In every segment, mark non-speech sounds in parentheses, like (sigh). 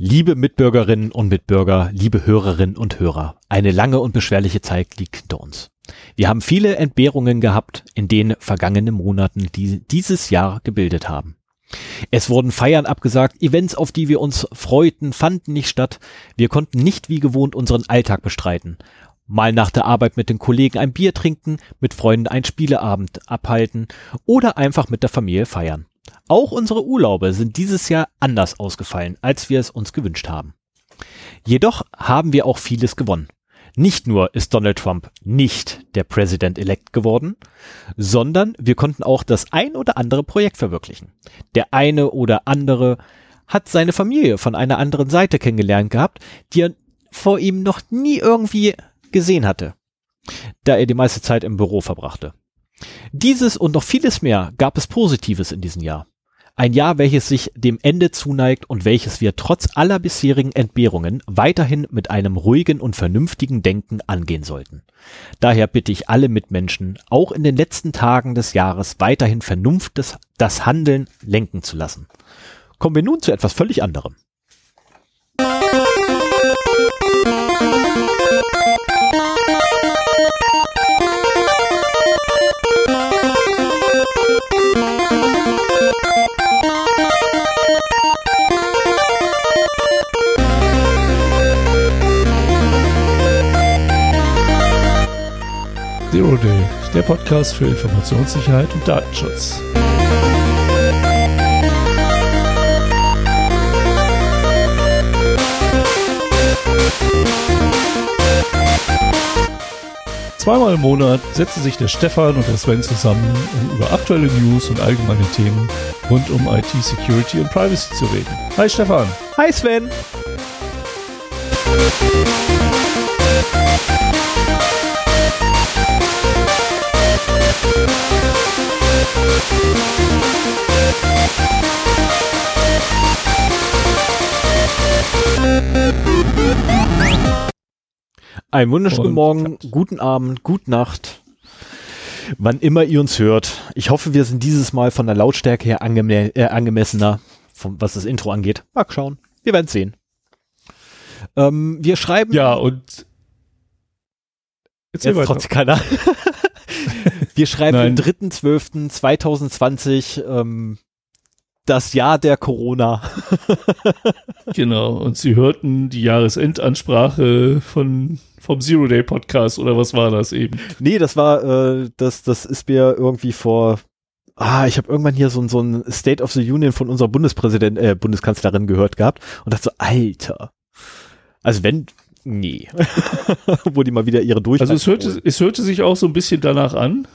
Liebe Mitbürgerinnen und Mitbürger, liebe Hörerinnen und Hörer, eine lange und beschwerliche Zeit liegt hinter uns. Wir haben viele Entbehrungen gehabt in den vergangenen Monaten, die dieses Jahr gebildet haben. Es wurden Feiern abgesagt, Events, auf die wir uns freuten, fanden nicht statt. Wir konnten nicht wie gewohnt unseren Alltag bestreiten. Mal nach der Arbeit mit den Kollegen ein Bier trinken, mit Freunden einen Spieleabend abhalten oder einfach mit der Familie feiern. Auch unsere Urlaube sind dieses Jahr anders ausgefallen, als wir es uns gewünscht haben. Jedoch haben wir auch vieles gewonnen. Nicht nur ist Donald Trump nicht der President-elect geworden, sondern wir konnten auch das ein oder andere Projekt verwirklichen. Der eine oder andere hat seine Familie von einer anderen Seite kennengelernt gehabt, die er vor ihm noch nie irgendwie gesehen hatte, da er die meiste Zeit im Büro verbrachte. Dieses und noch vieles mehr gab es Positives in diesem Jahr. Ein Jahr, welches sich dem Ende zuneigt und welches wir trotz aller bisherigen Entbehrungen weiterhin mit einem ruhigen und vernünftigen Denken angehen sollten. Daher bitte ich alle Mitmenschen, auch in den letzten Tagen des Jahres weiterhin Vernunft des, das Handeln lenken zu lassen. Kommen wir nun zu etwas völlig anderem. Zero Day, der Podcast für Informationssicherheit und Datenschutz. Zweimal im Monat setzen sich der Stefan und der Sven zusammen, um über aktuelle News und allgemeine Themen rund um IT Security und Privacy zu reden. Hi Stefan. Hi Sven. Ein wunderschönen Morgen, guten Abend, gute Nacht, wann immer ihr uns hört. Ich hoffe, wir sind dieses Mal von der Lautstärke her angeme äh, angemessener, vom, was das Intro angeht. Mal schauen, wir werden sehen. Ähm, wir schreiben. Ja, und jetzt, jetzt trotzdem keiner. Wir schreiben Nein. den 3.12.2020. Ähm, das Jahr der Corona. (laughs) genau, und Sie hörten die Jahresendansprache von, vom Zero Day Podcast oder was war das eben? Nee, das war, äh, das, das ist mir irgendwie vor, ah, ich habe irgendwann hier so, so ein State of the Union von unserer Bundespräsident, äh, Bundeskanzlerin gehört gehabt und dachte so, Alter. Also wenn, nee. (laughs) Wo die mal wieder ihre Durchhaltung. Also es hörte, es hörte sich auch so ein bisschen danach an.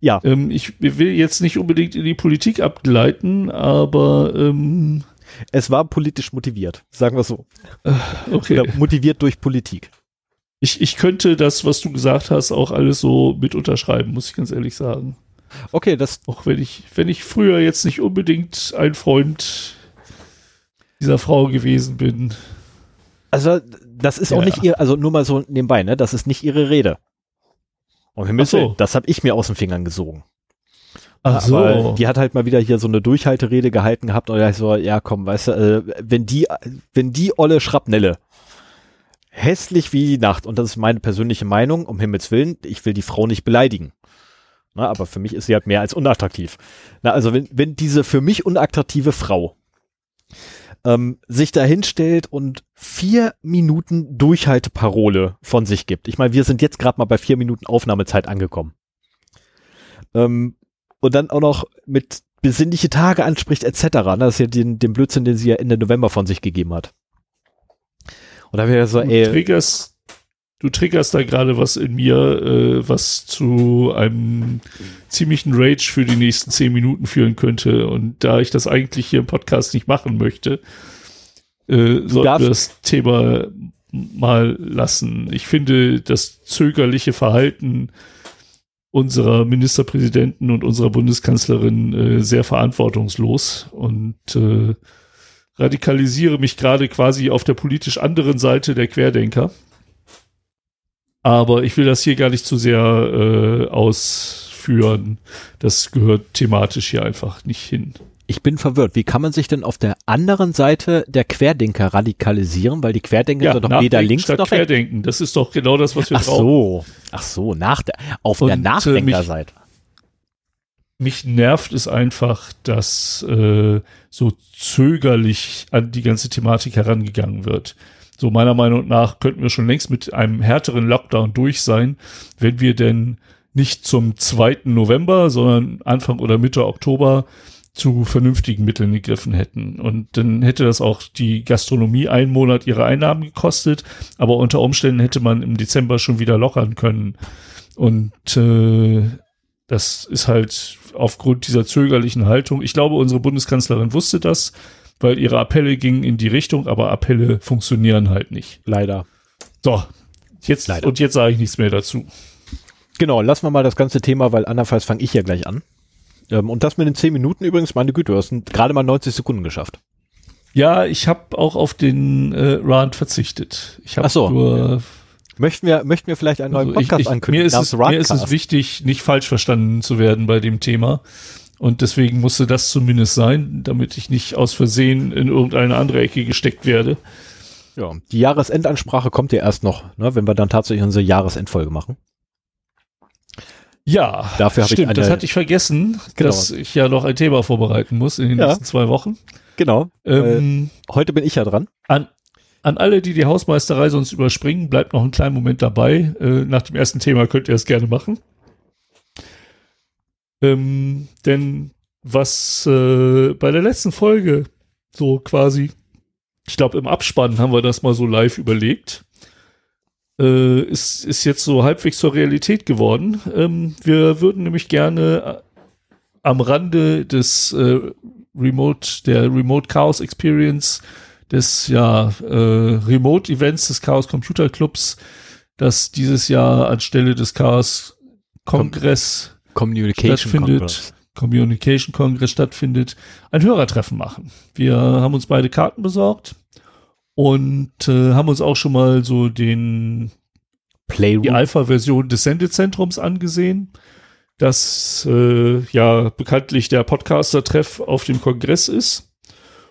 Ja. Ähm, ich will jetzt nicht unbedingt in die Politik abgleiten, aber ähm, es war politisch motiviert, sagen wir so. Äh, okay. Oder motiviert durch Politik. Ich, ich könnte das, was du gesagt hast, auch alles so mit unterschreiben, muss ich ganz ehrlich sagen. Okay, das. Auch wenn ich, wenn ich früher jetzt nicht unbedingt ein Freund dieser Frau gewesen bin. Also, das ist ja. auch nicht ihr, also nur mal so nebenbei, ne? Das ist nicht ihre Rede. Und Himmel, so. das habe ich mir aus den Fingern gesogen. Ach so. Aber die hat halt mal wieder hier so eine Durchhalterede gehalten gehabt und da ich so, ja komm, weißt du, äh, wenn die, wenn die olle Schrapnelle hässlich wie die Nacht, und das ist meine persönliche Meinung, um Himmels Willen, ich will die Frau nicht beleidigen. Na, aber für mich ist sie halt mehr als unattraktiv. Na, also wenn, wenn diese für mich unattraktive Frau ähm, sich da hinstellt und vier Minuten Durchhalteparole von sich gibt. Ich meine, wir sind jetzt gerade mal bei vier Minuten Aufnahmezeit angekommen. Ähm, und dann auch noch mit besinnliche Tage anspricht etc. Ne? Das ist ja den, den Blödsinn, den sie ja Ende November von sich gegeben hat. Und da wäre so, ey. Du triggerst, du triggerst da gerade was in mir, äh, was zu einem ziemlichen Rage für die nächsten zehn Minuten führen könnte. Und da ich das eigentlich hier im Podcast nicht machen möchte, äh, sollten wir das Thema mal lassen. Ich finde, das zögerliche Verhalten unserer Ministerpräsidenten und unserer Bundeskanzlerin äh, sehr verantwortungslos und äh, radikalisiere mich gerade quasi auf der politisch anderen Seite der Querdenker. Aber ich will das hier gar nicht zu sehr äh, ausführen. Das gehört thematisch hier einfach nicht hin. Ich bin verwirrt. Wie kann man sich denn auf der anderen Seite der Querdenker radikalisieren? Weil die Querdenker sind doch weder links noch. Querdenken. Das ist doch genau das, was wir Ach brauchen. so. Ach so, nach der, auf Und, der äh, Nachdenkerseite. Mich nervt es einfach, dass äh, so zögerlich an die ganze Thematik herangegangen wird. So meiner Meinung nach könnten wir schon längst mit einem härteren Lockdown durch sein, wenn wir denn nicht zum 2. November, sondern Anfang oder Mitte Oktober zu vernünftigen Mitteln gegriffen hätten. Und dann hätte das auch die Gastronomie einen Monat ihre Einnahmen gekostet, aber unter Umständen hätte man im Dezember schon wieder lockern können. Und äh, das ist halt aufgrund dieser zögerlichen Haltung. Ich glaube, unsere Bundeskanzlerin wusste das, weil ihre Appelle gingen in die Richtung, aber Appelle funktionieren halt nicht. Leider. So, jetzt Leider. und jetzt sage ich nichts mehr dazu. Genau, lassen wir mal das ganze Thema, weil andernfalls fange ich ja gleich an. Ähm, und das mit den 10 Minuten übrigens, meine Güte, du hast gerade mal 90 Sekunden geschafft. Ja, ich habe auch auf den äh, Rand verzichtet. Ich habe so. nur Möchten wir, möchten wir vielleicht einen neuen Also ich, Podcast ich, ankündigen? mir, ist es, mir ist es wichtig, nicht falsch verstanden zu werden bei dem Thema. Und deswegen musste das zumindest sein, damit ich nicht aus Versehen in irgendeine andere Ecke gesteckt werde. Ja, die Jahresendansprache kommt ja erst noch, ne, wenn wir dann tatsächlich unsere Jahresendfolge machen. Ja, Dafür habe ich stimmt, eine- das hatte ich vergessen, Genau. dass ich ja noch ein Thema vorbereiten muss in den Ja. nächsten zwei Wochen. Genau. Ähm, Heute bin ich ja dran. an, an alle, die die Hausmeisterei sonst überspringen, bleibt noch einen kleinen Moment dabei. Äh, nach dem ersten Thema könnt ihr es gerne machen. Ähm, denn was äh, bei der letzten Folge so quasi, ich glaube im Abspann haben wir das mal so live überlegt, äh, ist, ist jetzt so halbwegs zur Realität geworden. Ähm, wir würden nämlich gerne äh, am Rande des äh, Remote, der Remote Chaos Experience des ja äh, Remote Events des Chaos Computer Clubs, das dieses Jahr anstelle des Chaos Kongress Communication stattfindet, Congress. Communication Kongress stattfindet, ein Hörertreffen machen. Wir haben uns beide Karten besorgt und äh, haben uns auch schon mal so den die Playroom. Alpha-Version des Sendezentrums angesehen, das äh, ja bekanntlich der Podcaster-Treff auf dem Kongress ist.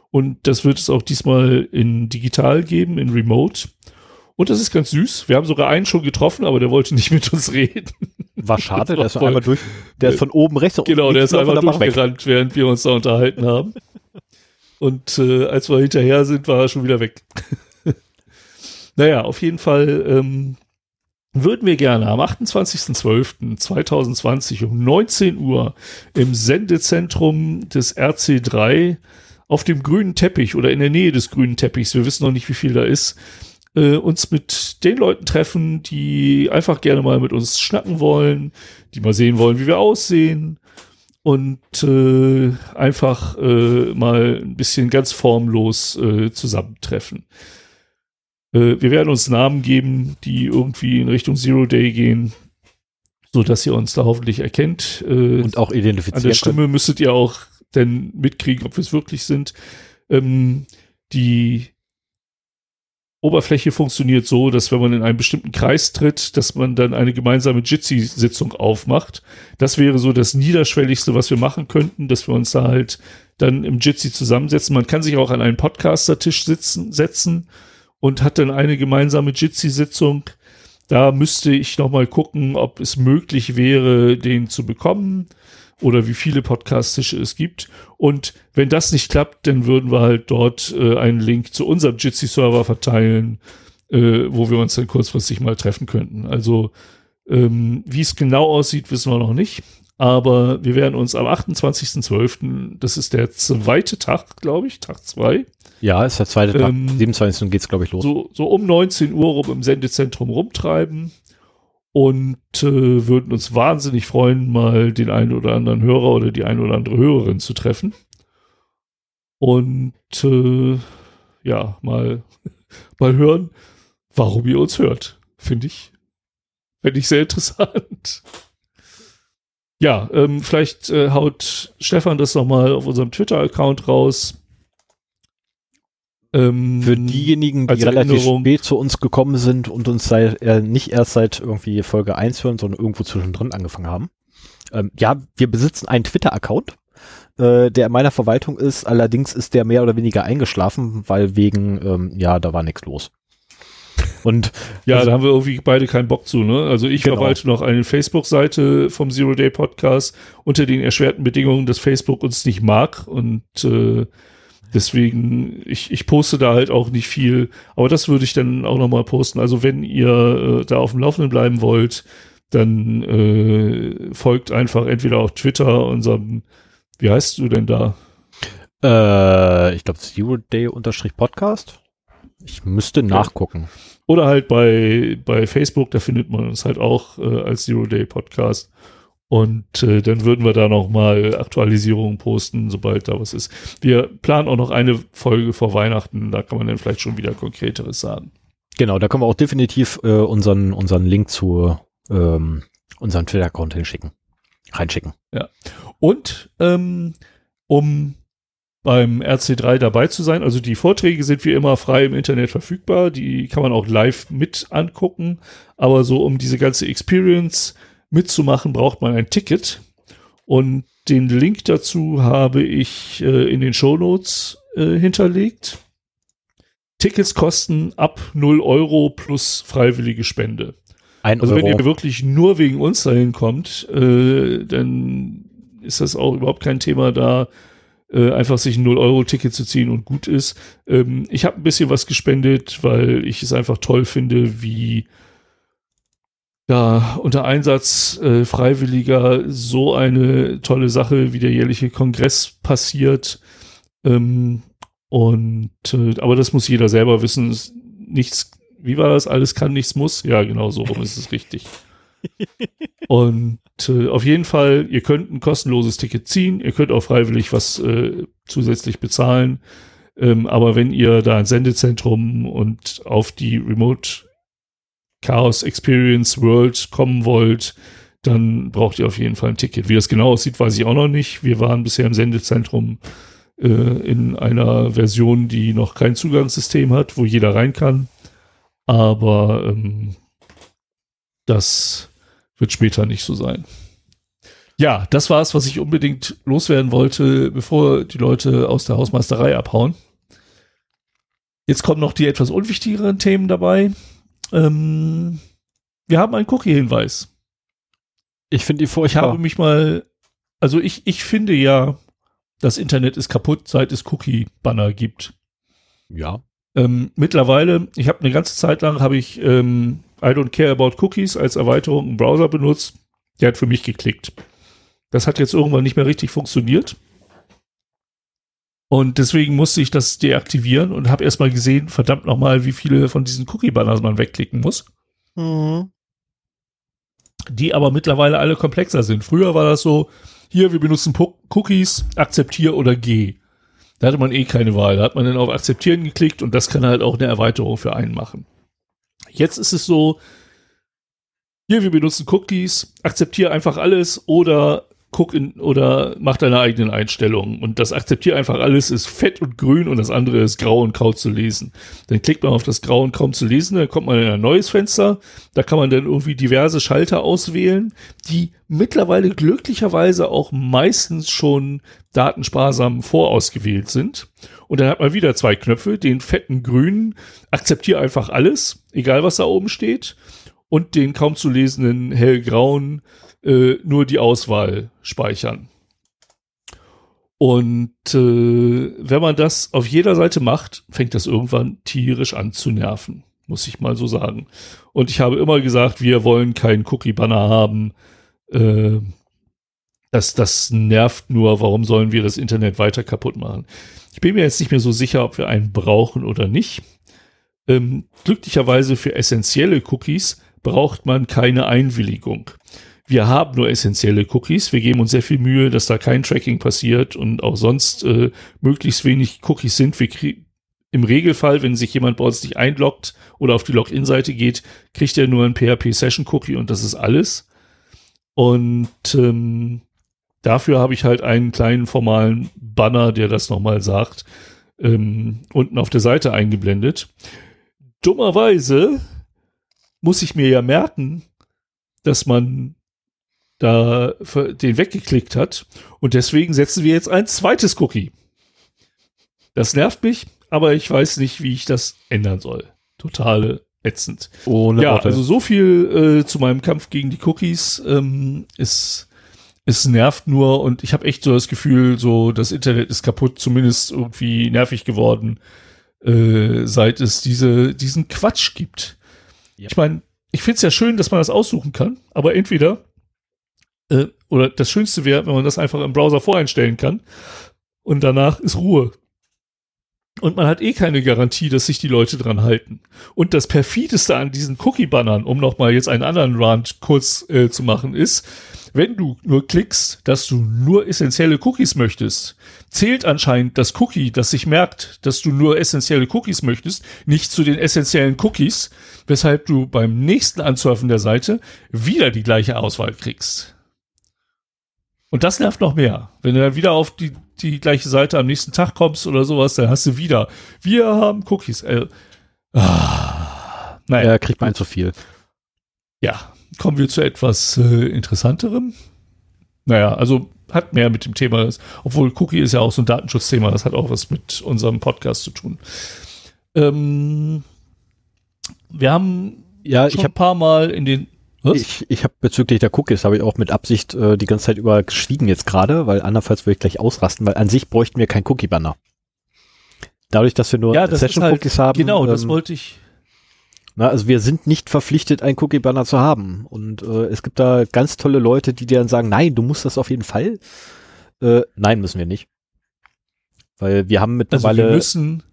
Und das wird es auch diesmal in digital geben, in Remote. Und das ist ganz süß. Wir haben sogar einen schon getroffen, aber der wollte nicht mit uns reden. War schade, der ist einmal durch. Der ist von oben rechts Genau, der ist einfach er durchgerannt, während wir uns da unterhalten haben. Und äh, als wir hinterher sind, war er schon wieder weg. (laughs) naja, auf jeden Fall ähm, würden wir gerne am 28.12.2020 um 19 Uhr im Sendezentrum des RC3 auf dem grünen Teppich oder in der Nähe des grünen Teppichs, wir wissen noch nicht, wie viel da ist, äh, uns mit den Leuten treffen, die einfach gerne mal mit uns schnacken wollen, die mal sehen wollen, wie wir aussehen und äh, einfach äh, mal ein bisschen ganz formlos äh, zusammentreffen. Äh, wir werden uns Namen geben, die irgendwie in Richtung Zero Day gehen, so dass ihr uns da hoffentlich erkennt. Äh, Und auch an der identifizieren können. Stimme müsstet ihr auch denn mitkriegen, ob wir es wirklich sind. Ähm, die Oberfläche funktioniert so, dass wenn man in einen bestimmten Kreis tritt, dass man dann eine gemeinsame Jitsi-Sitzung aufmacht. Das wäre so das Niederschwelligste, was wir machen könnten, dass wir uns da halt dann im Jitsi zusammensetzen. Man kann sich auch an einen Podcaster-Tisch setzen und hat dann eine gemeinsame Jitsi-Sitzung. Da müsste ich noch mal gucken, ob es möglich wäre, den zu bekommen oder wie viele Podcast-Tische es gibt. Und wenn das nicht klappt, dann würden wir halt dort äh, einen Link zu unserem Jitsi-Server verteilen, äh, wo wir uns dann kurzfristig mal treffen könnten. Also ähm, wie es genau aussieht, wissen wir noch nicht. Aber wir werden uns am 28.12., das ist der zweite Tag, glaube ich, Tag zwei, Ja, ist der zweite Tag. Ähm, 27. geht's, glaube ich, los. so, so um 19 Uhr rum im Sendezentrum rumtreiben und äh, würden uns wahnsinnig freuen, mal den einen oder anderen Hörer oder die eine oder andere Hörerin zu treffen. Und äh, ja, mal, (laughs) mal hören, warum ihr uns hört. Finde ich, finde ich sehr interessant. Ja, ähm, vielleicht äh, haut Stefan das nochmal auf unserem Twitter-Account raus. Ähm, Für diejenigen, die als relativ spät zu uns gekommen sind und uns seit, äh, nicht erst seit irgendwie Folge 1 hören, sondern irgendwo zwischendrin angefangen haben. Ähm, ja, wir besitzen einen Twitter-Account. äh, der in meiner Verwaltung ist. Allerdings ist der mehr oder weniger eingeschlafen, weil wegen, ähm, ja, da war nichts los. Und ja, also, da haben wir irgendwie beide keinen Bock zu, ne? Also ich genau. verwalte noch eine Facebook-Seite vom Zero Day Podcast unter den erschwerten Bedingungen, dass Facebook uns nicht mag und äh, deswegen, ich, ich poste da halt auch nicht viel, aber das würde ich dann auch nochmal posten. Also wenn ihr äh, da auf dem Laufenden bleiben wollt, dann äh, folgt einfach entweder auf Twitter unserem, wie heißt du denn da? Äh, ich glaube Zero Day unterstrich Podcast. Ich müsste okay. nachgucken. Oder halt bei, bei Facebook, da findet man uns halt auch äh, als Zero Day Podcast. Und äh, dann würden wir da nochmal Aktualisierungen posten, sobald da was ist. Wir planen auch noch eine Folge vor Weihnachten, da kann man dann vielleicht schon wieder Konkreteres sagen. Genau, da können wir auch definitiv äh, unseren, unseren Link zu ähm, unseren Twitter-Account hinschicken. Reinschicken. Ja. Und ähm, um beim RC3 dabei zu sein. Also die Vorträge sind wie immer frei im Internet verfügbar. Die kann man auch live mit angucken. Aber so um diese ganze Experience mitzumachen, braucht man ein Ticket. Und den Link dazu habe ich äh, in den Show Notes äh, hinterlegt. Tickets kosten ab 0 Euro plus freiwillige Spende. Ein also Euro. wenn ihr wirklich nur wegen uns dahin kommt, äh, dann ist das auch überhaupt kein Thema da, äh, einfach sich ein 0-Euro-Ticket zu ziehen und gut ist. Ähm, ich habe ein bisschen was gespendet, weil ich es einfach toll finde, wie ja, unter Einsatz äh, Freiwilliger so eine tolle Sache wie der jährliche Kongress passiert. Ähm, und äh, aber das muss jeder selber wissen. Nichts, wie war das? Alles kann, nichts muss. Ja, genau so rum ist es richtig. (laughs) Und äh, auf jeden Fall, ihr könnt ein kostenloses Ticket ziehen, ihr könnt auch freiwillig was äh, zusätzlich bezahlen. Ähm, aber wenn ihr da ein Sendezentrum und auf die Remote Chaos Experience World kommen wollt, dann braucht ihr auf jeden Fall ein Ticket. Wie das genau aussieht, weiß ich auch noch nicht. Wir waren bisher im Sendezentrum äh, in einer Version, die noch kein Zugangssystem hat, wo jeder rein kann. Aber ähm, das wird später nicht so sein. Ja, das war es, was ich unbedingt loswerden wollte, bevor die Leute aus der Hausmeisterei abhauen. Jetzt kommen noch die etwas unwichtigeren Themen dabei. Ähm, wir haben einen Cookie-Hinweis. Ich finde die furchtbar. Ich habe mich mal, also ich, ich finde ja, das Internet ist kaputt, seit es Cookie-Banner gibt. Ja. Ähm, mittlerweile, ich habe eine ganze Zeit lang, habe ich ähm, I don't care about cookies als Erweiterung im Browser benutzt. Der hat für mich geklickt. Das hat jetzt irgendwann nicht mehr richtig funktioniert. Und deswegen musste ich das deaktivieren und habe erstmal gesehen, verdammt nochmal, wie viele von diesen Cookie-Banners man wegklicken muss. Mhm. Die aber mittlerweile alle komplexer sind. Früher war das so, hier, wir benutzen Cookies, akzeptier oder geh. Da hatte man eh keine Wahl. Da hat man dann auf Akzeptieren geklickt und das kann halt auch eine Erweiterung für einen machen. Jetzt ist es so, hier, wir benutzen Cookies, akzeptiere einfach alles oder guck in oder mach deine eigenen Einstellungen. Und das akzeptiere einfach alles ist fett und grün und das andere ist grau und kaum zu lesen. Dann klickt man auf das grau und kaum zu lesen, dann kommt man in ein neues Fenster. Da kann man dann irgendwie diverse Schalter auswählen, die mittlerweile glücklicherweise auch meistens schon datensparsam vorausgewählt sind. Und dann hat man wieder zwei Knöpfe, den fetten grünen, akzeptiere einfach alles, egal was da oben steht, und den kaum zu lesenden hellgrauen, äh, nur die Auswahl speichern. Und äh, wenn man das auf jeder Seite macht, fängt das irgendwann tierisch an zu nerven, muss ich mal so sagen. Und ich habe immer gesagt, wir wollen keinen Cookie-Banner haben. Äh, das, das nervt nur. Warum sollen wir das Internet weiter kaputt machen? Ich bin mir jetzt nicht mehr so sicher, ob wir einen brauchen oder nicht. Ähm, glücklicherweise für essentielle Cookies braucht man keine Einwilligung wir haben nur essentielle Cookies. Wir geben uns sehr viel Mühe, dass da kein Tracking passiert und auch sonst äh, möglichst wenig Cookies sind. Wir im Regelfall, wenn sich jemand bei uns nicht einloggt oder auf die Login-Seite geht, kriegt er nur ein PHP-Session-Cookie und das ist alles. Und ähm, dafür habe ich halt einen kleinen formalen Banner, der das nochmal sagt, ähm, unten auf der Seite eingeblendet. Dummerweise muss ich mir ja merken, dass man da den weggeklickt hat. Und deswegen setzen wir jetzt ein zweites Cookie. Das nervt mich, aber ich weiß nicht, wie ich das ändern soll. Totale ätzend. Ohne ja, Worte. also so viel äh, zu meinem Kampf gegen die Cookies. Ähm, es, es nervt nur und ich habe echt so das Gefühl, so das Internet ist kaputt, zumindest irgendwie nervig geworden, äh, seit es diese, diesen Quatsch gibt. Ja. Ich meine, ich finde es ja schön, dass man das aussuchen kann, aber entweder äh, oder das Schönste wäre, wenn man das einfach im Browser voreinstellen kann und danach ist Ruhe. Und man hat eh keine Garantie, dass sich die Leute dran halten. Und das perfideste an diesen Cookie-Bannern, um nochmal jetzt einen anderen Rand kurz äh, zu machen, ist, wenn du nur klickst, dass du nur essentielle Cookies möchtest, zählt anscheinend das Cookie, das sich merkt, dass du nur essentielle Cookies möchtest, nicht zu den essentiellen Cookies, weshalb du beim nächsten Ansurfen der Seite wieder die gleiche Auswahl kriegst. Und das nervt noch mehr. Wenn du dann wieder auf die, die gleiche Seite am nächsten Tag kommst oder sowas, dann hast du wieder, wir haben Cookies. Äh, ah, naja, Ja, kriegt man zu viel. ja, kommen wir zu etwas äh, Interessanterem. Naja, also hat mehr mit dem Thema, obwohl Cookie ist ja auch so ein Datenschutzthema, das hat auch was mit unserem Podcast zu tun. Ähm, wir haben Ja, ich ein paar Mal in den was? Ich, ich habe bezüglich der Cookies habe ich auch mit Absicht äh, die ganze Zeit über geschwiegen jetzt gerade, weil andernfalls würde ich gleich ausrasten, weil an sich bräuchten wir kein Cookie-Banner. Dadurch, dass wir nur ja, das ist halt, Session-Cookies haben. Genau, das ähm, wollte ich. na, also wir sind nicht verpflichtet, ein Cookie-Banner zu haben. Und äh, es gibt da ganz tolle Leute, die dir dann sagen, nein, du musst das auf jeden Fall. Äh, nein, müssen wir nicht. Weil wir haben Also mittlerweile wir müssen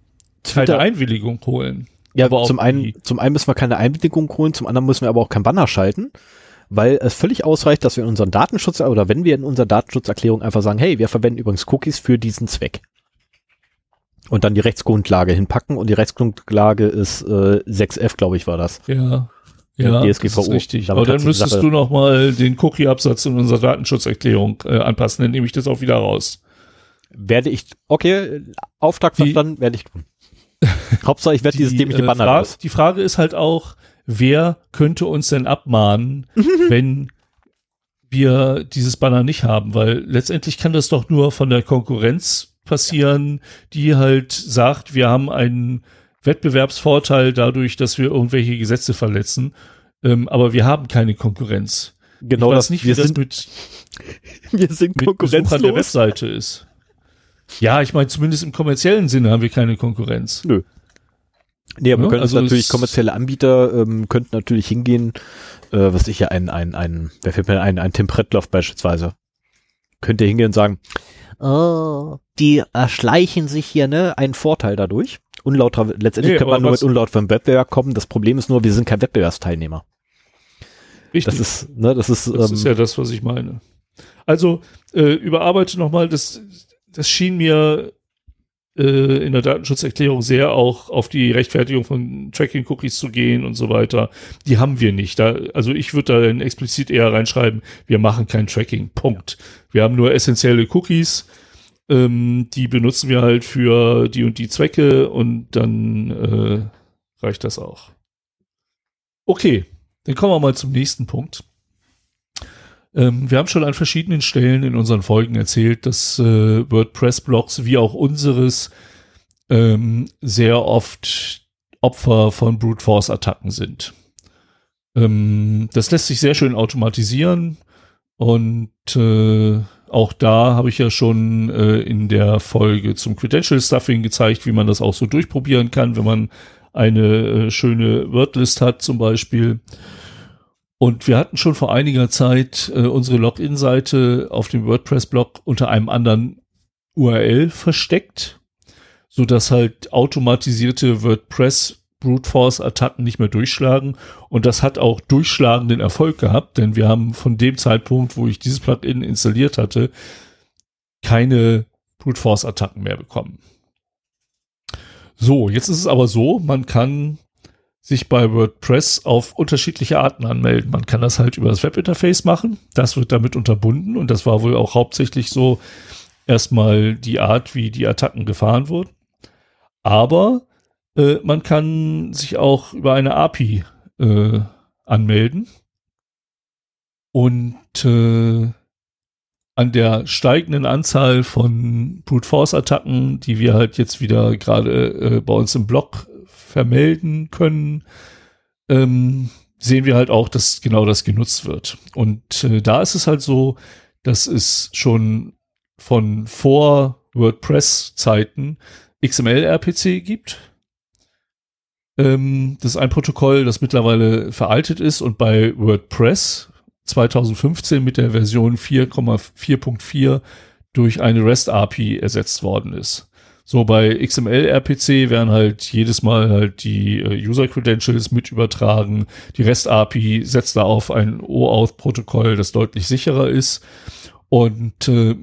keine Twitter, Einwilligung holen. Ja, Aber zum einen, zum einen müssen wir keine Einwilligung holen, zum anderen müssen wir aber auch kein Banner schalten, weil es völlig ausreicht, dass wir in unseren Datenschutz oder wenn wir in unserer Datenschutzerklärung einfach sagen, hey, wir verwenden übrigens Cookies für diesen Zweck. Und dann die Rechtsgrundlage hinpacken und die Rechtsgrundlage ist äh, 6f, glaube ich, war das. Ja. Ja, DSGVO. das ist richtig. Damit Aber dann müsstest Sache- du noch mal den Cookie-Absatz in unserer Datenschutzerklärung äh, anpassen, dann nehme ich das auch wieder raus. Werde ich, okay, Auftrag verstanden, werde ich tun. Hauptsache, ich werde dieses dämliche äh, Banner Fra los. die Frage ist halt auch, wer könnte uns denn abmahnen, (laughs) wenn wir dieses Banner nicht haben? Weil letztendlich kann das doch nur von der Konkurrenz passieren, die halt sagt, wir haben einen Wettbewerbsvorteil dadurch, dass wir irgendwelche Gesetze verletzen. Ähm, aber wir haben keine Konkurrenz. Genau ich weiß das, nicht, wie wir das sind, mit, (laughs) wir sind mit Besuchern der. Webseite ist. Ja, ich meine, zumindest im kommerziellen Sinne haben wir keine Konkurrenz. Nö. Nee, aber Ja, können also natürlich kommerzielle Anbieter ähm, könnten natürlich hingehen, äh, was ich ja ein, ein, ein, wer fällt mir ein, ein Tim Pretloff beispielsweise. Könnte hingehen und sagen, oh, die erschleichen sich hier, ne, einen Vorteil dadurch. Unlauter, letztendlich Nee, kann man nur mit unlauterem Wettbewerb kommen. Das Problem ist nur, wir sind kein Wettbewerbsteilnehmer. Richtig. Das ist, ne, das ist, Das ähm, ist ja das, was ich meine. Also, äh, überarbeite nochmal, das, das schien mir äh, in der Datenschutzerklärung sehr auch auf die Rechtfertigung von Tracking-Cookies zu gehen und so weiter. Die haben wir nicht. Da, also ich würde da dann explizit eher reinschreiben, wir machen kein Tracking. Punkt. Wir haben nur essentielle Cookies. Ähm, die benutzen wir halt für die und die Zwecke und dann äh, reicht das auch. Okay, dann kommen wir mal zum nächsten Punkt. Ähm, wir haben schon an verschiedenen Stellen in unseren Folgen erzählt, dass äh, WordPress-Blogs wie auch unseres ähm, sehr oft Opfer von Brute Force-Attacken sind. Ähm, das lässt sich sehr schön automatisieren und äh, auch da habe ich ja schon äh, in der Folge zum Credential Stuffing gezeigt, wie man das auch so durchprobieren kann, wenn man eine äh, schöne Wordlist hat zum Beispiel. Und wir hatten schon vor einiger Zeit äh, unsere Login-Seite auf dem WordPress-Blog unter einem anderen URL versteckt, so dass halt automatisierte WordPress Brute Force Attacken nicht mehr durchschlagen. Und das hat auch durchschlagenden Erfolg gehabt, denn wir haben von dem Zeitpunkt, wo ich dieses Plugin installiert hatte, keine Brute Force Attacken mehr bekommen. So, jetzt ist es aber so, man kann sich bei WordPress auf unterschiedliche Arten anmelden. Man kann das halt über das Webinterface machen. Das wird damit unterbunden und das war wohl auch hauptsächlich so erstmal die Art, wie die Attacken gefahren wurden. Aber äh, man kann sich auch über eine API äh, anmelden. Und äh, an der steigenden Anzahl von Brute Force Attacken, die wir halt jetzt wieder gerade äh, bei uns im Blog vermelden können, ähm, sehen wir halt auch, dass genau das genutzt wird. Und äh, da ist es halt so, dass es schon von vor WordPress-Zeiten XML-RPC gibt. Ähm, das ist ein Protokoll, das mittlerweile veraltet ist und bei WordPress 2015 mit der Version 4,4.4 durch eine REST-API ersetzt worden ist. So bei XML-RPC werden halt jedes Mal halt die äh, User-Credentials mit übertragen. Die REST-API setzt da auf ein OAuth-Protokoll, das deutlich sicherer ist. Und äh,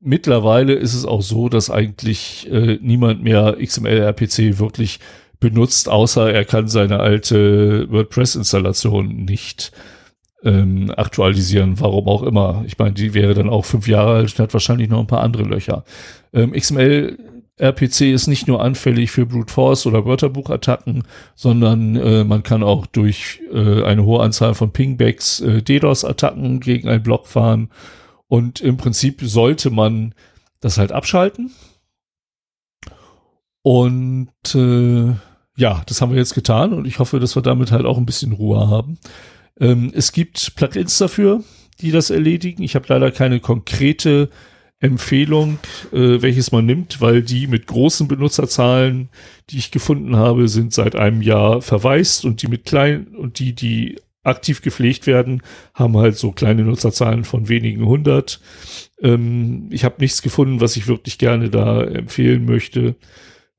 mittlerweile ist es auch so, dass eigentlich äh, niemand mehr XML-RPC wirklich benutzt, außer er kann seine alte WordPress-Installation nicht ähm, aktualisieren, warum auch immer. Ich meine, die wäre dann auch fünf Jahre alt und hat wahrscheinlich noch ein paar andere Löcher. Ähm, XML RPC ist nicht nur anfällig für Brute Force oder Wörterbuchattacken, sondern äh, man kann auch durch äh, eine hohe Anzahl von Pingbacks äh, DDoS-Attacken gegen einen Block fahren. Und im Prinzip sollte man das halt abschalten. Und äh, ja, das haben wir jetzt getan und ich hoffe, dass wir damit halt auch ein bisschen Ruhe haben. Ähm, es gibt Plugins dafür, die das erledigen. Ich habe leider keine konkrete Empfehlung, äh, welches man nimmt, weil die mit großen Benutzerzahlen, die ich gefunden habe, sind seit einem Jahr verwaist und die mit kleinen und die, die aktiv gepflegt werden, haben halt so kleine Nutzerzahlen von wenigen hundert. Ähm, ich habe nichts gefunden, was ich wirklich gerne da empfehlen möchte.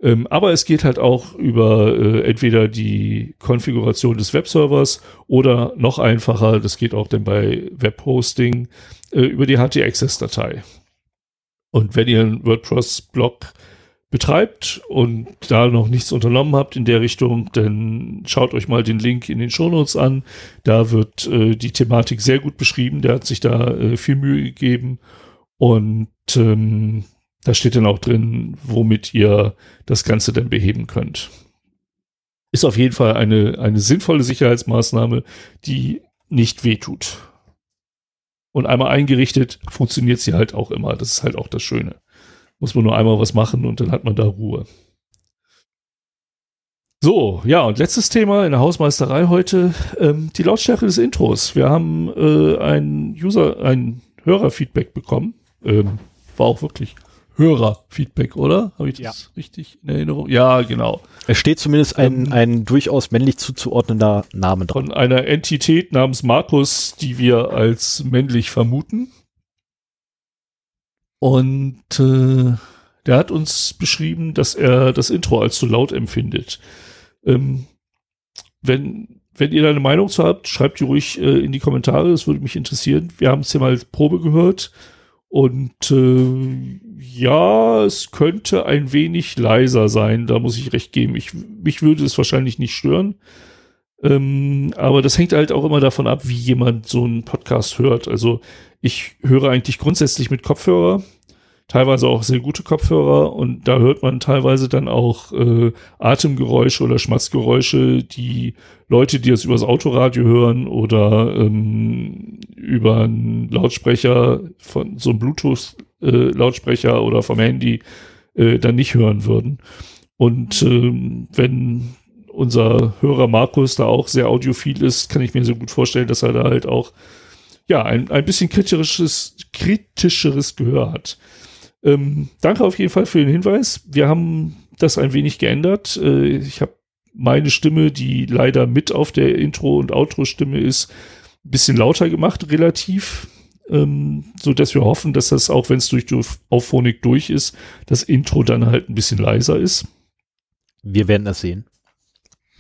Ähm, aber es geht halt auch über äh, entweder die Konfiguration des Webservers oder noch einfacher, das geht auch dann bei Webhosting, äh, über die HT-Access-Datei. Und wenn ihr einen WordPress-Blog betreibt und da noch nichts unternommen habt in der Richtung, dann schaut euch mal den Link in den Shownotes an. Da wird äh, die Thematik sehr gut beschrieben. Der hat sich da äh, viel Mühe gegeben. Und ähm, da steht dann auch drin, womit ihr das Ganze dann beheben könnt. Ist auf jeden Fall eine, eine sinnvolle Sicherheitsmaßnahme, die nicht wehtut. Und einmal eingerichtet funktioniert sie halt auch immer. Das ist halt auch das Schöne. Muss man nur einmal was machen und dann hat man da Ruhe. So, ja, und letztes Thema in der Hausmeisterei heute, ähm, die Lautstärke des Intros. Wir haben äh, ein User, ein Hörerfeedback bekommen. Ähm, war auch wirklich Hörerfeedback, oder? Habe ich das ja. richtig in Erinnerung? Ja, genau. Es steht zumindest ein, ähm, ein durchaus männlich zuzuordnender Name dran. Von einer Entität namens Markus, die wir als männlich vermuten. Und äh, der hat uns beschrieben, dass er das Intro als zu laut empfindet. Ähm, wenn, wenn ihr da eine Meinung zu habt, schreibt die ruhig äh, in die Kommentare, das würde mich interessieren. Wir haben es ja mal Probe gehört und äh, ja, es könnte ein wenig leiser sein, da muss ich recht geben. Ich, mich würde es wahrscheinlich nicht stören. Ähm, aber das hängt halt auch immer davon ab, wie jemand so einen Podcast hört. Also ich höre eigentlich grundsätzlich mit Kopfhörer teilweise auch sehr gute Kopfhörer und da hört man teilweise dann auch äh, Atemgeräusche oder Schmatzgeräusche, die Leute, die das übers Autoradio hören oder ähm, über einen Lautsprecher von so einem Bluetooth-Lautsprecher äh, oder vom Handy äh, dann nicht hören würden. Und ähm, wenn unser Hörer Markus da auch sehr audiophil ist, kann ich mir so gut vorstellen, dass er da halt auch ja ein, ein bisschen kritischeres, kritischeres Gehör hat. Ähm, danke auf jeden Fall für den Hinweis. Wir haben das ein wenig geändert. Äh, ich habe meine Stimme, die leider mit auf der Intro- und Outro-Stimme ist, ein bisschen lauter gemacht, relativ. Ähm, so dass wir hoffen, dass das, auch wenn es durch die Auphonic durch ist, das Intro dann halt ein bisschen leiser ist. Wir werden das sehen.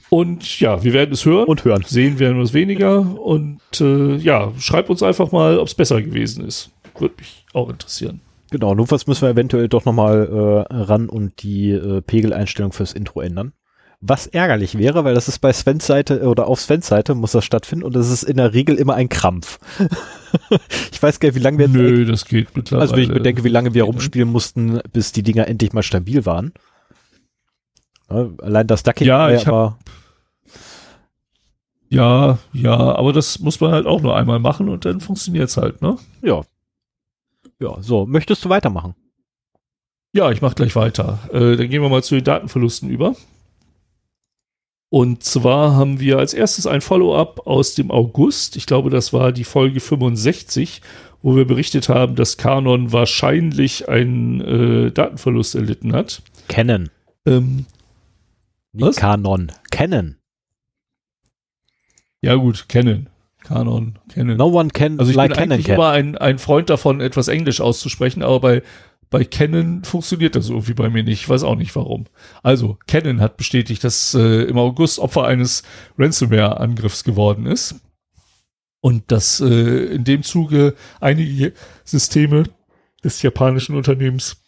Und ja, wir werden es hören. Und hören. Sehen werden wir es weniger. Und äh, ja, schreibt uns einfach mal, ob es besser gewesen ist. Würde mich auch interessieren. Genau, notfalls müssen wir eventuell doch nochmal äh, ran und die äh, Pegeleinstellung fürs Intro ändern. Was ärgerlich wäre, weil das ist bei Svens Seite oder auf Svens Seite muss das stattfinden und es ist in der Regel immer ein Krampf. (laughs) ich weiß gar nicht, wie lange wir. Nö, das geht mittlerweile. Also wenn ich bedenke, wie lange wir rumspielen mussten, bis die Dinger endlich mal stabil waren. Ja, allein das Ducking ja, ich aber. Ja, ja, aber das muss man halt auch nur einmal machen und dann funktioniert's halt, ne? Ja. Ja, so, möchtest du weitermachen? Ja, ich mache gleich weiter. Äh, dann gehen wir mal zu den Datenverlusten über. Und zwar haben wir als erstes ein Follow-up aus dem August. Ich glaube, das war die Folge 65, wo wir berichtet haben, dass Canon wahrscheinlich einen äh, Datenverlust erlitten hat. Canon. Ähm, Was? Canon. Canon. ja gut, Canon. Canon, Canon. No one can Also ich like bin Canon eigentlich immer ein, ein Freund davon, etwas Englisch auszusprechen, aber bei, bei Canon funktioniert das irgendwie bei mir nicht. Ich weiß auch nicht warum. Also, Canon hat bestätigt, dass äh, im August Opfer eines Ransomware-Angriffs geworden ist. Und dass äh, in dem Zuge einige Systeme des japanischen Unternehmens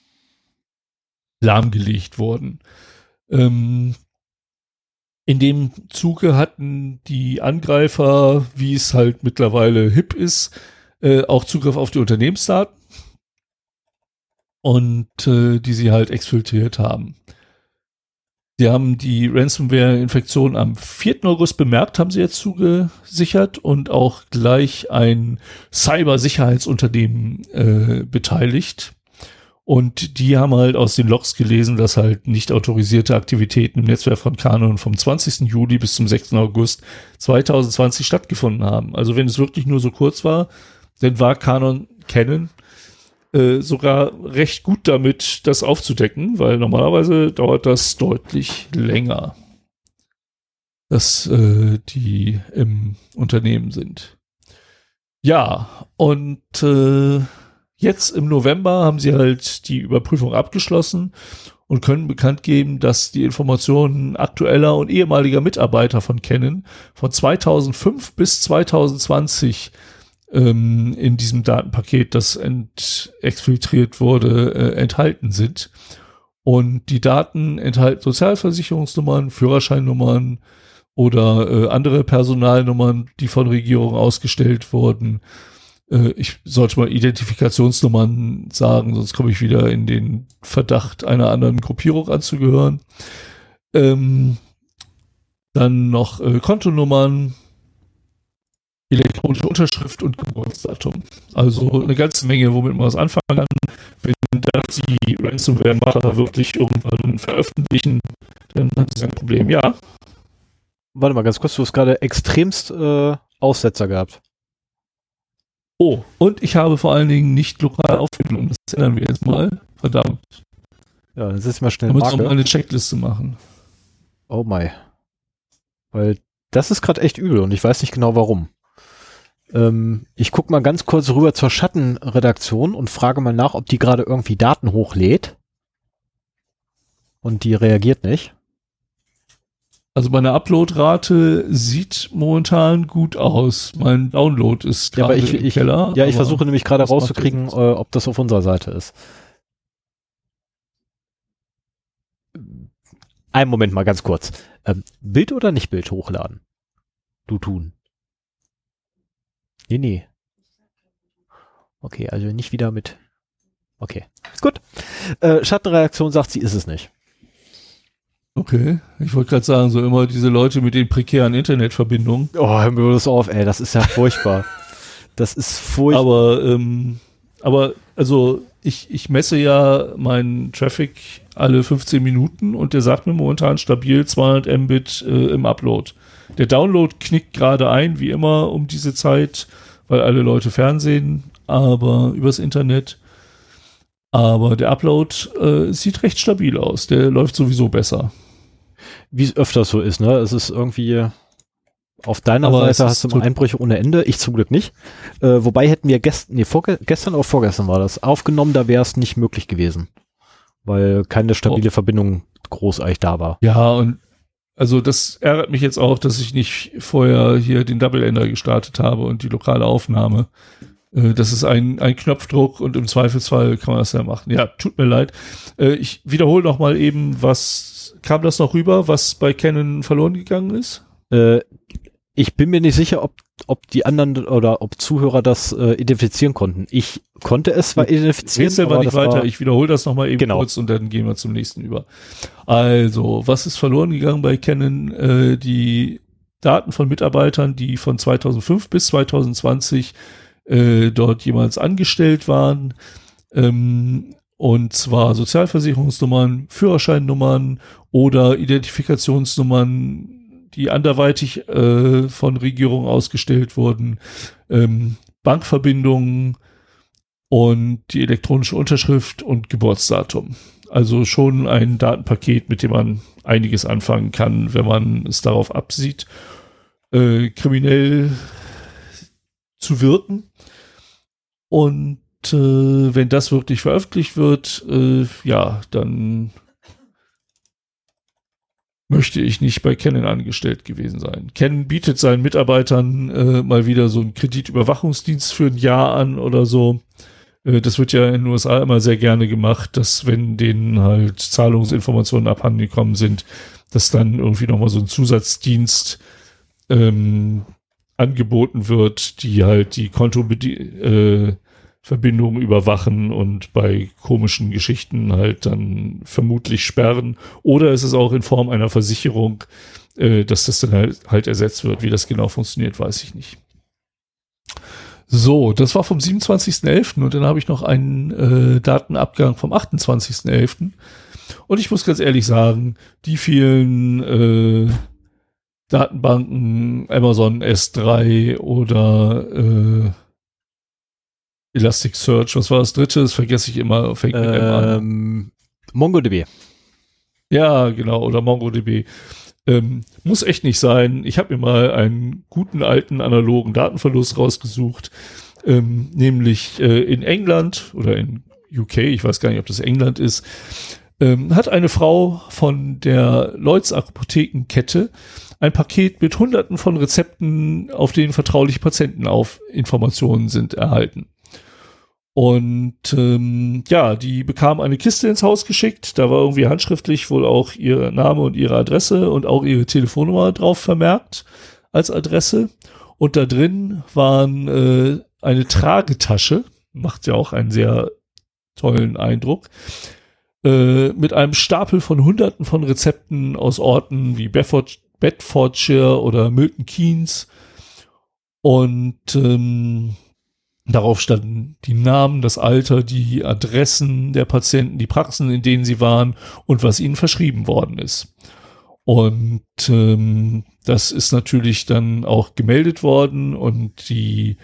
lahmgelegt wurden. Ähm, in dem Zuge hatten die Angreifer, wie es halt mittlerweile hip ist, äh, auch Zugriff auf die Unternehmensdaten und äh, die sie halt exfiltriert haben. Sie haben die Ransomware-Infektion am 4. August bemerkt, haben sie jetzt zugesichert und auch gleich ein Cybersicherheitsunternehmen äh, beteiligt. Und die haben halt aus den Logs gelesen, dass halt nicht autorisierte Aktivitäten im Netzwerk von Canon vom 20. Juli bis zum 6. August 2020 stattgefunden haben. Also wenn es wirklich nur so kurz war, dann war Canon Canon äh, sogar recht gut damit, das aufzudecken, weil normalerweise dauert das deutlich länger, dass äh, die im Unternehmen sind. Ja, und äh, jetzt im November haben sie halt die Überprüfung abgeschlossen und können bekannt geben, dass die Informationen aktueller und ehemaliger Mitarbeiter von Canon von 2005 bis 2020 ähm, in diesem Datenpaket, das ent exfiltriert wurde, äh, enthalten sind. Und die Daten enthalten Sozialversicherungsnummern, Führerscheinnummern oder äh, andere Personalnummern, die von Regierungen ausgestellt wurden. Äh, ich sollte mal Identifikationsnummern sagen, sonst komme ich wieder in den Verdacht, einer anderen Gruppierung anzugehören. Ähm, dann noch äh, Kontonummern, elektronische Unterschrift und Geburtsdatum. Also eine ganze Menge, womit man was anfangen kann. Wenn das die Ransomware-Macher wirklich irgendwann veröffentlichen, dann hat es ein Problem. Ja, Warte mal ganz kurz, du hast gerade extremst äh, Aussetzer gehabt. Oh, und ich habe vor allen Dingen nicht lokal aufgenommen. Das ändern wir jetzt mal. Verdammt. Ja, dann setz mal schnell Da muss noch mal Marke. eine Checkliste machen. Oh my. Weil das ist gerade echt übel und ich weiß nicht genau warum. Ähm, ich guck mal ganz kurz rüber zur Schattenredaktion und frage mal nach, ob die gerade irgendwie Daten hochlädt. Und die reagiert nicht. Also meine Uploadrate sieht momentan gut aus. Mein Download ist Ja, gerade ich- im ich- Keller. Ja, ich versuche nämlich gerade rauszukriegen, äh, ob das auf unserer Seite ist. Einen Moment mal ganz kurz. Ähm, Bild oder nicht Bild hochladen? Du tun. Nee, nee. Okay, also nicht wieder mit. Okay, gut. Äh, Schattenreaktion sagt, sie ist es nicht. Okay, ich wollte gerade sagen, so immer diese Leute mit den prekären Internetverbindungen. Oh, hör mir das auf, ey, das ist ja furchtbar. das ist furchtbar. Aber, ähm, aber also ich, ich messe ja meinen Traffic alle 15 Minuten und der sagt mir momentan stabil 200 Mbit äh, im Upload. Der Download knickt gerade ein, wie immer um diese Zeit, weil alle Leute Fernsehen, aber übers Internet. Aber der Upload äh, sieht recht stabil aus. Der läuft sowieso besser. Wie es öfters so ist, ne? Es ist irgendwie auf deiner Aber Seite hast du Einbrüche ohne Ende, ich zum Glück nicht. Äh, wobei hätten wir gestern, nee, gestern oder vorgestern war das, aufgenommen, da wäre es nicht möglich gewesen. Weil keine stabile Verbindung großartig da war. Ja, und also das ärgert mich jetzt auch, dass ich nicht vorher hier den Double Ender gestartet habe und die lokale Aufnahme. Äh, Das ist ein, ein Knopfdruck und im Zweifelsfall kann man das ja machen. Ja, tut mir leid. Äh, Ich wiederhole noch mal eben, was kam das noch rüber, was bei Canon verloren gegangen ist? Äh, ich bin mir nicht sicher, ob, ob die anderen oder ob Zuhörer das äh, identifizieren konnten. Ich konnte es zwar identifizieren, Rätsel war aber nicht weiter. war, ich wiederhole das noch mal eben Genau. kurz und dann gehen wir zum nächsten über. Also, was ist verloren gegangen bei Canon? Äh, die Daten von Mitarbeitern, die von 2005 bis 2020 äh, dort jemals angestellt waren. Ähm, und zwar Sozialversicherungsnummern, Führerscheinnummern oder Identifikationsnummern, die anderweitig äh, von Regierungen ausgestellt wurden, ähm, Bankverbindungen und die elektronische Unterschrift und Geburtsdatum. Also schon ein Datenpaket, mit dem man einiges anfangen kann, wenn man es darauf absieht, äh, kriminell zu wirken. Und äh, wenn das wirklich veröffentlicht wird, äh, ja, dann möchte ich nicht bei Canon angestellt gewesen sein. Canon bietet seinen Mitarbeitern äh, mal wieder so einen Kreditüberwachungsdienst für ein Jahr an oder so. Äh, das wird ja in den USA immer sehr gerne gemacht, dass wenn denen halt Zahlungsinformationen abhandengekommen sind, dass dann irgendwie nochmal so ein Zusatzdienst ähm, angeboten wird, die halt die Konto äh, Verbindungen überwachen und bei komischen Geschichten halt dann vermutlich sperren. Oder ist es auch in Form einer Versicherung, äh, dass das dann halt, halt ersetzt wird. Wie das genau funktioniert, weiß ich nicht. So, das war vom 27.11. und dann habe ich noch einen äh, Datenabgang vom 28.11. Und ich muss ganz ehrlich sagen, die vielen äh, Datenbanken, Amazon S3 oder äh, Elasticsearch, was war das dritte? Das vergesse ich immer, fängt mit ähm, an. MongoDB. Ja, genau, oder MongoDB. Ähm, muss echt nicht sein. Ich habe mir mal einen guten alten analogen Datenverlust rausgesucht, ähm, nämlich äh, in England oder in UK, ich weiß gar nicht, ob das England ist, ähm, hat eine Frau von der Lloyds Apothekenkette ein Paket mit hunderten von Rezepten, auf denen vertrauliche Patienteninformationen sind, erhalten. Und ähm, ja, die bekam eine Kiste ins Haus geschickt. Da war irgendwie handschriftlich wohl auch ihr Name und ihre Adresse und auch ihre Telefonnummer drauf vermerkt als Adresse. Und da drin waren äh, eine Tragetasche, macht ja auch einen sehr tollen Eindruck, äh, mit einem Stapel von Hunderten von Rezepten aus Orten wie Bedford, Bedfordshire oder Milton Keynes. Und ähm, Darauf standen die Namen, das Alter, die Adressen der Patienten, die Praxen, in denen sie waren und was ihnen verschrieben worden ist. Und ähm, das ist natürlich dann auch gemeldet worden und die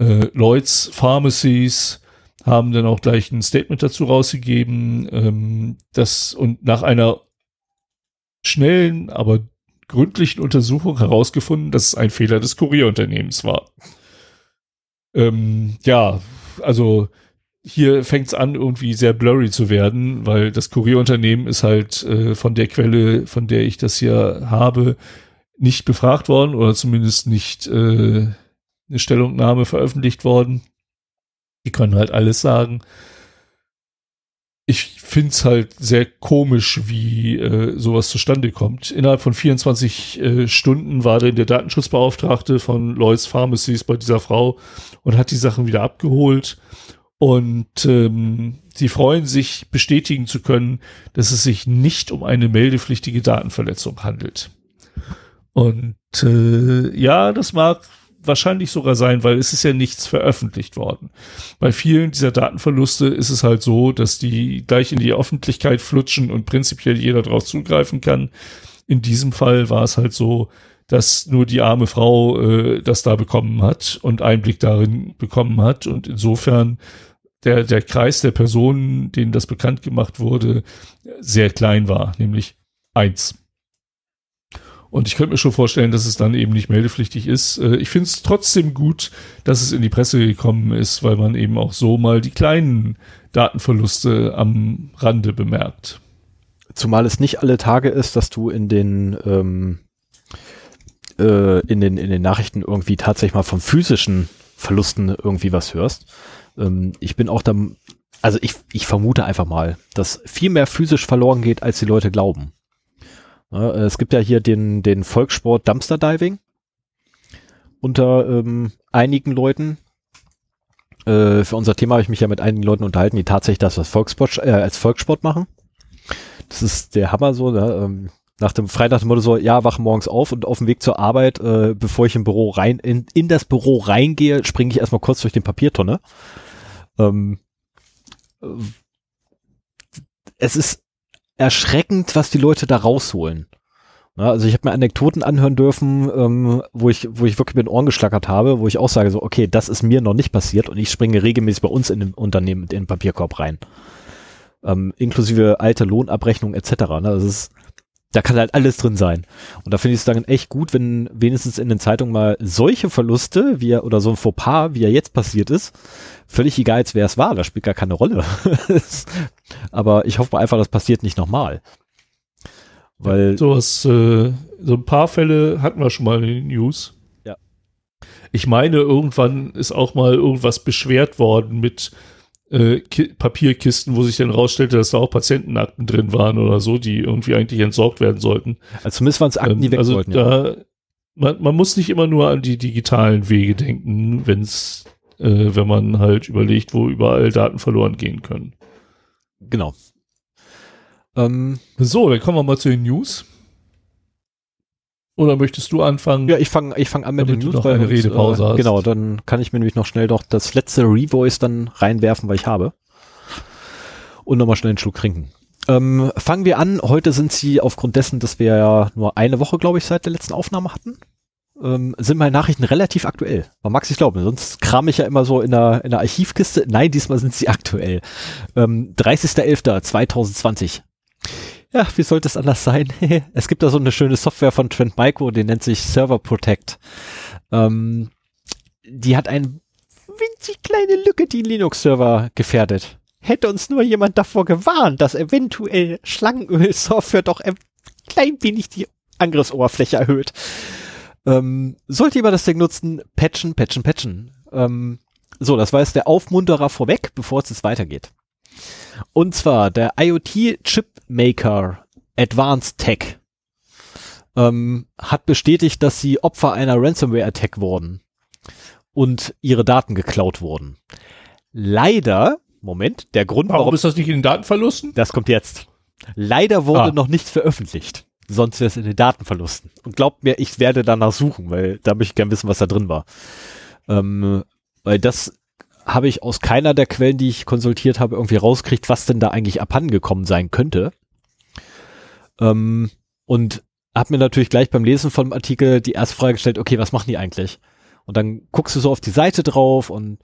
äh, Lloyds Pharmacies haben dann auch gleich ein Statement dazu rausgegeben, ähm, das und nach einer schnellen, aber gründlichen Untersuchung herausgefunden, dass es ein Fehler des Kurierunternehmens war ähm, ja, also hier fängt es an, irgendwie sehr blurry zu werden, weil das Kurierunternehmen ist halt äh, von der Quelle, von der ich das hier habe, nicht befragt worden oder zumindest nicht äh, eine Stellungnahme veröffentlicht worden. Die können halt alles sagen ich finde es halt sehr komisch, wie äh, sowas zustande kommt. Innerhalb von 24 äh, Stunden war dann der Datenschutzbeauftragte von Lloyds Pharmacies bei dieser Frau und hat die Sachen wieder abgeholt. Und ähm, sie freuen sich, bestätigen zu können, dass es sich nicht um eine meldepflichtige Datenverletzung handelt. Und äh, ja, das mag wahrscheinlich sogar sein, weil es ist ja nichts veröffentlicht worden. Bei vielen dieser Datenverluste ist es halt so, dass die gleich in die Öffentlichkeit flutschen und prinzipiell jeder drauf zugreifen kann. In diesem Fall war es halt so, dass nur die arme Frau äh, das da bekommen hat und Einblick darin bekommen hat und insofern der, der Kreis der Personen, denen das bekannt gemacht wurde, sehr klein war, nämlich eins. Und ich könnte mir schon vorstellen, dass es dann eben nicht meldepflichtig ist. Äh, ich finde es trotzdem gut, dass es in die Presse gekommen ist, weil man eben auch so mal die kleinen Datenverluste am Rande bemerkt. Zumal es nicht alle Tage ist, dass du in den ähm, äh, in den in den Nachrichten irgendwie tatsächlich mal von physischen Verlusten irgendwie was hörst. Ähm, ich bin auch da, also ich ich vermute einfach mal, dass viel mehr physisch verloren geht, als die Leute glauben. Ja, es gibt ja hier den, den Volkssport Dumpster Diving unter ähm, einigen Leuten. Äh, für unser Thema habe ich mich ja mit einigen Leuten unterhalten, die tatsächlich das als Volkssport, äh, als Volkssport machen. Das ist der Hammer so. Ne? Ähm, nach dem Freitag Motto so, ja, wach morgens auf und auf dem Weg zur Arbeit, äh, bevor ich im Büro rein, in, in das Büro reingehe, springe ich erstmal kurz durch den Papiertonne. Ähm, äh, es ist erschreckend, was die Leute da rausholen. Ja, also ich habe mir Anekdoten anhören dürfen, ähm, wo ich, wo ich wirklich mit den Ohren geschlackert habe, wo ich auch sage so, okay, das ist mir noch nicht passiert und ich springe regelmäßig bei uns in dem Unternehmen in den Papierkorb rein. Ähm, inklusive alte Lohnabrechnung etc. Ne? Das ist, da kann halt alles drin sein. Und da finde ich es dann echt gut, wenn wenigstens in den Zeitungen mal solche Verluste, wie er, oder so ein Fauxpas, wie er jetzt passiert ist, völlig egal jetzt wer es war, das spielt gar keine Rolle. (laughs) Aber ich hoffe einfach, das passiert nicht nochmal. Weil so, was, äh, so ein paar Fälle hatten wir schon mal in den News. Ja. Ich meine, irgendwann ist auch mal irgendwas beschwert worden mit äh, Papierkisten, wo sich dann rausstellte, dass da auch Patientenakten drin waren oder so, die irgendwie eigentlich entsorgt werden sollten. Also zumindest waren es Akten, die ähm, weg also wollten. Da, man, man muss nicht immer nur an die digitalen Wege denken, wenn's, äh, wenn man halt überlegt, wo überall Daten verloren gehen können. Genau. Ähm, so, dann kommen wir mal zu den News. Oder möchtest du anfangen? Ja, ich fange ich fang an mit Damit den du News. noch eine sonst, Redepause hast. Genau, dann kann ich mir nämlich noch schnell doch das letzte Revoice dann reinwerfen, weil ich habe. Und nochmal schnell einen Schluck trinken. Ähm, fangen wir an. Heute sind sie aufgrund dessen, dass wir ja nur eine Woche, glaube ich, seit der letzten Aufnahme hatten, ähm, sind meine Nachrichten relativ aktuell. Man mag sich glauben, sonst kram ich ja immer so in der, in der Archivkiste. Nein, diesmal sind sie aktuell. Ähm, 30.11.2020. Ja, wie sollte es anders sein? (laughs) es gibt da so eine schöne Software von Trend Micro, die nennt sich Server Protect. Ähm, die hat eine winzig kleine Lücke, die Linux-Server gefährdet. Hätte uns nur jemand davor gewarnt, dass eventuell Schlangenöl-Software doch ein klein wenig die Angriffsoberfläche erhöht. Ähm, sollte jemand das Ding nutzen, patchen, patchen, patchen. Ähm, so, das war jetzt der Aufmunterer vorweg, bevor es jetzt weitergeht. Und zwar der IoT Chip Maker Advanced Tech ähm, hat bestätigt, dass sie Opfer einer Ransomware-Attack wurden und ihre Daten geklaut wurden. Leider, Moment, der Grund, Warum warum, ist das nicht in den Datenverlusten? das kommt jetzt. Leider wurde Ah. noch nichts veröffentlicht. Sonst wäre es in den Datenverlusten. Und glaubt mir, ich werde danach suchen, weil da möchte ich gern wissen, was da drin war. Ähm, weil das habe ich aus keiner der Quellen, die ich konsultiert habe, irgendwie rauskriegt, was denn da eigentlich abhandengekommen sein könnte. Ähm, und habe mir natürlich gleich beim Lesen vom Artikel die erste Frage gestellt, okay, was machen die eigentlich? Und dann guckst du so auf die Seite drauf und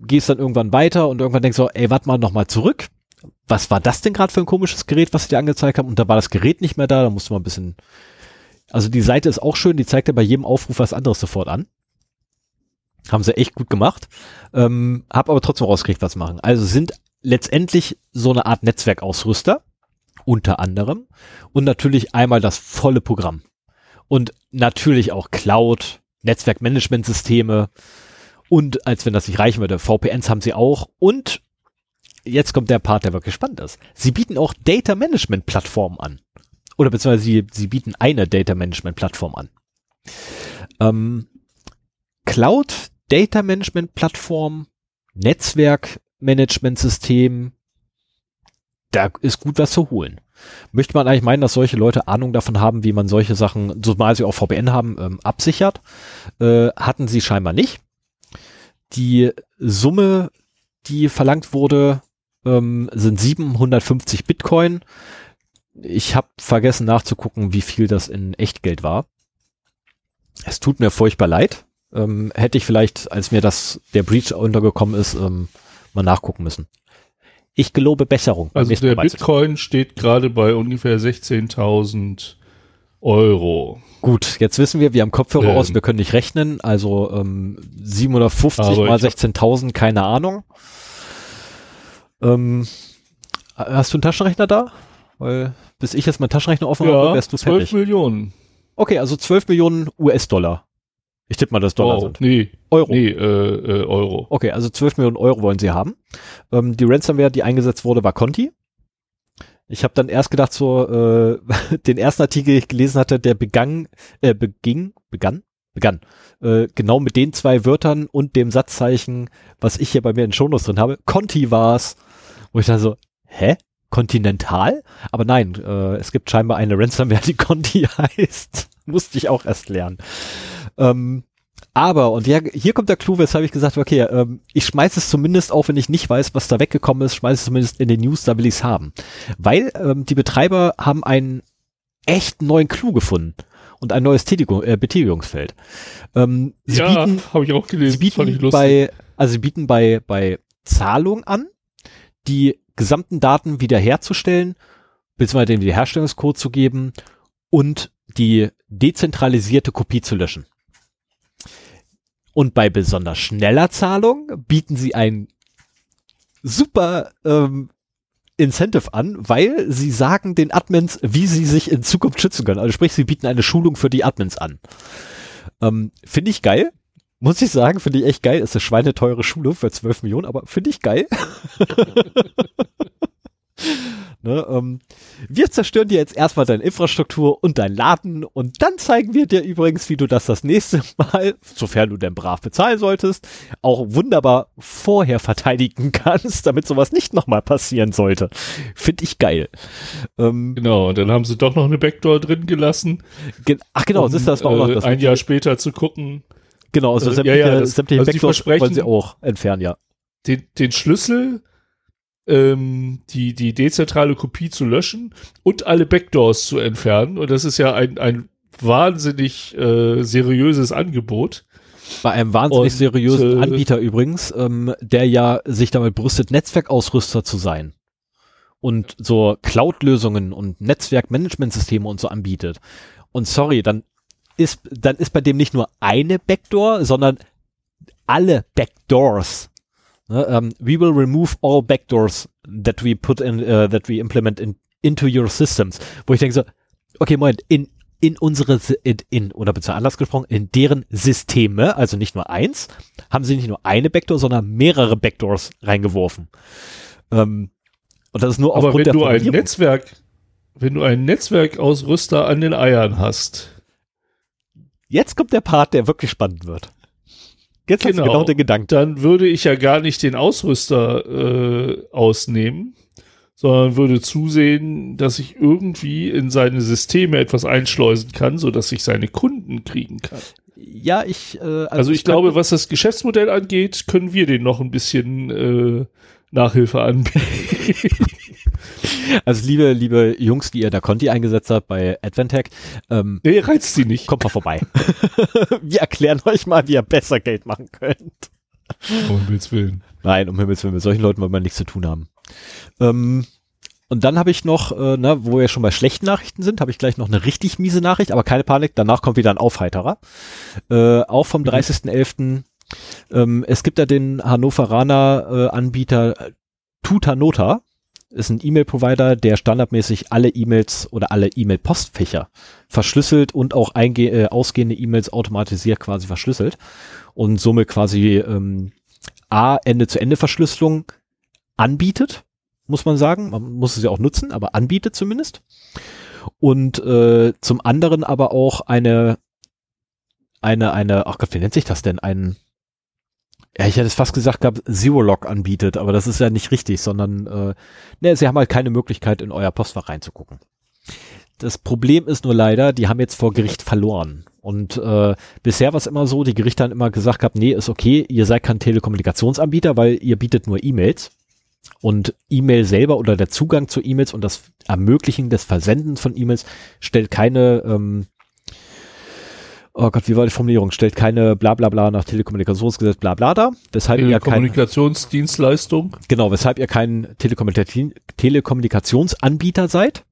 gehst dann irgendwann weiter und irgendwann denkst du, ey, warte mal nochmal zurück. Was war das denn gerade für ein komisches Gerät, was sie dir angezeigt haben? Und da war das Gerät nicht mehr da, da musst du mal ein bisschen. Also die Seite ist auch schön, die zeigt dir bei jedem Aufruf was anderes sofort an. Haben sie echt gut gemacht. Ähm, hab aber trotzdem rausgekriegt, was machen. Also sind letztendlich so eine Art Netzwerkausrüster, unter anderem. Und natürlich einmal das volle Programm. Und natürlich auch Cloud, Netzwerkmanagementsysteme. Und als wenn das nicht reichen würde, VPNs haben sie auch. Und jetzt kommt der Part, der wirklich spannend ist. Sie bieten auch Data Management Plattformen an. Oder beziehungsweise sie, sie bieten eine Data Management Plattform an. Ähm, Cloud Data Management Plattform, Netzwerk Management System, da ist gut was zu holen. Möchte man eigentlich meinen, dass solche Leute Ahnung davon haben, wie man solche Sachen, zumal sie auch VPN haben, ähm, absichert. Äh, hatten sie scheinbar nicht. Die Summe, die verlangt wurde, ähm, sind 750 Bitcoin. Ich habe vergessen nachzugucken, wie viel das in Echtgeld war. Es tut mir furchtbar leid. Ähm, hätte ich vielleicht, als mir das der Breach untergekommen ist, ähm, mal nachgucken müssen. Ich gelobe Besserung. Also der. Bitcoin steht gerade bei ungefähr 16.000 Euro. Gut, jetzt wissen wir, wir haben Kopfhörer Ähm. aus, wir können nicht rechnen, also ähm, 750 Aber mal ich hab- 16.000, keine Ahnung. Ähm, hast du einen Taschenrechner da? Weil bis ich jetzt meinen Taschenrechner offen habe, Ja, wärst du 12 fertig. Millionen. Okay, also 12 Millionen US-Dollar. Ich tippe mal, dass Dollar Oh, sind. nee, Euro. nee, äh, äh, Euro. Okay, also 12 Millionen Euro wollen sie haben. Ähm, die Ransomware, die eingesetzt wurde, war Conti. Ich habe dann erst gedacht, so äh, (laughs) den ersten Artikel, den ich gelesen hatte, der begann, äh, beging, begann, begann, äh, genau mit den zwei Wörtern und dem Satzzeichen, was ich hier bei mir in Shownotes drin habe. Conti war's. Wo ich dann so, hä? Continental, aber nein, äh, es gibt scheinbar eine Ransomware, die Conti (laughs) heißt. Musste ich auch erst lernen. Ähm, aber, und ja, hier kommt der Clou, weshalb ich gesagt habe, okay, ähm, ich schmeiße es zumindest, auch wenn ich nicht weiß, was da weggekommen ist, schmeiße es zumindest in den News, da will ich es haben. Weil ähm, die Betreiber haben einen echt neuen Clou gefunden und ein neues Tätigung, äh, Betätigungsfeld. Ähm, sie ja, habe ich auch gelesen. Sie bieten bei, also sie bieten bei, bei Zahlung an, die gesamten Daten wiederherzustellen, beziehungsweise den Wiederherstellungscode zu geben und die dezentralisierte Kopie zu löschen. Und bei besonders schneller Zahlung bieten sie ein super ähm, Incentive an, weil sie sagen den Admins, wie sie sich in Zukunft schützen können. Also sprich, sie bieten eine Schulung für die Admins an. Ähm, finde ich geil. Muss ich sagen, finde ich echt geil. Ist eine schweineteure Schule für 12 Millionen, aber finde ich geil. (laughs) (laughs) (laughs) Ne, ähm, wir zerstören dir jetzt erstmal deine Infrastruktur und dein Laden und dann zeigen wir dir übrigens, wie du das das nächste (laughs) Mal, sofern du denn brav bezahlen solltest, auch wunderbar vorher verteidigen (laughs) kannst, damit sowas nicht nochmal passieren sollte. Finde ich geil. Ähm, genau, und dann haben sie doch noch eine Backdoor drin gelassen. Ge ach genau, um, das ist das auch noch äh, das. Ein Jahr später zu gucken. Genau, also äh, sämtliche, ja, ja, das, sämtliche also Backdoors wollen sie auch entfernen, ja. Den, den Schlüssel ähm, die, die dezentrale Kopie zu löschen und alle Backdoors zu entfernen. Und das ist ja ein, ein wahnsinnig äh, seriöses Angebot. Bei einem wahnsinnig und, seriösen äh, Anbieter übrigens, ähm, der ja sich damit brüstet, Netzwerkausrüster zu sein und so Cloud-Lösungen und Netzwerkmanagementsysteme und so anbietet. Und sorry, dann ist, dann ist bei dem nicht nur eine Backdoor, sondern alle Backdoors Ne, um, ähm, we will remove all backdoors that we put in, uh, that we implement in, into your systems. Wo ich denke so, okay, Moment, in, in unsere, in, in oder beziehungsweise anders gesprochen, in deren Systeme, also nicht nur eins, haben sie nicht nur eine Backdoor, sondern mehrere Backdoors reingeworfen. Ähm, und das ist nur Aber aufgrund wenn du ein Netzwerk, wenn du einen Netzwerkausrüster an den Eiern hast. Jetzt kommt der Part, der wirklich spannend wird. Jetzt genau, genau den Gedanken. Dann würde ich ja gar nicht den Ausrüster äh, ausnehmen, sondern würde zusehen, dass ich irgendwie in seine Systeme etwas einschleusen kann, so dass ich seine Kunden kriegen kann. Ja, ich. Äh, also, also ich, ich glaube, was das Geschäftsmodell angeht, können wir den noch ein bisschen äh, Nachhilfe anbieten. (laughs) (laughs) Also liebe, liebe Jungs, die ihr da Conti eingesetzt habt bei Adventech, ähm, nee, reizt sie nicht. Kommt mal vorbei. (laughs) Wir erklären euch mal, wie ihr besser Geld machen könnt. Um Himmels Willen. Nein, um Himmels Willen. Mit solchen Leuten wollen wir nichts zu tun haben. Ähm, und dann habe ich noch, äh, ne, wo wir schon bei schlechten Nachrichten sind, habe ich gleich noch eine richtig miese Nachricht, aber keine Panik, danach kommt wieder ein Aufheiterer. Äh, auch vom 30.11. Mhm. Ähm, es gibt da den Hannoveraner äh, Anbieter Tutanota ist ein E-Mail-Provider, der standardmäßig alle E-Mails oder alle E-Mail-Postfächer verschlüsselt und auch einge äh, ausgehende E-Mails automatisiert quasi verschlüsselt und somit quasi ähm, A, Ende-zu-Ende-Verschlüsselung anbietet, muss man sagen. Man muss es ja auch nutzen, aber anbietet zumindest. Und äh, zum anderen aber auch eine, eine, eine, ach Gott, wie nennt sich das denn? Ein, ja, ich hätte es fast gesagt gehabt, Zero-Log anbietet, aber das ist ja nicht richtig, sondern äh, ne, sie haben halt keine Möglichkeit, in euer Postfach reinzugucken. Das Problem ist nur leider, die haben jetzt vor Gericht verloren. Und äh, bisher war es immer so, die Gerichte haben immer gesagt gehabt, nee, ist okay, ihr seid kein Telekommunikationsanbieter, weil ihr bietet nur E-Mails. Und E-Mail selber oder der Zugang zu E-Mails und das Ermöglichen des Versendens von E-Mails stellt keine ähm, oh Gott, wie war die Formulierung? Stellt keine bla bla bla nach Telekommunikationsgesetz bla bla da. Weshalb ihr kein, Kommunikationsdienstleistung. Genau, weshalb ihr kein Telekommunikationsanbieter seid.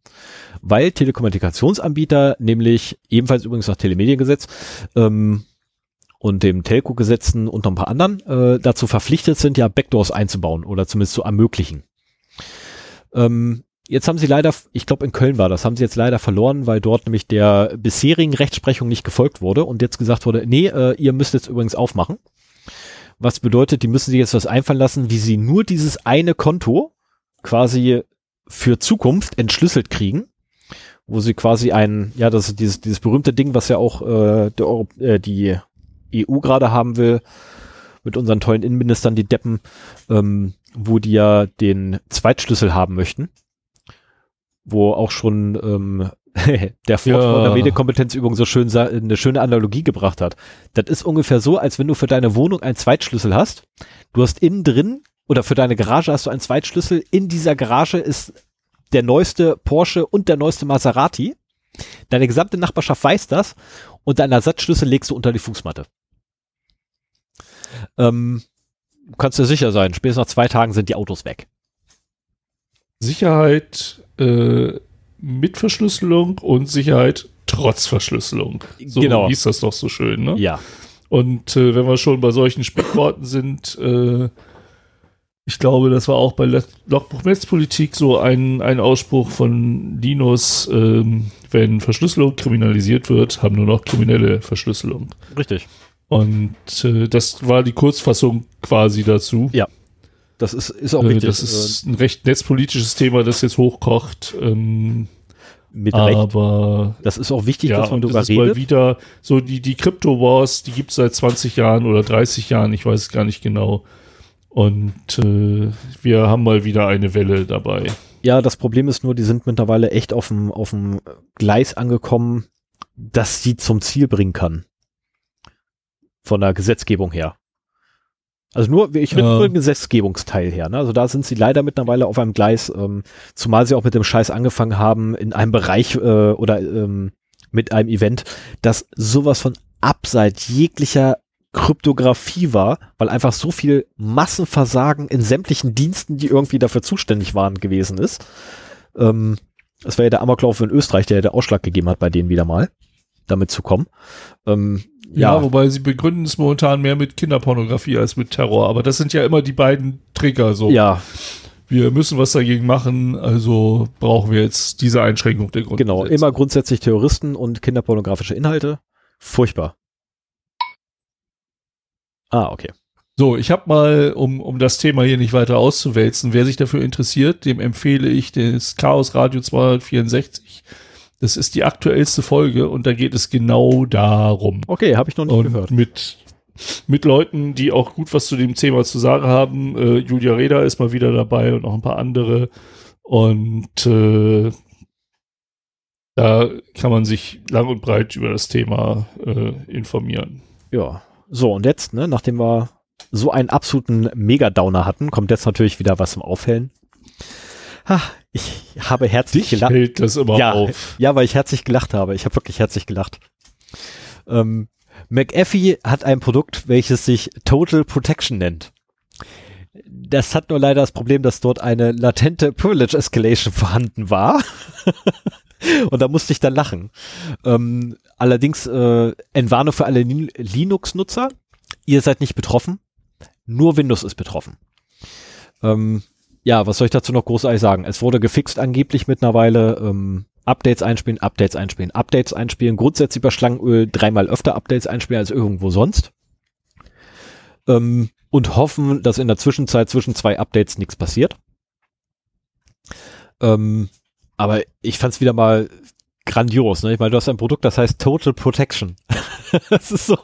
Weil Telekommunikationsanbieter nämlich ebenfalls übrigens nach Telemediengesetz ähm, und dem Telco-Gesetzen und noch ein paar anderen äh, dazu verpflichtet sind, ja Backdoors einzubauen oder zumindest zu ermöglichen. Ähm, Jetzt haben sie leider, ich glaube in Köln war das, haben sie jetzt leider verloren, weil dort nämlich der bisherigen Rechtsprechung nicht gefolgt wurde und jetzt gesagt wurde, nee, äh, ihr müsst jetzt übrigens aufmachen. Was bedeutet, die müssen sich jetzt was einfallen lassen, wie sie nur dieses eine Konto quasi für Zukunft entschlüsselt kriegen, wo sie quasi ein, ja, das ist dieses, dieses berühmte Ding, was ja auch äh, der Euro, äh, die EU gerade haben will, mit unseren tollen Innenministern, die Deppen, ähm, wo die ja den Zweitschlüssel haben möchten wo auch schon ähm, (laughs) der Ford Ja. von der Medienkompetenzübung so schön eine schöne Analogie gebracht hat. Das ist ungefähr so, als wenn du für deine Wohnung einen Zweitschlüssel hast. Du hast innen drin oder für deine Garage hast du einen Zweitschlüssel. In dieser Garage ist der neueste Porsche und der neueste Maserati. Deine gesamte Nachbarschaft weiß das und deinen Ersatzschlüssel legst du unter die Fußmatte. Ähm, du kannst dir sicher sein, spätestens nach zwei Tagen sind die Autos weg. Sicherheit äh, mit Verschlüsselung und Sicherheit trotz Verschlüsselung. So Genau. hieß das doch so schön, ne? Ja. Und äh, wenn wir schon bei solchen Sprichworten sind, äh, ich glaube, das war auch bei Logbuch Netzpolitik so ein, ein Ausspruch von Linus, ähm, wenn Verschlüsselung kriminalisiert wird, haben nur noch kriminelle Verschlüsselung. Richtig. Und äh, das war die Kurzfassung quasi dazu. Das ist, ist auch Äh, richtig. das ist ein recht netzpolitisches Thema, das jetzt hochkocht. Ähm, äh, mit Recht. aber Das ist auch wichtig, ja, dass man darüber das ist mal redet. wieder so die, die Crypto Wars, die gibt es seit 20 Jahren oder 30 Jahren, ich weiß es gar nicht genau. Und äh, wir haben mal wieder eine Welle dabei. Ja, das Problem ist nur, die sind mittlerweile echt auf dem, auf dem Gleis angekommen, dass sie zum Ziel bringen kann. Von der Gesetzgebung her. Also nur, ich rede Ja. nur den Gesetzgebungsteil her. Ne? Also da sind sie leider mittlerweile auf einem Gleis, ähm, zumal sie auch mit dem Scheiß angefangen haben, in einem Bereich äh, oder ähm, mit einem Event, das sowas von abseits jeglicher Kryptographie war, weil einfach so viel Massenversagen in sämtlichen Diensten, die irgendwie dafür zuständig waren, gewesen ist. Ähm, das war ja der Amoklauf in Österreich, der ja der Ausschlag gegeben hat, bei denen wieder mal damit zu kommen. Ähm, Ja, ja, wobei sie begründen es momentan mehr mit Kinderpornografie als mit Terror. Aber das sind ja immer die beiden Trigger. So, ja, wir müssen was dagegen machen, also brauchen wir jetzt diese Einschränkung der Grundgesetze. genau. Immer grundsätzlich Terroristen und kinderpornografische Inhalte. Furchtbar. Ah, okay. So, ich habe mal, um, um das Thema hier nicht weiter auszuwälzen, wer sich dafür interessiert, dem empfehle ich das Chaos Radio 264. Das ist die aktuellste Folge und da geht es genau darum. Okay, habe ich noch nicht Und gehört. mit, mit Leuten, die auch gut was zu dem Thema zu sagen haben. Äh, Julia Reda ist mal wieder dabei und noch ein paar andere. Und äh, da kann man sich lang und breit über das Thema äh, informieren. Ja. So, und jetzt, ne, nachdem wir so einen absoluten Mega-Downer hatten, kommt jetzt natürlich wieder was zum Aufhellen. Ha, ich habe herzlich gelacht. Hält das immer Ja, auf. ja, weil ich herzlich gelacht habe. Ich habe wirklich herzlich gelacht. Ähm, McAfee hat ein Produkt, welches sich Total Protection nennt. Das hat nur leider das Problem, dass dort eine latente Privilege Escalation vorhanden war. (laughs) Und da musste ich dann lachen. Ähm, allerdings äh, Entwarnung für alle Lin- Linux-Nutzer. Ihr seid nicht betroffen. Nur Windows ist betroffen. Ähm, ja, was soll ich dazu noch großartig sagen? Es wurde gefixt angeblich mittlerweile. Ähm, Updates einspielen, Updates einspielen, Updates einspielen. Grundsätzlich über Schlangenöl dreimal öfter Updates einspielen als irgendwo sonst. Ähm, und hoffen, dass in der Zwischenzeit zwischen zwei Updates nichts passiert. Ähm, aber ich fand's wieder mal grandios. Ne? Ich meine, du hast ein Produkt, das heißt Total Protection. (laughs) das ist so.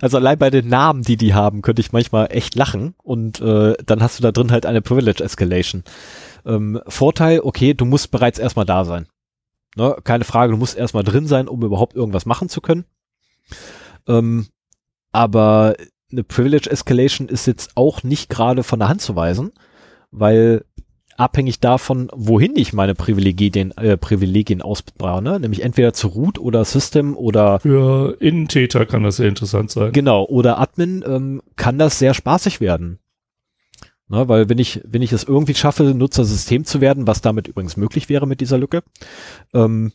Also allein bei den Namen, die die haben, könnte ich manchmal echt lachen. Und äh, dann hast du da drin halt eine Privilege Escalation. Ähm, Vorteil, okay, du musst bereits erstmal da sein. Ne? Keine Frage, du musst erstmal drin sein, um überhaupt irgendwas machen zu können. Ähm, aber eine Privilege Escalation ist jetzt auch nicht gerade von der Hand zu weisen, weil abhängig davon, wohin ich meine Privilegien, äh, Privilegien ausbahne, nämlich entweder zu Root oder System oder Für Innentäter kann das sehr interessant sein. genau oder Admin, ähm, kann das sehr spaßig werden. Ne, weil wenn ich, wenn ich es irgendwie schaffe, Nutzersystem zu werden, was damit übrigens möglich wäre mit dieser Lücke, ähm,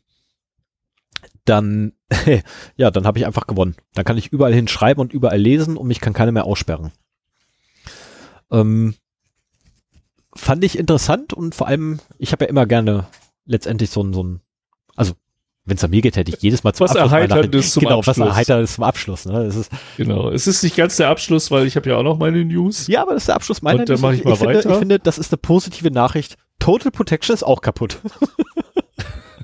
dann, (laughs) ja, dann habe ich einfach gewonnen. Dann kann ich überall hinschreiben und überall lesen und mich kann keiner mehr aussperren. Ähm, fand ich interessant und vor allem, ich habe ja immer gerne letztendlich so ein, so ein, also wenn es an mir geht, hätte ich jedes Mal zum Was Abschluss Erheiterndes zum genau, was Abschluss. Erheiterndes zum Abschluss. Ne? Das ist, Genau. Es ist nicht ganz der Abschluss, weil ich habe ja auch noch meine News. ja, aber das ist der Abschluss meiner Und dann News. mach ich mal finde, weiter. ich finde, das ist eine positive Nachricht. Total Protection ist auch kaputt. (laughs)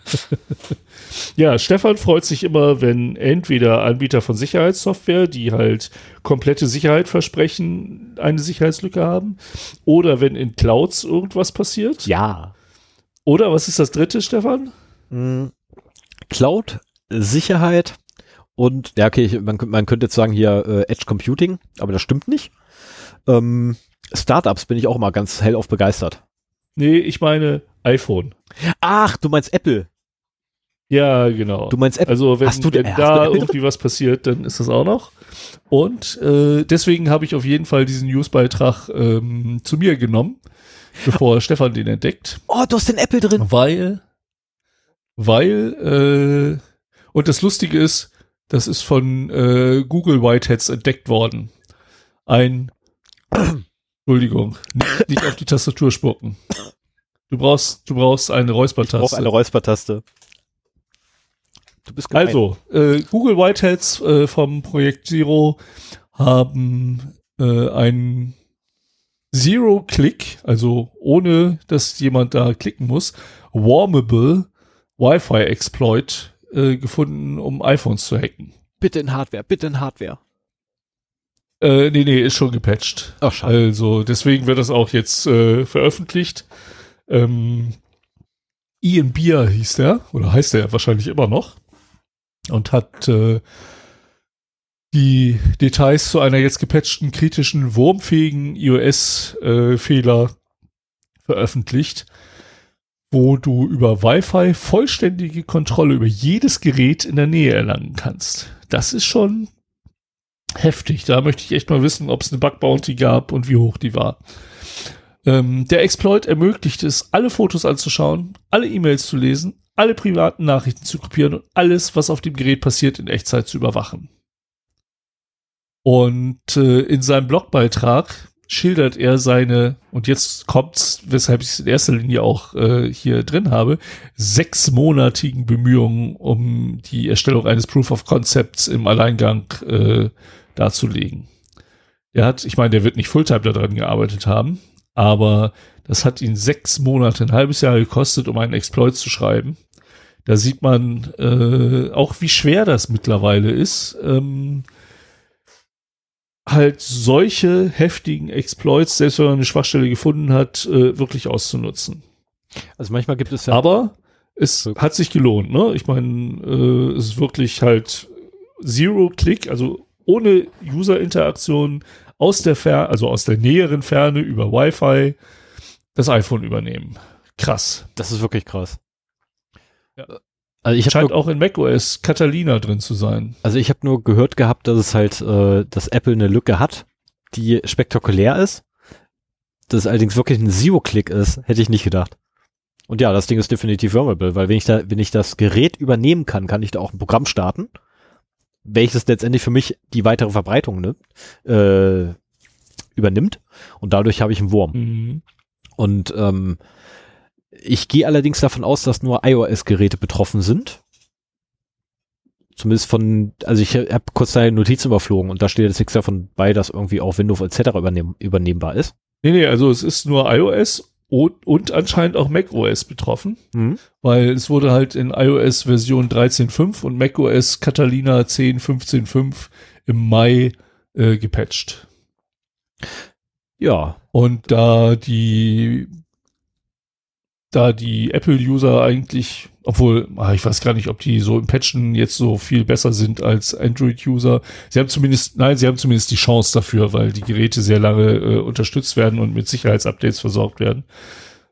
(laughs) Ja, Stefan freut sich immer, wenn entweder Anbieter von Sicherheitssoftware, die halt komplette Sicherheit versprechen, eine Sicherheitslücke haben, oder wenn in Clouds irgendwas passiert. ja. Oder was ist das dritte, Stefan? Mm, Cloud, Sicherheit und, ja, okay, ich, man, man könnte jetzt sagen hier äh, Edge Computing, aber das stimmt nicht. Ähm, Startups bin ich auch mal ganz hellauf begeistert. Nee, ich meine iPhone. Ach, du meinst Apple. Ja, genau. Du meinst Apple. Also wenn, du- wenn du da irgendwie was passiert, dann ist das auch noch. Und äh, deswegen habe ich auf jeden Fall diesen Newsbeitrag ähm, zu mir genommen, bevor Stefan den entdeckt. Oh, du hast den Apple drin. Weil, weil, äh, und das Lustige ist, das ist von äh, Google Whiteheads entdeckt worden. Ein, (clears throat) Entschuldigung, nicht, nicht auf die Tastatur spucken. Du brauchst, du brauchst eine Ich Räuspertaste. brauche eine Räuspertaste. Du bist gemein. Also, äh, Google Whiteheads äh, vom Projekt Zero haben äh, einen Zero-Click, also ohne dass jemand da klicken muss, Warmable Wi-Fi-Exploit äh, gefunden, um iPhones zu hacken. bitte in Hardware, bitte in Hardware. Äh, nee, nee, ist schon gepatcht. Ach, schade. Also deswegen wird das auch jetzt äh, veröffentlicht. Ähm, Ian Beer hieß der, oder heißt der wahrscheinlich immer noch, und hat äh, die Details zu einer jetzt gepatchten kritischen wurmfähigen iOS-Fehler veröffentlicht, wo du über Wi-Fi vollständige Kontrolle über jedes Gerät in der Nähe erlangen kannst. Das ist schon heftig. Da möchte ich echt mal wissen, ob es eine Bug Bounty gab und wie hoch die war. Ähm, der Exploit ermöglicht es, alle Fotos anzuschauen, alle E-Mails zu lesen, alle privaten Nachrichten zu kopieren und alles, was auf dem Gerät passiert, in Echtzeit zu überwachen. Und äh, in seinem Blogbeitrag schildert er seine, und jetzt kommt's, weshalb ich es in erster Linie auch äh, hier drin habe, sechsmonatigen Bemühungen, um die Erstellung eines Proof of Concepts im Alleingang äh, darzulegen. Er hat, ich meine, der wird nicht Fulltime daran gearbeitet haben, aber das hat ihn sechs Monate, ein halbes Jahr gekostet, um einen Exploit zu schreiben. Da sieht man äh, auch, wie schwer das mittlerweile ist, ähm, halt solche heftigen Exploits, selbst wenn man eine Schwachstelle gefunden hat, äh, wirklich auszunutzen. Also manchmal gibt es ja. Aber es hat sich gelohnt, ne? Ich meine, äh, es ist wirklich halt Zero-Click, also ohne User-Interaktion aus der Ferne, also aus der näheren Ferne über Wi-Fi das iPhone übernehmen. Krass. das ist wirklich krass. Ja. Also ich Scheint nur, auch in macOS Catalina drin zu sein. also ich habe nur gehört gehabt, dass es halt, äh, dass Apple eine Lücke hat, die spektakulär ist. Dass es allerdings wirklich ein Zero-Click ist, hätte ich nicht gedacht. Und ja, das Ding ist definitiv vulnerable, weil wenn ich da, wenn ich das Gerät übernehmen kann, kann ich da auch ein Programm starten, welches letztendlich für mich die weitere Verbreitung ne, äh, übernimmt. Und dadurch habe ich einen Wurm. Mhm. Und ähm, ich gehe allerdings davon aus, dass nur iOS-Geräte betroffen sind. Zumindest von, also ich habe kurz deine Notizen überflogen und da steht jetzt nichts davon bei, dass irgendwie auch Windows etc. Übernehm, übernehmbar ist. Nee, nee, also es ist nur iOS und, und anscheinend auch macOS betroffen, Mhm. weil es wurde halt in iOS Version 13.5 und macOS Catalina 10.15.5 im Mai äh, gepatcht. Ja, Und da die da die Apple-User eigentlich, obwohl, ah, ich weiß gar nicht, ob die so im Patchen jetzt so viel besser sind als Android-User. Sie haben zumindest, nein, sie haben zumindest die Chance dafür, weil die Geräte sehr lange äh, unterstützt werden und mit Sicherheitsupdates versorgt werden.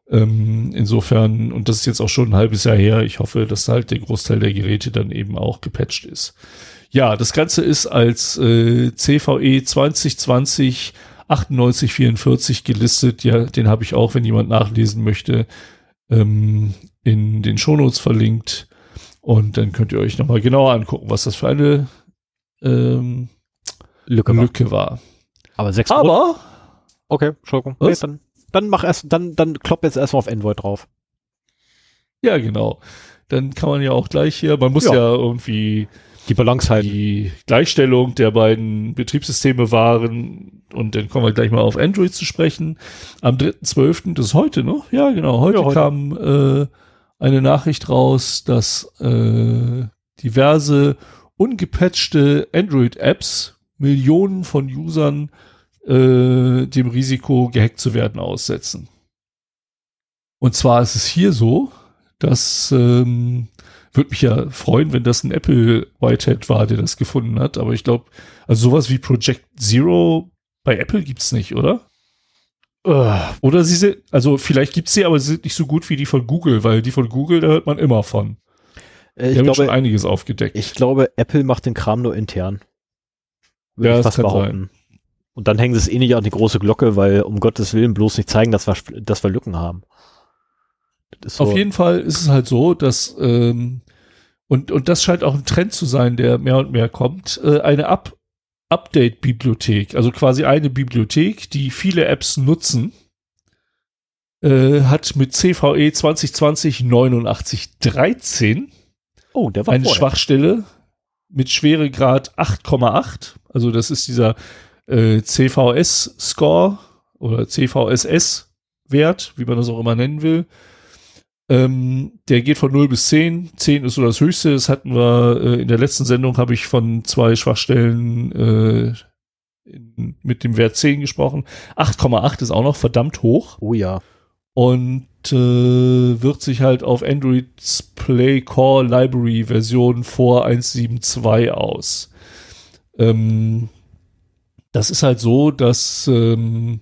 Ähm, insofern, und das ist jetzt auch schon ein halbes Jahr her, ich hoffe, dass halt der Großteil der Geräte dann eben auch gepatcht ist. Ja, das Ganze ist als äh, CVE 2020 9844 gelistet. Ja, den habe ich auch, wenn jemand nachlesen möchte, ähm, in den Shownotes verlinkt. Und dann könnt ihr euch nochmal genauer angucken, was das für eine ähm, Lücke. war. Lücke war. Aber sechs Aber Okay, Entschuldigung. Nee, dann, dann mach erst, dann, dann klopp jetzt erstmal auf Android drauf. ja, genau. Dann kann man ja auch gleich hier, man muss Ja. ja, irgendwie Die Balance halten. die Gleichstellung der beiden Betriebssysteme wahren. Und dann kommen wir gleich mal auf Android zu sprechen. Am 3.12., das ist heute noch? Ja, genau. Heute, Ja, heute. kam äh, eine Nachricht raus, dass äh, diverse ungepatchte Android-Apps Millionen von Usern äh, dem Risiko, gehackt zu werden, aussetzen. Und zwar ist es hier so, dass ähm, würde mich ja freuen, wenn das ein Apple Whitehead war, der das gefunden hat. Aber ich glaube, also sowas wie Project Zero bei Apple gibt's nicht, oder? Oder sie sind, also vielleicht gibt's sie, aber sie sind nicht so gut wie die von Google, weil die von Google, da hört man immer von. Äh, ich glaube, schon einiges aufgedeckt. Ich glaube, Apple macht den Kram nur intern. Würde ja, ich fast behaupten. Sein. Und dann hängen sie es eh nicht an die große Glocke, weil um Gottes Willen bloß nicht zeigen, dass wir, dass wir Lücken haben. So. Auf jeden Fall ist es halt so, dass ähm, und, und das scheint auch ein Trend zu sein, der mehr und mehr kommt, äh, eine Up Update-Bibliothek, also quasi eine Bibliothek, die viele Apps nutzen, äh, hat mit CVE 2020 8913 oh, eine vorher. Schwachstelle mit Schweregrad 8,8. Also das ist dieser äh, CVS-Score oder CVSS-Wert, wie man das auch immer nennen will. Ähm, der geht von 0 bis 10. 10 ist so das höchste. Das hatten wir äh, in der letzten Sendung, habe ich von zwei Schwachstellen äh, in, mit dem Wert 10 gesprochen. 8,8 ist auch noch verdammt hoch. Oh ja. Und äh, wirkt sich halt auf Androids Play Core Library Version vor 1.7.2 aus. Ähm, das ist halt so, dass ähm,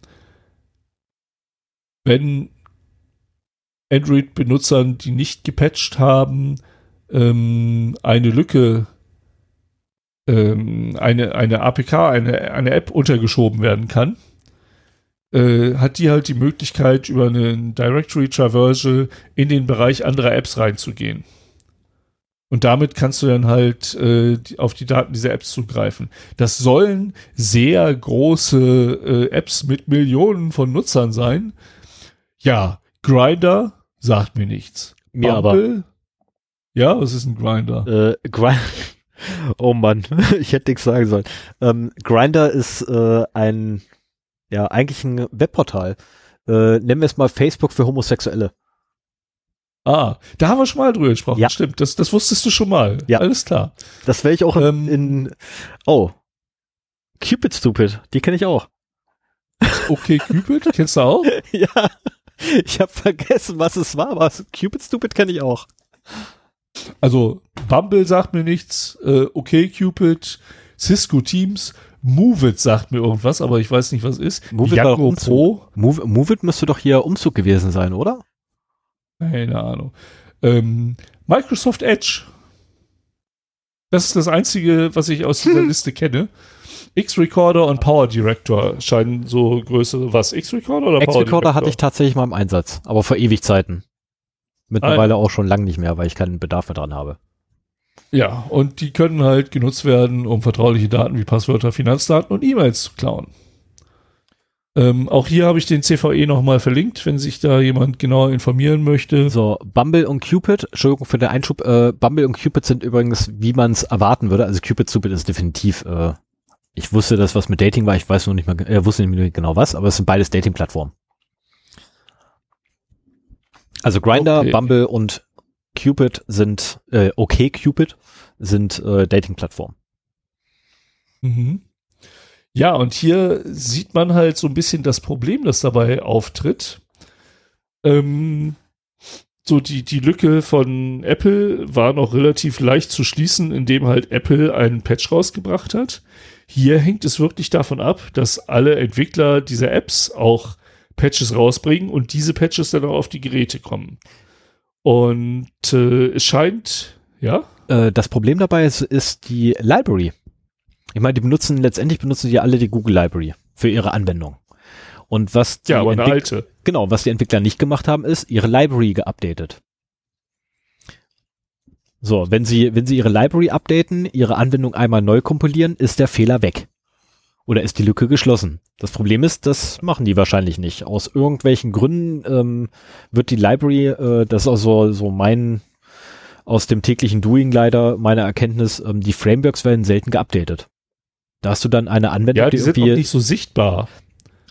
wenn Android-Benutzern, die nicht gepatcht haben, ähm, eine Lücke, ähm, eine, eine APK, eine, eine App untergeschoben werden kann, äh, hat die halt die Möglichkeit, über einen Directory Traversal in den Bereich anderer Apps reinzugehen. Und damit kannst du dann halt äh, die, auf die Daten dieser Apps zugreifen. Das sollen sehr große äh, Apps mit Millionen von Nutzern sein. Ja, Grinder Sagt mir nichts. Mir Bumble? aber. Ja, was ist ein Grinder? Äh, Grind (laughs) oh Mann, (laughs) ich hätte nichts sagen sollen. Ähm, Grinder ist äh, ein, ja, eigentlich ein Webportal. Äh, nennen wir es mal Facebook für Homosexuelle. Ah, da haben wir schon mal drüber gesprochen. Ja. Stimmt, das, das wusstest du schon mal. Ja. Alles klar. Das wäre ich auch ähm, in, Oh. Cupid Stupid, die kenne ich auch. Okay, Cupid, kennst du auch? (laughs) ja. (laughs) Ich habe vergessen, was es war, aber Cupid Stupid kenne ich auch. Also Bumble sagt mir nichts, äh, okay Cupid, Cisco Teams, Move It sagt mir irgendwas, aber ich weiß nicht, was ist. Move It, Pro. Move, Move It müsste doch hier Umzug gewesen sein, oder? Keine Ahnung. Ähm, Microsoft Edge. Das ist das Einzige, was ich aus dieser (laughs) Liste kenne. X-Recorder und Power Director scheinen so größere, was, X-Recorder oder Power X-Recorder hatte ich tatsächlich mal im Einsatz, aber vor Ewigzeiten. Mittlerweile Ein. auch schon lange nicht mehr, weil ich keinen Bedarf mehr dran habe. Ja, und die können halt genutzt werden, um vertrauliche Daten wie Passwörter, Finanzdaten und E-Mails zu klauen. Ähm, auch hier habe ich den CVE nochmal verlinkt, wenn sich da jemand genauer informieren möchte. So, Bumble und Cupid, Entschuldigung für den Einschub, äh, Bumble und Cupid sind übrigens, wie man es erwarten würde, also Cupid Stupid ist definitiv äh, ich wusste, dass was mit Dating war, ich weiß noch nicht mehr, äh, wusste nicht mehr genau was, aber es sind beides Dating-Plattformen. Also Grinder, okay. Bumble und Cupid sind, äh, okay Cupid sind äh, Dating-Plattformen. Mhm. Ja, und hier sieht man halt so ein bisschen das Problem, das dabei auftritt. Ähm, so die, die Lücke von Apple war noch relativ leicht zu schließen, indem halt Apple einen Patch rausgebracht hat. Hier hängt es wirklich davon ab, dass alle Entwickler dieser Apps auch Patches rausbringen und diese Patches dann auch auf die Geräte kommen. Und äh, es scheint, ja. Äh, das Problem dabei ist, ist die Library. Ich meine, die benutzen, letztendlich benutzen die alle die Google Library für ihre Anwendung. Und was die, ja, aber eine alte. Genau, was die Entwickler nicht gemacht haben, ist ihre Library geupdatet. So, wenn Sie, wenn Sie Ihre Library updaten, Ihre Anwendung einmal neu kompilieren, ist der Fehler weg. Oder ist die Lücke geschlossen? Das Problem ist, das machen die wahrscheinlich nicht. Aus irgendwelchen Gründen ähm, wird die Library, äh, das ist also so mein aus dem täglichen Doing leider meine Erkenntnis, ähm, die Frameworks werden selten geupdatet. Da hast du dann eine Anwendung, ja, die, die sind auch nicht so sichtbar.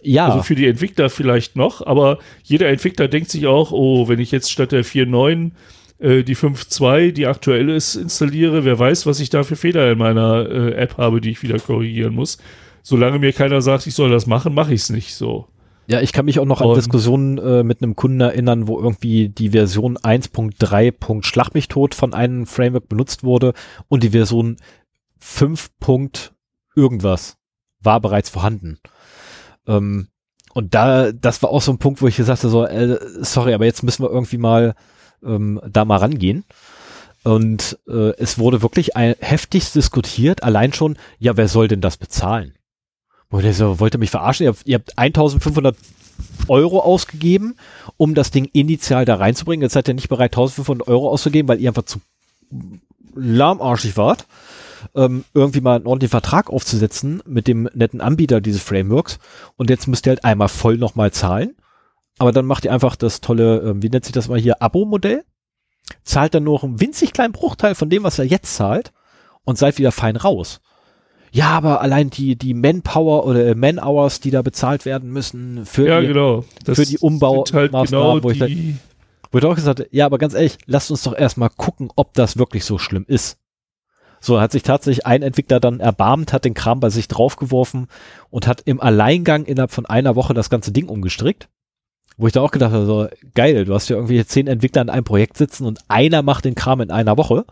Ja. Also für die Entwickler vielleicht noch, aber jeder Entwickler denkt sich auch, oh, wenn ich jetzt statt der 4.9 äh, die 5.2, die aktuell ist, installiere, wer weiß, was ich da für Fehler in meiner äh, App habe, die ich wieder korrigieren muss. Solange mir keiner sagt, ich soll das machen, mache ich es nicht so. Ja, ich kann mich auch noch an Und- Diskussionen äh, mit einem Kunden erinnern, wo irgendwie die Version 1.3. Schlag mich tot von einem Framework benutzt wurde und die Version 5. irgendwas war bereits vorhanden. Ähm, und da, das war auch so ein Punkt, wo ich gesagt habe, so, äh, sorry, aber jetzt müssen wir irgendwie mal ähm, da mal rangehen. Und äh, es wurde wirklich ein, heftig diskutiert, allein schon, ja, wer soll denn das bezahlen? Wo der so, wollte mich verarschen, ihr habt, ihr habt 1500 Euro ausgegeben, um das Ding initial da reinzubringen. Jetzt seid ihr nicht bereit, 1500 Euro auszugeben, weil ihr einfach zu lahmarschig wart, ähm, irgendwie mal einen ordentlichen Vertrag aufzusetzen mit dem netten Anbieter dieses Frameworks. Und jetzt müsst ihr halt einmal voll nochmal zahlen. Aber dann macht ihr einfach das tolle, ähm, wie nennt sich das mal hier, Abo-Modell. Zahlt dann nur einen winzig kleinen Bruchteil von dem, was er jetzt zahlt und seid wieder fein raus. Ja, aber allein die, die Manpower oder äh, Man-Hours, die da bezahlt werden müssen für Ja, die, genau. Für die Umbau- sind halt genau wo ich die, Wo ich auch gesagt habe, ja, aber ganz ehrlich, lasst uns doch erstmal gucken, ob das wirklich so schlimm ist. So hat sich tatsächlich ein Entwickler dann erbarmt, hat den Kram bei sich draufgeworfen und hat im Alleingang innerhalb von einer Woche das ganze Ding umgestrickt. Wo ich da auch gedacht habe, so, geil, du hast ja irgendwie zehn Entwickler in einem Projekt sitzen und einer macht den Kram in einer Woche.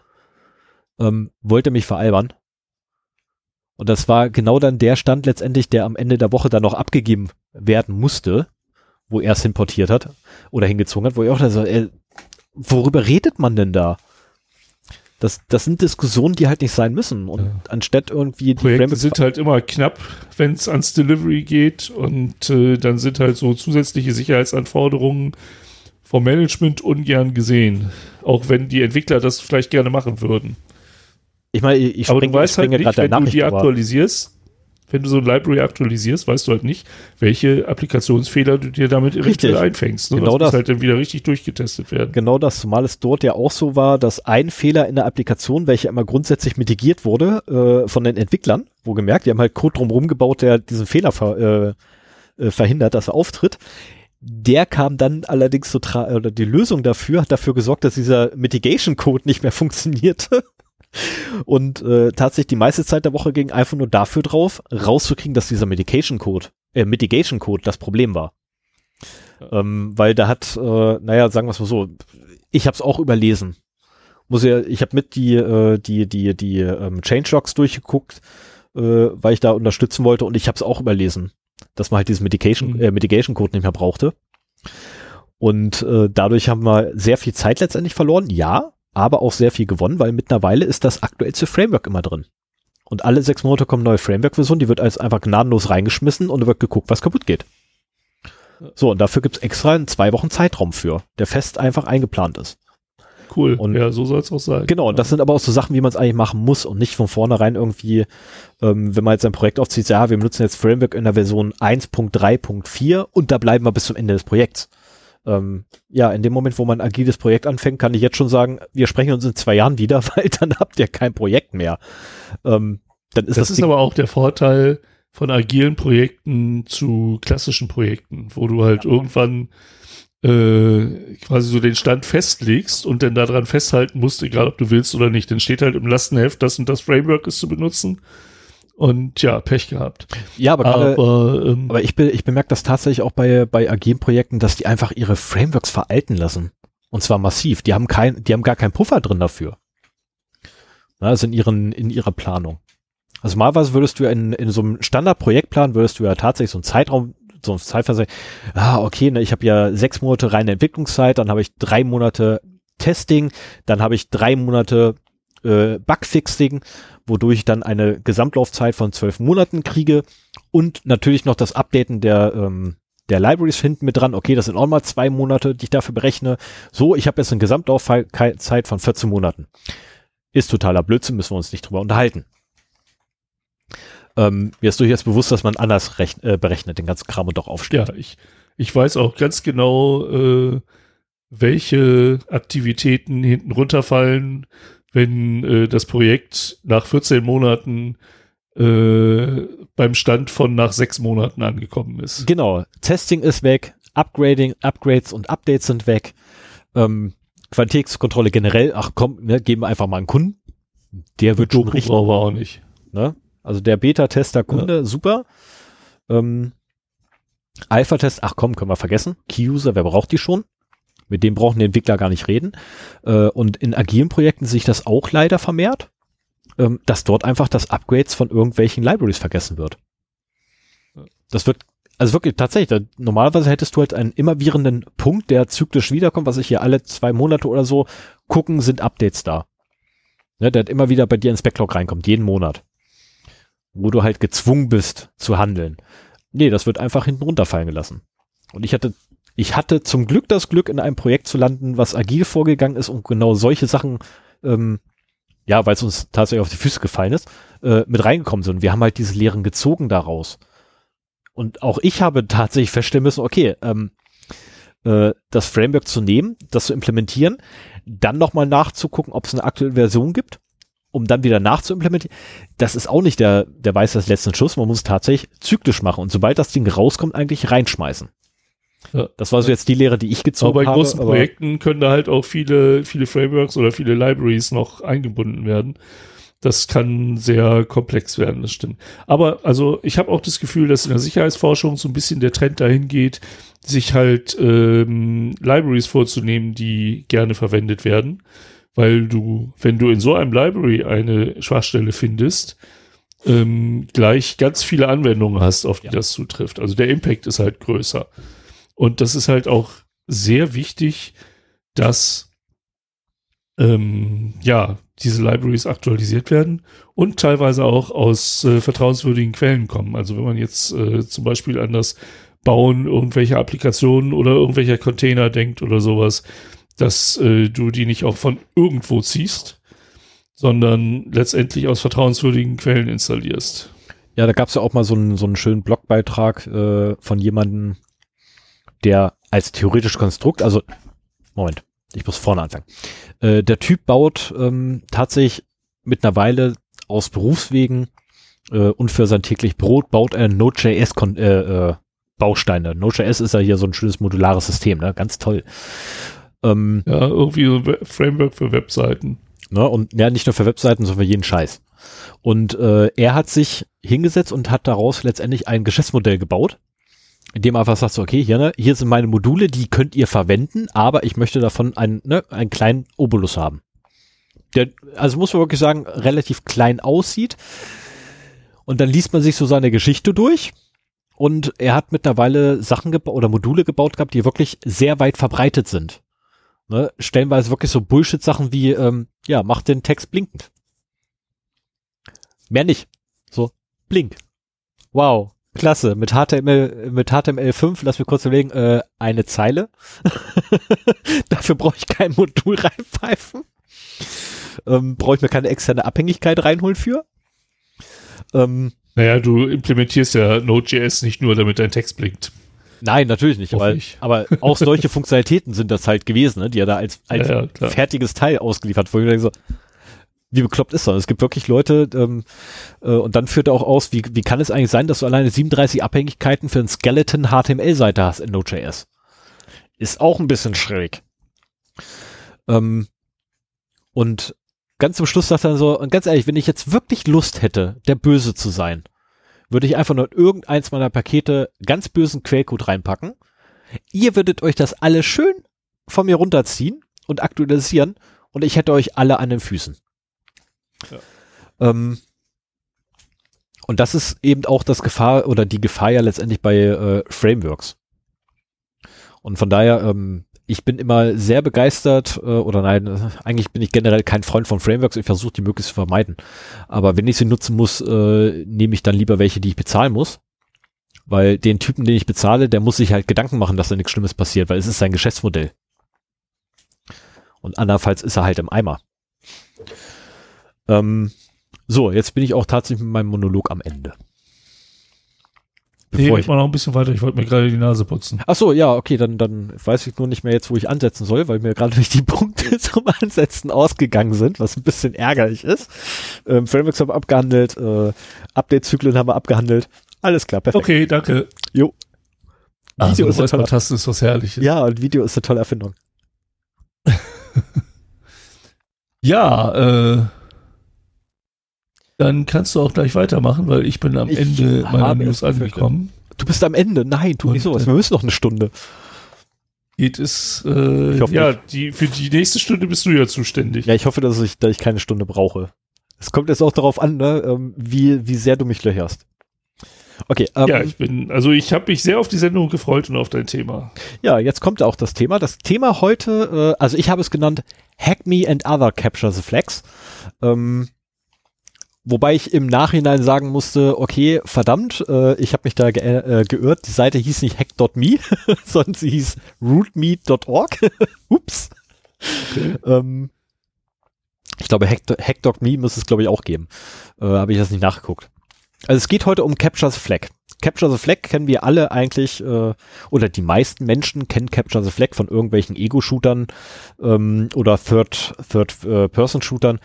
Ähm, wollte mich veralbern. Und das war genau dann der Stand letztendlich, der am Ende der Woche dann noch abgegeben werden musste, wo er es importiert hat oder hingezogen hat, wo ich auch da so, ey, worüber redet man denn da? Das, das sind Diskussionen, die halt nicht sein müssen. Und Ja. anstatt irgendwie die Projekte Frameworks- sind halt immer knapp, wenn es ans Delivery geht und äh, dann sind halt so zusätzliche Sicherheitsanforderungen vom Management ungern gesehen, auch wenn die Entwickler das vielleicht gerne machen würden. ich meine, ich, ich Aber springe du weißt halt springe nicht, gerade der wenn du die aktualisierst, wenn du so ein Library aktualisierst, weißt du halt nicht, welche Applikationsfehler du dir damit eventuell Richtig. einfängst. Ne? Genau das muss das. halt dann wieder richtig durchgetestet werden. genau das, zumal es dort ja auch so war, dass ein Fehler in der Applikation, welcher immer grundsätzlich mitigiert wurde äh, von den Entwicklern, wo gemerkt, die haben halt Code drumherum gebaut, der diesen Fehler ver, äh, äh, verhindert, dass er auftritt. Der kam dann allerdings so tra oder die Lösung dafür hat dafür gesorgt, dass dieser Mitigation Code nicht mehr (laughs) funktionierte. Und äh, tatsächlich die meiste Zeit der Woche ging einfach nur dafür drauf, rauszukriegen, dass dieser Mitigation Code, äh, Mitigation Code das Problem war. Ähm, weil da hat, äh, naja, sagen wir es mal so, ich habe es auch überlesen. Muss ja, ich habe mit die äh, die die die ähm, Changelogs durchgeguckt, äh, weil ich da unterstützen wollte und ich habe es auch überlesen, dass man halt diesen Mitigation Mhm. äh, Mitigation Code nicht mehr brauchte. Und äh, dadurch haben wir sehr viel Zeit letztendlich verloren, ja, aber auch sehr viel gewonnen, weil mittlerweile ist das aktuellste Framework immer drin. Und alle sechs Monate kommt eine neue Framework-Version, die wird als einfach gnadenlos reingeschmissen und da wird geguckt, was kaputt geht. So, und dafür gibt's extra einen zwei Wochen Zeitraum für, der fest einfach eingeplant ist. Cool. Und- ja, so soll es auch sein. Genau, und das sind aber auch so Sachen, wie man es eigentlich machen muss und nicht von vornherein irgendwie, ähm, wenn man jetzt ein Projekt aufzieht, ja, wir benutzen jetzt Framework in der Version 1.3.4 und da bleiben wir bis zum Ende des Projekts. Ähm, ja, in dem Moment, wo man ein agiles Projekt anfängt, kann ich jetzt schon sagen, wir sprechen uns in zwei Jahren wieder, (laughs) weil dann habt ihr kein Projekt mehr. Ähm, dann ist das das, ist Ding- aber auch der Vorteil von agilen Projekten zu klassischen Projekten, wo du halt irgendwann äh, quasi so den Stand festlegst und dann daran festhalten musst, egal ob du willst oder nicht. Dann steht halt im Lastenheft, das und das Framework ist zu benutzen. Und ja, Pech gehabt. ja, aber, gerade- Aber, ähm, Aber ich, be ich bemerke das tatsächlich auch bei, bei agilen Projekten, dass die einfach ihre Frameworks veralten lassen. Und zwar massiv. Die haben kein, die haben gar keinen Puffer drin dafür. Na, Also in ihren, in ihrer Planung. Also malweise würdest du in, in so einem Standardprojektplan würdest du ja tatsächlich so einen Zeitraum, so ein Zeitfenster, ah, okay, ne, ich habe ja sechs Monate reine Entwicklungszeit, dann habe ich drei Monate Testing, dann habe ich drei Monate äh, Bugfixing, wodurch ich dann eine Gesamtlaufzeit von zwölf Monaten kriege und natürlich noch das Updaten der, ähm, der Libraries hinten mit dran. Okay, das sind auch mal zwei Monate, die ich dafür berechne. So, ich habe jetzt eine Gesamtlaufzeit von 14 Monaten. Ist totaler Blödsinn, müssen wir uns nicht drüber unterhalten. Ähm, mir ist durchaus bewusst, dass man anders äh, berechnet, den ganzen Kram und doch aufstellt. ja, ich, ich weiß auch ganz genau, äh, welche Aktivitäten hinten runterfallen, wenn äh, das Projekt nach 14 Monaten äh, beim Stand von nach sechs Monaten angekommen ist. Genau, Testing ist weg, Upgrading, Upgrades und Updates sind weg. Ähm, Qualitätskontrolle generell, ach komm, ne, geben wir einfach mal einen Kunden. Der wird schon richtig. brauchen wir auch nicht. Ne? Also der Beta-Tester-Kunde, super. Ähm, Alpha-Test, ach komm, können wir vergessen. Key-User, wer braucht die schon? Mit dem brauchen die Entwickler gar nicht reden. Äh, und in agilen Projekten sehe ich das auch leider vermehrt, ähm, dass dort einfach das Upgrades von irgendwelchen Libraries vergessen wird. Das wird, also wirklich tatsächlich, da, normalerweise hättest du halt einen immerwährenden Punkt, der zyklisch wiederkommt, was ich hier alle zwei Monate oder so gucken, sind Updates da. Ne, der hat immer wieder bei dir ins Backlog reinkommt, jeden Monat. Wo du halt gezwungen bist zu handeln. Nee, das wird einfach hinten runterfallen gelassen. Und ich hatte, ich hatte zum Glück das Glück, in einem Projekt zu landen, was agil vorgegangen ist und genau solche Sachen, ähm, ja, weil es uns tatsächlich auf die Füße gefallen ist, äh, mit reingekommen sind. Wir haben halt diese Lehren gezogen daraus. Und auch ich habe tatsächlich feststellen müssen, okay, ähm, äh, das Framework zu nehmen, das zu implementieren, dann nochmal nachzugucken, ob es eine aktuelle Version gibt, um dann wieder nachzuimplementieren. Das ist auch nicht der, der weiß das letzten Schuss. Man muss es tatsächlich zyklisch machen und sobald das Ding rauskommt, eigentlich reinschmeißen. Ja. Das war so jetzt die Lehre, die ich gezogen habe. Aber bei großen habe, Projekten können da halt auch viele, viele Frameworks oder viele Libraries noch eingebunden werden. Das kann sehr komplex werden, das stimmt. Aber also ich habe auch das Gefühl, dass in der Sicherheitsforschung so ein bisschen der Trend dahin geht, sich halt ähm, Libraries vorzunehmen, die gerne verwendet werden. Weil du, wenn du in so einem Library eine Schwachstelle findest, ähm, gleich ganz viele Anwendungen hast, auf die ja. das zutrifft. Also der Impact ist halt größer. Und das ist halt auch sehr wichtig, dass ähm, ja, diese Libraries aktualisiert werden und teilweise auch aus äh, vertrauenswürdigen Quellen kommen. Also wenn man jetzt äh, zum Beispiel an das Bauen irgendwelcher Applikationen oder irgendwelcher Container denkt oder sowas, dass äh, du die nicht auch von irgendwo ziehst, sondern letztendlich aus vertrauenswürdigen Quellen installierst. Ja, da gab es ja auch mal so einen, so einen schönen Blogbeitrag äh, von jemandem, der als theoretisches Konstrukt, also Moment, ich muss vorne anfangen. Äh, der Typ baut ähm, tatsächlich mit einer Weile aus Berufswegen äh, und für sein täglich Brot baut er Node.js äh, äh, Bausteine. Node.js ist ja hier so ein schönes modulares System, ne? Ganz toll. Ähm, ja, irgendwie so ein Framework für Webseiten. Ne? Und ja, nicht nur für Webseiten, sondern für jeden Scheiß. Und äh, er hat sich hingesetzt und hat daraus letztendlich ein Geschäftsmodell gebaut, in dem einfach sagt so, okay, hier, ne, hier sind meine Module, die könnt ihr verwenden, aber ich möchte davon einen, ne, einen kleinen Obolus haben. Der, also muss man wirklich sagen, relativ klein aussieht. Und dann liest man sich so seine Geschichte durch. Und er hat mittlerweile Sachen gebaut oder Module gebaut gehabt, die wirklich sehr weit verbreitet sind. Ne? Stellenweise wirklich so Bullshit-Sachen wie, ähm, ja, mach den Text blinkend. Mehr nicht. So, blink. Wow, Klasse, mit HTML, mit HTML5, lass mich kurz überlegen, äh, eine Zeile. (laughs) Dafür brauche ich kein Modul reinpfeifen. Ähm, brauche ich mir keine externe Abhängigkeit reinholen für. Ähm, naja, du implementierst ja Node.js nicht nur, damit dein Text blinkt. Nein, natürlich nicht, aber, aber auch solche (laughs) Funktionalitäten sind das halt gewesen, ne, die er da als, als ja, ja, fertiges Teil ausgeliefert, denke so, wie bekloppt ist das? Es gibt wirklich Leute, ähm, äh, und dann führt er auch aus, wie, wie kann es eigentlich sein, dass du alleine 37 Abhängigkeiten für ein Skeleton HTML-Seite hast in Node.js? Ist auch ein bisschen schräg. Ähm, und ganz zum Schluss sagt er so, und ganz ehrlich, wenn ich jetzt wirklich Lust hätte, der Böse zu sein, würde ich einfach nur in irgendeins meiner Pakete ganz bösen Quellcode reinpacken. Ihr würdet euch das alle schön von mir runterziehen und aktualisieren und ich hätte euch alle an den Füßen. Ähm, und das ist eben auch das Gefahr oder die Gefahr ja letztendlich bei äh, Frameworks. Und von daher, ähm, ich bin immer sehr begeistert, äh, oder nein, eigentlich bin ich generell kein Freund von Frameworks, ich versuche die möglichst zu vermeiden. Aber wenn ich sie nutzen muss, äh, nehme ich dann lieber welche, die ich bezahlen muss. Weil den Typen, den ich bezahle, der muss sich halt Gedanken machen, dass da nichts Schlimmes passiert, weil es ist sein Geschäftsmodell. Und andernfalls ist er halt im Eimer. Ähm, so, jetzt bin ich auch tatsächlich mit meinem Monolog am Ende. Bevor nee, ich mal noch ein bisschen weiter. Ich wollte mir gerade die Nase putzen. Ach so, ja, okay, dann, dann weiß ich nur nicht mehr jetzt, wo ich ansetzen soll, weil mir gerade nicht die Punkte (laughs) zum Ansetzen ausgegangen sind, was ein bisschen ärgerlich ist. Ähm, Frameworks haben wir abgehandelt, äh, Update-Zyklen haben wir abgehandelt. Alles klar, perfekt. Okay, danke. Jo. Video also, ist eine tolle Taste ist was Herrliches. Ja, und Video ist eine tolle Erfindung. (laughs) ja, äh, dann kannst du auch gleich weitermachen, weil ich bin am ich Ende meiner News angekommen. bist am Ende. Nein, tu Und, nicht sowas. äh, Wir müssen noch eine Stunde. Geht es, äh, ja, die, für die nächste Stunde bist du ja zuständig. Ja, ich hoffe, dass ich, dass ich keine Stunde brauche. Es kommt jetzt auch darauf an, ne, ähm, wie, wie sehr du mich löcherst. Okay, ähm, Ja, ich bin, also ich habe mich sehr auf die Sendung gefreut und auf dein Thema. Ja, jetzt kommt auch das Thema. Das Thema heute, äh, also ich habe es genannt Hack Me and Other Capture the Flags. Ähm, wobei ich im Nachhinein sagen musste, okay, verdammt, äh, ich habe mich da ge äh, geirrt. Die Seite hieß nicht hack.me, (laughs) sondern sie hieß rootme.org. (laughs) Ups. Ähm, ich glaube, Hack, Hack.me muss es, glaube ich, auch geben. Äh, habe ich das nicht nachgeguckt. Also es geht heute um Capture the Flag. Capture the Flag kennen wir alle eigentlich, äh, oder die meisten Menschen kennen Capture the Flag von irgendwelchen Ego-Shootern ähm, oder Third-Person-Shootern.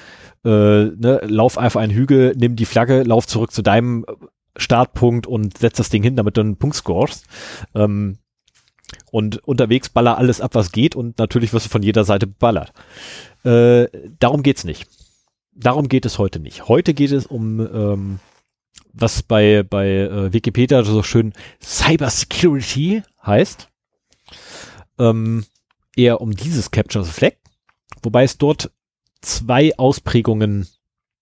äh, ne, lauf einfach einen Hügel, nimm die Flagge, lauf zurück zu deinem Startpunkt und setz das Ding hin, damit du einen Punkt scorest. Ähm, und unterwegs baller alles ab, was geht und natürlich wirst du von jeder Seite beballert. Äh, darum geht's nicht. Darum geht es heute nicht. Heute geht es um ähm, was bei, bei äh, Wikipedia so schön Cybersecurity heißt. Ähm, eher um dieses Capture the Flag, wobei es dort zwei Ausprägungen,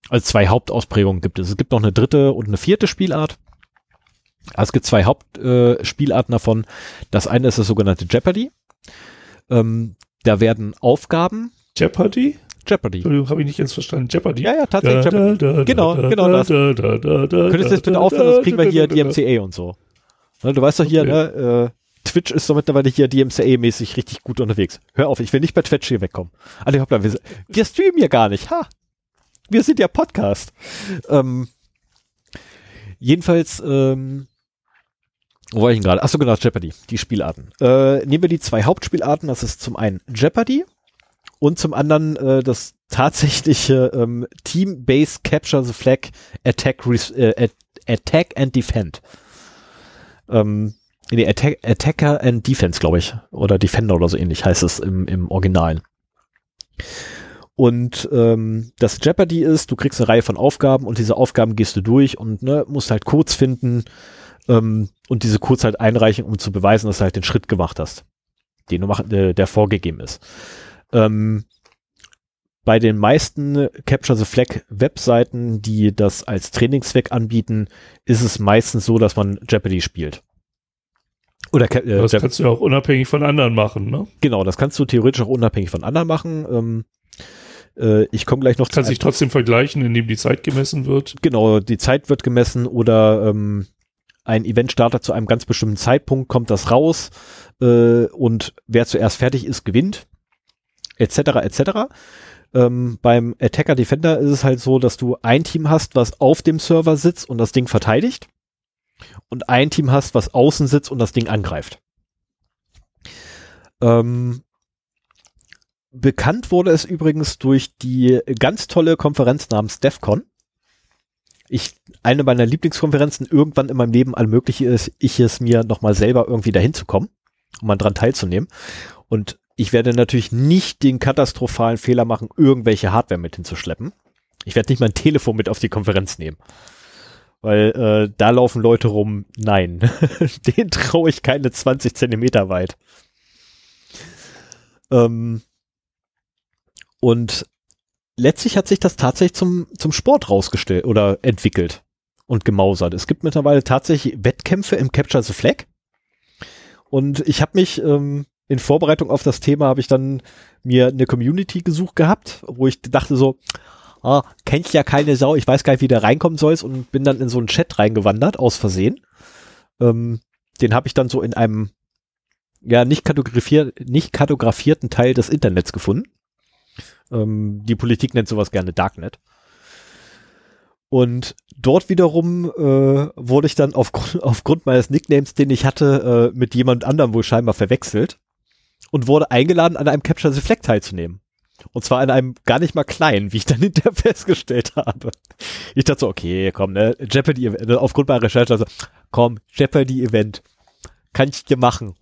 also zwei Hauptausprägungen gibt. Es gibt noch eine dritte und eine vierte Spielart. Also es gibt zwei Hauptspielarten äh, davon. Das eine ist das sogenannte Jeopardy. Ähm, da werden Aufgaben, Jeopardy? Jeopardy. Entschuldigung, habe ich nicht ganz verstanden. Jeopardy? Ja, ja, tatsächlich Jeopardy. Genau, genau das. Könntest du jetzt bitte aufhören, sonst kriegen wir hier DMCA und so. Ne, du weißt doch hier, Okay. ne, äh, Twitch ist doch mittlerweile hier DMCA-mäßig richtig gut unterwegs. Hör auf, ich will nicht bei Twitch hier wegkommen. Alle hoppla, wir, wir streamen hier gar nicht, ha. Wir sind ja Podcast. Ähm, jedenfalls, ähm, wo war ich denn gerade? Achso, genau, Jeopardy, die Spielarten. Äh, nehmen wir die zwei Hauptspielarten, das ist zum einen Jeopardy und zum anderen äh, das tatsächliche ähm, Team-Based Capture the Flag Attack, äh, At- Attack and Defend. Ähm, nee, Attack, Attacker and Defense, glaube ich. Oder Defender oder so ähnlich heißt es im, im Original. Und ähm, das Jeopardy ist, du kriegst eine Reihe von Aufgaben und diese Aufgaben gehst du durch und ne, musst halt Codes finden ähm, und diese Codes halt einreichen, um zu beweisen, dass du halt den Schritt gemacht hast, den du mach, äh, der vorgegeben ist. Ähm, bei den meisten Capture the Flag Webseiten, die das als Trainingszweck anbieten, ist es meistens so, dass man Jeopardy spielt. Oder äh, Das kannst du ja auch unabhängig von anderen machen, ne? genau, das kannst du theoretisch auch unabhängig von anderen machen. Ähm, äh, ich komme gleich noch zu dich trotzdem vergleichen, indem die Zeit gemessen wird. genau, die Zeit wird gemessen oder ähm, ein Event startet zu einem ganz bestimmten Zeitpunkt, kommt das raus äh, und wer zuerst fertig ist, gewinnt, etc. etc. Ähm, beim Attacker Defender ist es halt so, dass du ein Team hast, was auf dem Server sitzt und das Ding verteidigt und ein Team hast, was außen sitzt und das Ding angreift. Ähm, bekannt wurde es übrigens durch die ganz tolle Konferenz namens DEFCON ich eine meiner Lieblingskonferenzen irgendwann in meinem Leben allmöglich ist, ich es mir nochmal selber irgendwie dahin zu kommen, um mal dran teilzunehmen. Und ich werde natürlich nicht den katastrophalen Fehler machen, irgendwelche Hardware mit hinzuschleppen. Ich werde nicht mein Telefon mit auf die Konferenz nehmen. Weil äh, da laufen Leute rum, nein, (laughs) den traue ich keine 20 Zentimeter weit. Ähm, und letztlich hat sich das tatsächlich zum, zum Sport rausgestellt oder entwickelt und gemausert. Es gibt mittlerweile tatsächlich Wettkämpfe im Capture the Flag. Und ich habe mich ähm, in Vorbereitung auf das Thema habe ich dann mir eine Community gesucht gehabt, wo ich dachte so, ah, kennt ja keine Sau, ich weiß gar nicht, wie der reinkommen sollst und bin dann in so einen Chat reingewandert, aus Versehen. Ähm, den habe ich dann so in einem ja nicht, kartografier nicht kartografierten Teil des Internets gefunden. Ähm, die Politik nennt sowas gerne Darknet. Und dort wiederum äh, wurde ich dann aufgrund, (laughs) aufgrund meines Nicknames, den ich hatte, äh, mit jemand anderem wohl scheinbar verwechselt und wurde eingeladen, an einem Capture the Flag teilzunehmen. Und zwar an einem gar nicht mal kleinen, wie ich dann (laughs) hinterher festgestellt habe. Ich dachte so, okay, komm, ne, Jeopardy, Event, aufgrund meiner Recherche, also, komm, Jeopardy Event, kann ich dir machen.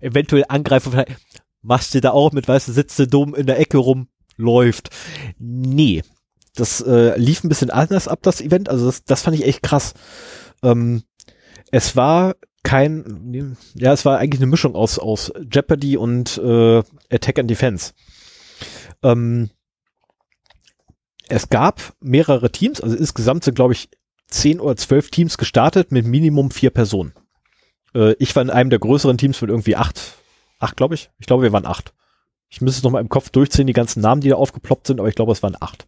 Eventuell Angreifer, machst du da auch mit, weißt du, sitzt du dumm in der Ecke rum, läuft. Nee, das äh, lief ein bisschen anders ab, das Event. Also das, das fand ich echt krass. Ähm, es war kein, ja, es war eigentlich eine Mischung aus, aus Jeopardy und äh, Attack and Defense. Ähm, es gab mehrere Teams, also insgesamt sind, glaube ich, zehn oder zwölf Teams gestartet mit Minimum vier Personen. Äh, ich war in einem der größeren Teams mit irgendwie acht, acht, glaube ich. Ich glaube, wir waren acht. Ich müsste es noch mal im Kopf durchziehen, die ganzen Namen, die da aufgeploppt sind, aber ich glaube, es waren acht.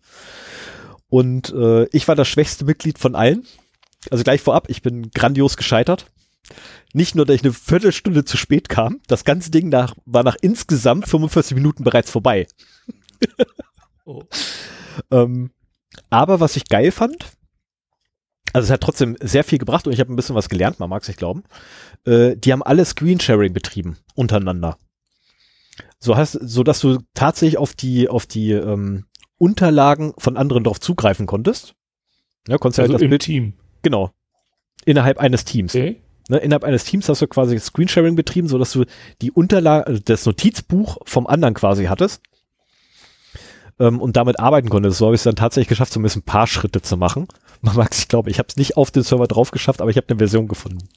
Und äh, ich war das schwächste Mitglied von allen. Also gleich vorab, ich bin grandios gescheitert. Nicht nur, dass ich eine Viertelstunde zu spät kam, das ganze Ding nach, war nach insgesamt 45 Minuten bereits vorbei. (laughs) oh. ähm, aber was ich geil fand, also es hat trotzdem sehr viel gebracht und ich habe ein bisschen was gelernt, man mag es nicht glauben. Äh, die haben alle Screensharing betrieben untereinander. So hast, so dass du tatsächlich auf die auf die ähm, Unterlagen von anderen drauf zugreifen konntest. Ja, konntest also halt das im Bild, Team. Genau. Innerhalb eines Teams. Okay. Ne, innerhalb eines Teams hast du quasi Screensharing betrieben, so dass du die Unterlage, also das Notizbuch vom anderen quasi hattest ähm, und damit arbeiten konntest. So habe ich es dann tatsächlich geschafft, zumindest ein paar Schritte zu machen. (laughs) Man mag es, ich glaube, ich habe es nicht auf den Server drauf geschafft, aber ich habe eine Version gefunden.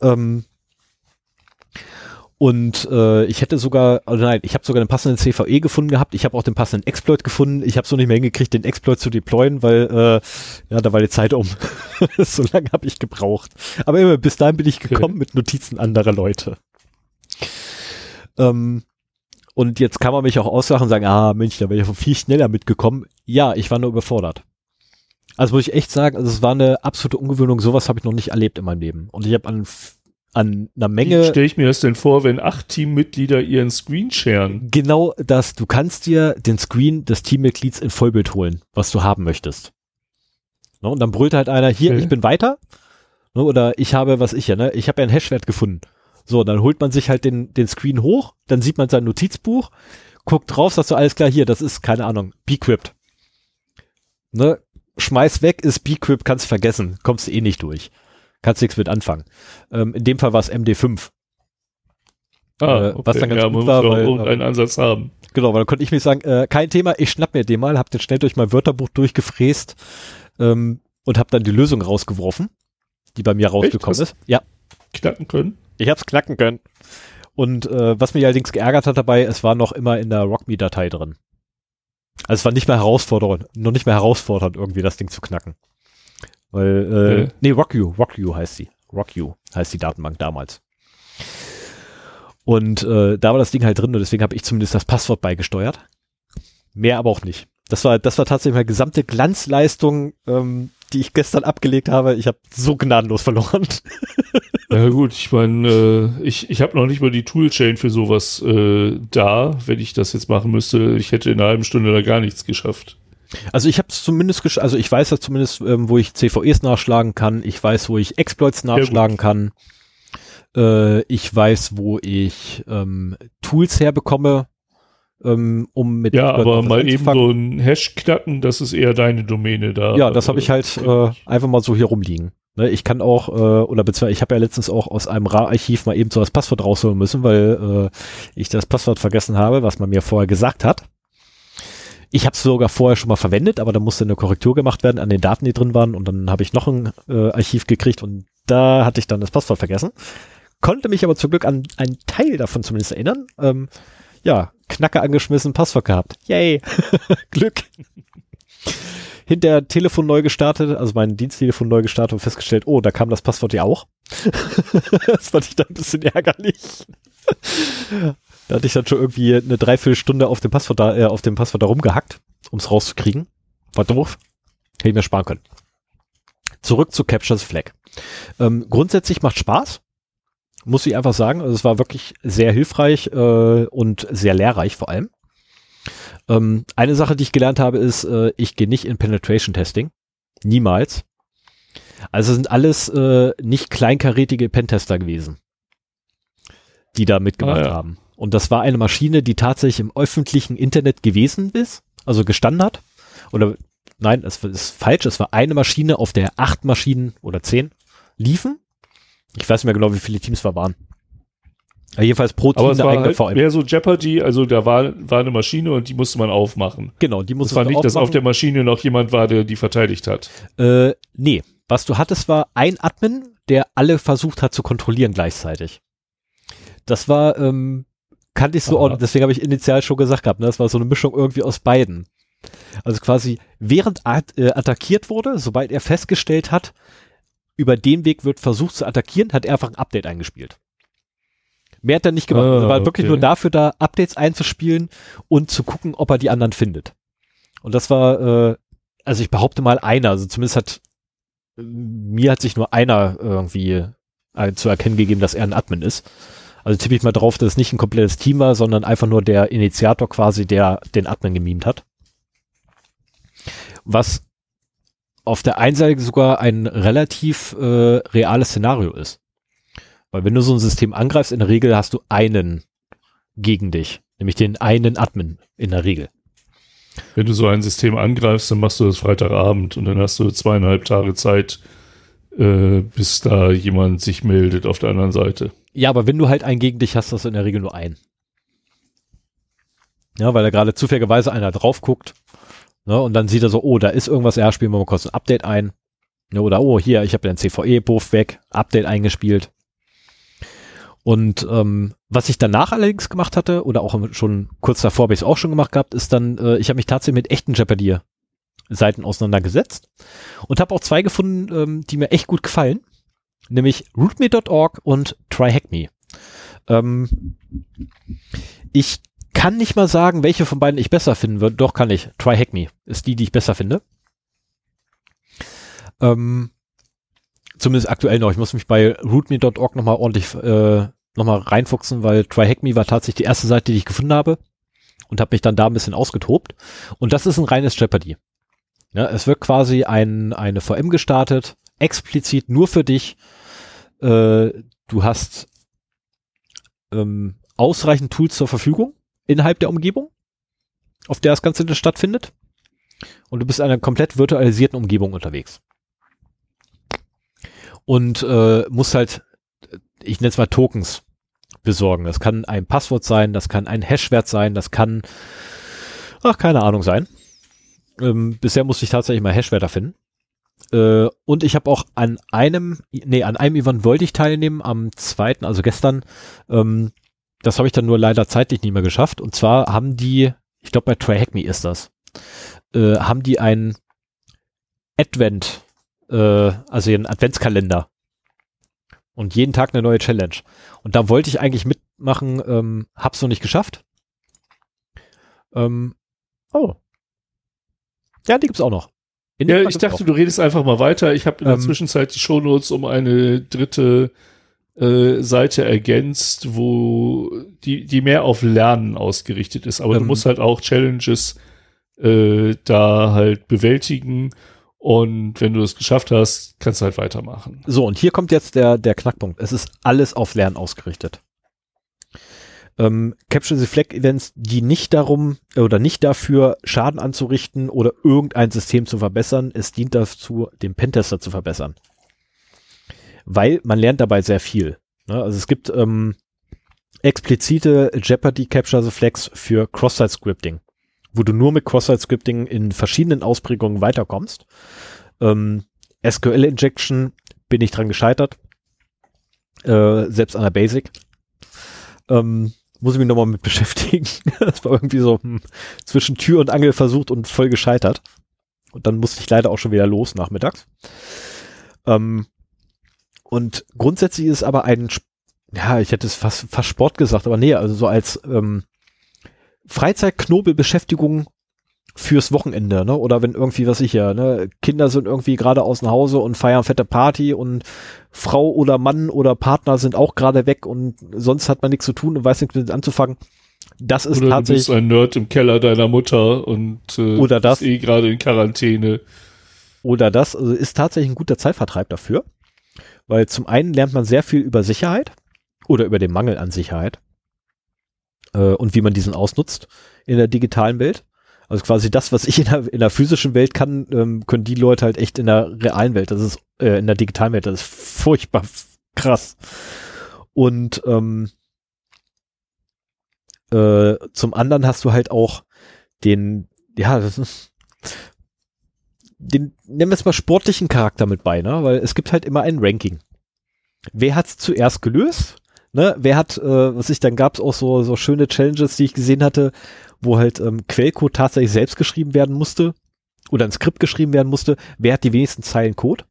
Ähm, und äh, ich hätte sogar, also nein, ich habe sogar den passenden CVE gefunden gehabt. Ich habe auch den passenden Exploit gefunden. Ich habe so nicht mehr hingekriegt, den Exploit zu deployen, weil äh, ja, da war die Zeit um. (laughs) so lange habe ich gebraucht. Aber immer bis dahin bin ich gekommen okay. mit Notizen anderer Leute. Ähm, und jetzt kann man mich auch auslachen und sagen, ah Mensch, da wäre ich viel schneller mitgekommen. Ja, ich war nur überfordert. Also muss ich echt sagen, also es war eine absolute Ungewöhnung. Sowas habe ich noch nicht erlebt in meinem Leben. Und ich habe an an einer Menge. Wie stelle ich mir das denn vor, wenn acht Teammitglieder ihren Screen sharen? Genau das. Du kannst dir den Screen des Teammitglieds in Vollbild holen, was du haben möchtest. No, und dann brüllt halt einer, hier, okay. ich bin weiter. No, oder ich habe, was ich ja, ne, ich habe ja einen Hashwert gefunden. So, dann holt man sich halt den, den Screen hoch, dann sieht man sein Notizbuch, guckt drauf, sagst du, alles klar, hier, das ist, keine Ahnung, Bcrypt. Ne, schmeiß weg, ist Bcrypt, kannst vergessen, kommst eh nicht durch kannst nichts mit anfangen. Ähm, in dem Fall war es MD5. Ah, äh, okay. Was dann ganz ja, gut war, weil, irgendeinen äh, Ansatz haben. Genau, weil dann konnte ich mir sagen, äh, kein Thema, ich schnapp mir den mal, hab den schnell durch mein Wörterbuch durchgefräst ähm, und hab dann die Lösung rausgeworfen, die bei mir rausgekommen ist. Ja. Knacken können? Ich hab's knacken können. Und äh, was mich allerdings geärgert hat dabei, es war noch immer in der RockMe-Datei drin. Also es war nicht mehr herausfordernd, noch nicht mehr herausfordernd, irgendwie das Ding zu knacken. Weil, äh, äh. nee, RockU, RockU heißt sie. RockU heißt die Datenbank damals. Und äh, da war das Ding halt drin und deswegen habe ich zumindest das Passwort beigesteuert. Mehr aber auch nicht. Das war, das war tatsächlich meine gesamte Glanzleistung, ähm, die ich gestern abgelegt habe. Ich habe so gnadenlos verloren. (laughs) Ja gut, ich meine, äh, ich, ich habe noch nicht mal die Toolchain für sowas äh, da, wenn ich das jetzt machen müsste. Ich hätte in einer halben Stunde da gar nichts geschafft. Also ich habe es zumindest, gesch also ich weiß ja zumindest, ähm, wo ich CVEs nachschlagen kann. Ich weiß, wo ich Exploits nachschlagen kann. Äh, ich weiß, wo ich ähm, Tools herbekomme, ähm, um mit Ja, Exploits aber mal eben so ein Hash knacken, das ist eher deine Domäne da. Ja, das habe ich halt äh, einfach mal so hier rumliegen. Ne, ich kann auch, äh, oder beziehungsweise ich habe ja letztens auch aus einem RAR-Archiv mal eben so das Passwort rausholen müssen, weil äh, ich das Passwort vergessen habe, was man mir vorher gesagt hat. Ich habe es sogar vorher schon mal verwendet, aber da musste eine Korrektur gemacht werden an den Daten, die drin waren. Und dann habe ich noch ein äh, Archiv gekriegt und da hatte ich dann das Passwort vergessen. Konnte mich aber zum Glück an einen Teil davon zumindest erinnern. Ähm, ja, Knacke angeschmissen, Passwort gehabt. Yay! (laughs) Glück! Hinter Telefon neu gestartet, also mein Diensttelefon neu gestartet und festgestellt, oh, da kam das Passwort ja auch. (laughs) das fand ich dann ein bisschen ärgerlich. Da hatte ich dann schon irgendwie eine Dreiviertelstunde auf dem Passwort da, äh, auf dem Passwort da rumgehackt, um es rauszukriegen. War doof. Hätte ich mir sparen können. Zurück zu Captures Flag. Ähm, grundsätzlich macht Spaß. Muss ich einfach sagen. Also es war wirklich sehr hilfreich äh, und sehr lehrreich vor allem. Ähm, eine Sache, die ich gelernt habe, ist, äh, ich gehe nicht in Penetration Testing. Niemals. Also sind alles äh, nicht kleinkarätige Pentester gewesen, die da mitgemacht ah, ja. haben. Und das war eine Maschine, die tatsächlich im öffentlichen Internet gewesen ist, also gestanden hat. Oder nein, es ist falsch, es war eine Maschine, auf der acht Maschinen oder zehn liefen. Ich weiß nicht mehr genau, wie viele Teams wir waren. Ja, jedenfalls pro Team Aber es war halt VM. mehr so Jeopardy, also da war, war eine Maschine und die musste man aufmachen. Genau, die musste man aufmachen. Es war nicht, dass auf der Maschine noch jemand war, der die verteidigt hat. Äh, nee, Was du hattest, war ein Admin, der alle versucht hat zu kontrollieren gleichzeitig. Das war, ähm, kannte ich so, auch, deswegen habe ich initial schon gesagt gehabt, ne? das war so eine Mischung irgendwie aus beiden. Also quasi, während äh, attackiert wurde, sobald er festgestellt hat, über den Weg wird versucht zu attackieren, hat er einfach ein Update eingespielt. Mehr hat er nicht gemacht. Ah, er war wirklich nur dafür da, Updates einzuspielen und zu gucken, ob er die anderen findet. Und das war, äh, also ich behaupte mal einer, also zumindest hat mir hat sich nur einer irgendwie äh, zu erkennen gegeben, dass er ein Admin ist. Also tippe ich mal drauf, dass es nicht ein komplettes Team war, sondern einfach nur der Initiator quasi, der den Admin gemimt hat. Was auf der einen Seite sogar ein relativ äh, reales Szenario ist. Weil wenn du so ein System angreifst, in der Regel hast du einen gegen dich, nämlich den einen Admin in der Regel. Wenn du so ein System angreifst, dann machst du das Freitagabend und dann hast du zweieinhalb Tage Zeit, äh, bis da jemand sich meldet auf der anderen Seite. Ja, aber wenn du halt einen gegen dich hast, hast du in der Regel nur einen. Ja, weil da gerade zufälligerweise einer drauf guckt ne, und dann sieht er so, oh, da ist irgendwas, ja, spielen wir mal kurz ein Update ein. Ne, oder, oh, hier, ich habe den CVE-Buff weg, Update eingespielt. Und ähm, was ich danach allerdings gemacht hatte, oder auch schon kurz davor habe ich es auch schon gemacht gehabt, ist dann, äh, ich habe mich tatsächlich mit echten Jeopardy-Seiten auseinandergesetzt und habe auch zwei gefunden, ähm, die mir echt gut gefallen, nämlich rootme.org und tryhackme. Ähm, ich kann nicht mal sagen, welche von beiden ich besser finden würde. Doch, kann ich. Tryhackme ist die, die ich besser finde. Ähm, zumindest aktuell noch. Ich muss mich bei rootme.org nochmal ordentlich äh, nochmal reinfuchsen, weil TryHackMe war tatsächlich die erste Seite, die ich gefunden habe und habe mich dann da ein bisschen ausgetobt. Und das ist ein reines Jeopardy. Ja, es wird quasi ein, eine VM gestartet, explizit nur für dich. Äh, du hast ähm, ausreichend Tools zur Verfügung innerhalb der Umgebung, auf der das Ganze stattfindet. Und du bist in einer komplett virtualisierten Umgebung unterwegs. Und äh, musst halt, ich nenne es mal Tokens besorgen. Das kann ein Passwort sein, das kann ein Hashwert sein, das kann, ach, keine Ahnung sein. Ähm, bisher musste ich tatsächlich mal Hashwörter finden. Äh, und ich habe auch an einem, nee, an einem Event wollte ich teilnehmen, am zweiten, also gestern. Ähm, das habe ich dann nur leider zeitlich nicht mehr geschafft. Und zwar haben die, ich glaube bei TryHackMe ist das, äh, haben die ein Advent, äh, also einen Adventskalender und jeden Tag eine neue Challenge. Und da wollte ich eigentlich mitmachen, ähm, hab's noch nicht geschafft. Ähm, oh. Ja, die gibt's auch noch. Ja, ich dachte, auch. du redest einfach mal weiter. Ich habe in der ähm, Zwischenzeit die Shownotes um eine dritte äh, Seite ergänzt, wo die, die mehr auf Lernen ausgerichtet ist. Aber du ähm. musst halt auch Challenges äh, da halt bewältigen und wenn du es geschafft hast, kannst du halt weitermachen. So, und hier kommt jetzt der, der Knackpunkt. Es ist alles auf Lernen ausgerichtet. Ähm, Capture the Flag Events, die nicht darum oder nicht dafür Schaden anzurichten oder irgendein System zu verbessern. Es dient dazu, den Pentester zu verbessern. Weil man lernt dabei sehr viel. Ne? Also es gibt ähm, explizite Jeopardy Capture the Flags für Cross-Site Scripting wo du nur mit Cross-Site-Scripting in verschiedenen Ausprägungen weiterkommst. Ähm, SQL-Injection bin ich dran gescheitert. Äh, selbst an der Basic. Ähm, muss ich mich nochmal mit (laughs) beschäftigen. das war irgendwie so hm, zwischen Tür und Angel versucht und voll gescheitert. Und dann musste ich leider auch schon wieder los nachmittags. Ähm, und grundsätzlich ist aber ein, ja, ich hätte es fast, fast Sport gesagt, aber nee, also so als ähm, Freizeitknobelbeschäftigung fürs Wochenende, ne? Oder wenn irgendwie, was ich ja, ne, Kinder sind irgendwie gerade aus dem Hause und feiern fette Party und Frau oder Mann oder Partner sind auch gerade weg und sonst hat man nichts zu tun und weiß nichts mit anzufangen. Das ist oder tatsächlich. Du bist ein Nerd im Keller deiner Mutter und äh, oder das, eh gerade in Quarantäne. Oder das also ist tatsächlich ein guter Zeitvertreib dafür, weil zum einen lernt man sehr viel über Sicherheit oder über den Mangel an Sicherheit äh, und wie man diesen ausnutzt in der digitalen Welt. Also quasi das, was ich in der, in der physischen Welt kann, ähm, können die Leute halt echt in der realen Welt. Das ist äh, in der digitalen Welt. Das ist furchtbar krass. Und ähm, äh, zum anderen hast du halt auch den, ja, das ist, den, nennen wir es mal sportlichen Charakter mit bei, ne? Weil es gibt halt immer ein Ranking. Wer hat's zuerst gelöst? Ne? Wer hat, äh, was ich, dann gab's auch so, so schöne Challenges, die ich gesehen hatte, wo halt ähm, Quellcode tatsächlich selbst geschrieben werden musste oder ein Skript geschrieben werden musste. Wer hat die wenigsten Zeilen Code?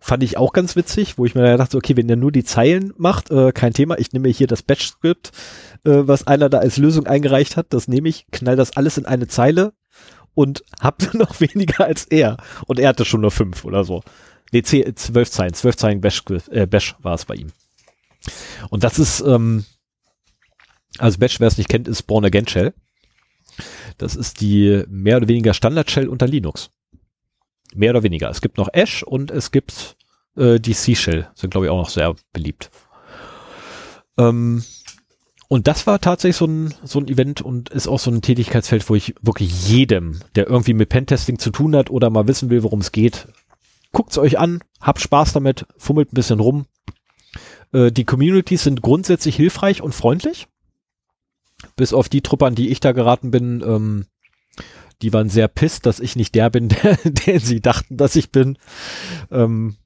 Fand ich auch ganz witzig, wo ich mir dachte, okay, wenn der nur die Zeilen macht, äh, kein Thema, ich nehme hier das Batch-Skript, äh, was einer da als Lösung eingereicht hat, das nehme ich, knall das alles in eine Zeile und hab (laughs) noch weniger als er. Und er hatte schon nur fünf oder so. Nee, zwölf Zeilen, zwölf Zeilen Bash, äh, Bash war es bei ihm. Und das ist, ähm, also Bash, wer es nicht kennt, ist Born Again Shell. Das ist die mehr oder weniger Standard Shell unter Linux. Mehr oder weniger. Es gibt noch Ash und es gibt äh, die C-Shell. Sind, glaube ich, auch noch sehr beliebt. Ähm, und das war tatsächlich so ein, so ein Event und ist auch so ein Tätigkeitsfeld, wo ich wirklich jedem, der irgendwie mit Pentesting zu tun hat oder mal wissen will, worum es geht, guckt's euch an, habt Spaß damit, fummelt ein bisschen rum. Äh, die Communities sind grundsätzlich hilfreich und freundlich. Bis auf die Truppe, an die ich da geraten bin, ähm, die waren sehr pisst, dass ich nicht der bin, (laughs) der, der sie dachten, dass ich bin. Ähm,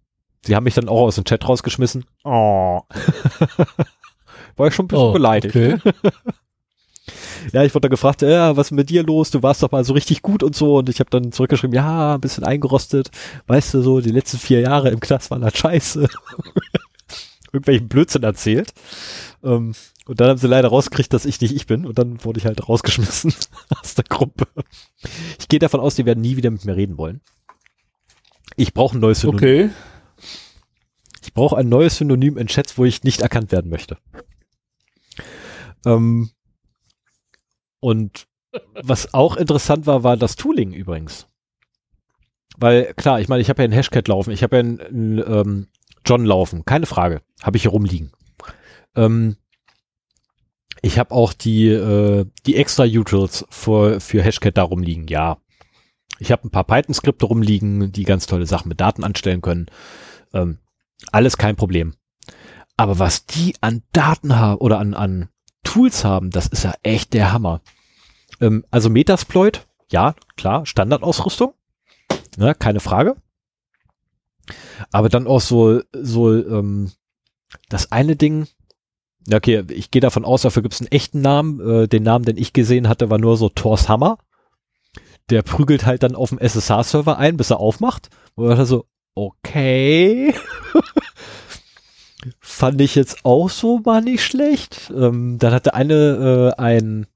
sie haben mich dann auch aus dem Chat rausgeschmissen. Oh. (laughs) War ich schon ein bisschen oh, beleidigt. Okay. (laughs) ja, ich wurde da gefragt, ja, was ist mit dir los? Du warst doch mal so richtig gut und so. Und ich habe dann zurückgeschrieben, ja, ein bisschen eingerostet. Weißt du, so die letzten vier Jahre im Knast waren halt scheiße. Irgendwelchen Blödsinn erzählt. Ähm, und dann haben sie leider rausgekriegt, dass ich nicht ich bin. Und dann wurde ich halt rausgeschmissen (laughs) aus der Gruppe. Ich gehe davon aus, die werden nie wieder mit mir reden wollen. Ich brauche ein neues Synonym. Okay. Ich brauche ein neues Synonym in Chats, wo ich nicht erkannt werden möchte. Ähm, und was auch interessant war, war das Tooling übrigens. Weil klar, ich meine, ich habe ja einen Hashcat laufen, ich habe ja einen, einen ähm, John laufen, keine Frage, habe ich hier rumliegen. Ähm, ich habe auch die, äh, die extra Utils für, für Hashcat da rumliegen, ja. Ich habe ein paar Python-Skripte rumliegen, die ganz tolle Sachen mit Daten anstellen können. Ähm, alles kein Problem. Aber was die an Daten haben oder an, an Tools haben, das ist ja echt der Hammer. Ähm, also Metasploit, ja, klar, Standardausrüstung, ne, keine Frage. Aber dann auch so, so ähm, das eine Ding, Okay, ich gehe davon aus, dafür gibt es einen echten Namen. Äh, den Namen, den ich gesehen hatte, war nur so Thors Hammer. Der prügelt halt dann auf dem SSH-Server ein, bis er aufmacht. Und dann so, okay. (laughs) Fand ich jetzt auch so mal nicht schlecht. Ähm, dann hatte eine äh, ein,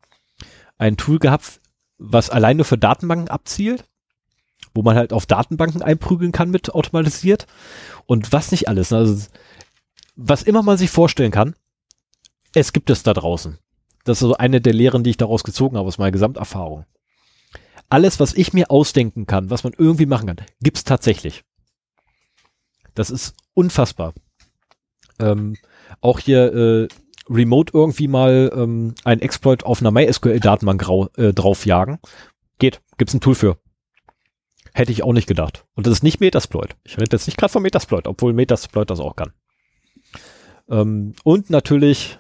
ein Tool gehabt, was alleine für Datenbanken abzielt, wo man halt auf Datenbanken einprügeln kann mit automatisiert. Und was nicht alles. Also, was immer man sich vorstellen kann, es gibt es da draußen. Das ist so eine der Lehren, die ich daraus gezogen habe aus meiner Gesamterfahrung. Alles, was ich mir ausdenken kann, was man irgendwie machen kann, gibt's tatsächlich. Das ist unfassbar. Ähm, auch hier äh, remote irgendwie mal ähm, ein Exploit auf einer MySQL-Datenbank äh, draufjagen. Geht. Gibt's ein Tool für. Hätte ich auch nicht gedacht. Und das ist nicht Metasploit. Ich rede jetzt nicht gerade von Metasploit, obwohl Metasploit das auch kann. Ähm, und natürlich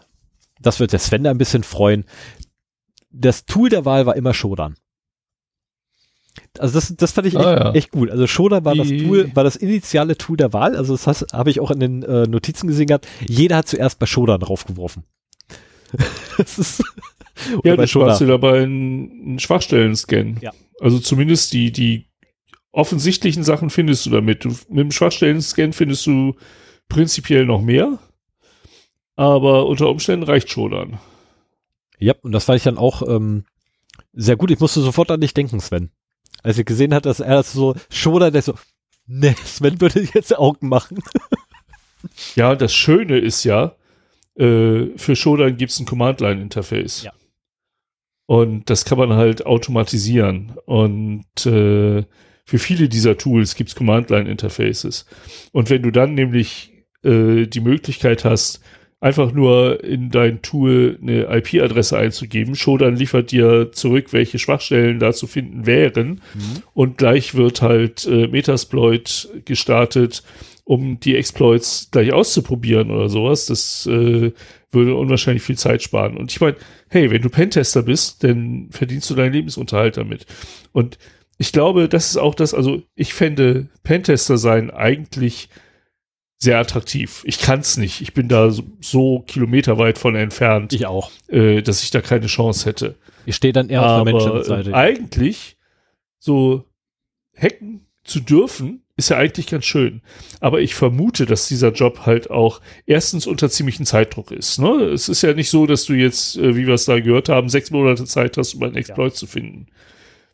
das wird der Sven ein bisschen freuen. Das Tool der Wahl war immer Shodan. Also das, das fand ich echt, ah, ja. echt gut. Also Shodan war das Tool, war das initiale Tool der Wahl. Also das habe ich auch in den äh, Notizen gesehen gehabt. Jeder hat zuerst bei Shodan draufgeworfen. (laughs) das ist, ja, du sparst dir dabei einen, Schwachstellen-Scan. Ja. Also zumindest die, die offensichtlichen Sachen findest du damit. Du, mit dem Schwachstellen-Scan findest du prinzipiell noch mehr. Aber unter Umständen reicht Shodan. Ja, und das fand ich dann auch ähm, sehr gut. Ich musste sofort an dich denken, Sven. Als ich gesehen hat, dass er das so Shodan, der so, ne, Sven würde jetzt Augen machen. (laughs) ja, das Schöne ist ja, äh, für Shodan gibt es ein Command-Line-Interface. Ja. Und das kann man halt automatisieren. Und äh, für viele dieser Tools gibt es Command-Line-Interfaces. Und wenn du dann nämlich äh, die Möglichkeit hast, einfach nur in dein Tool eine IP-Adresse einzugeben. Shodan liefert dir zurück, welche Schwachstellen da zu finden wären. Mhm. Und gleich wird halt äh, Metasploit gestartet, um die Exploits gleich auszuprobieren oder sowas. Das äh, würde unwahrscheinlich viel Zeit sparen. Und ich meine, hey, wenn du Pentester bist, dann verdienst du deinen Lebensunterhalt damit. Und ich glaube, das ist auch das, also ich fände Pentester sein eigentlich sehr attraktiv. Ich kann es nicht. Ich bin da so, so kilometerweit von entfernt. Ich auch. Äh, dass ich da keine Chance hätte. Ich stehe dann eher Aber, auf der Menschenseite. Äh, eigentlich so hacken zu dürfen, ist ja eigentlich ganz schön. Aber ich vermute, dass dieser Job halt auch erstens unter ziemlichen Zeitdruck ist. Ne? Es ist ja nicht so, dass du jetzt, äh, wie wir es da gehört haben, sechs Monate Zeit hast, um einen Exploit ja. zu finden.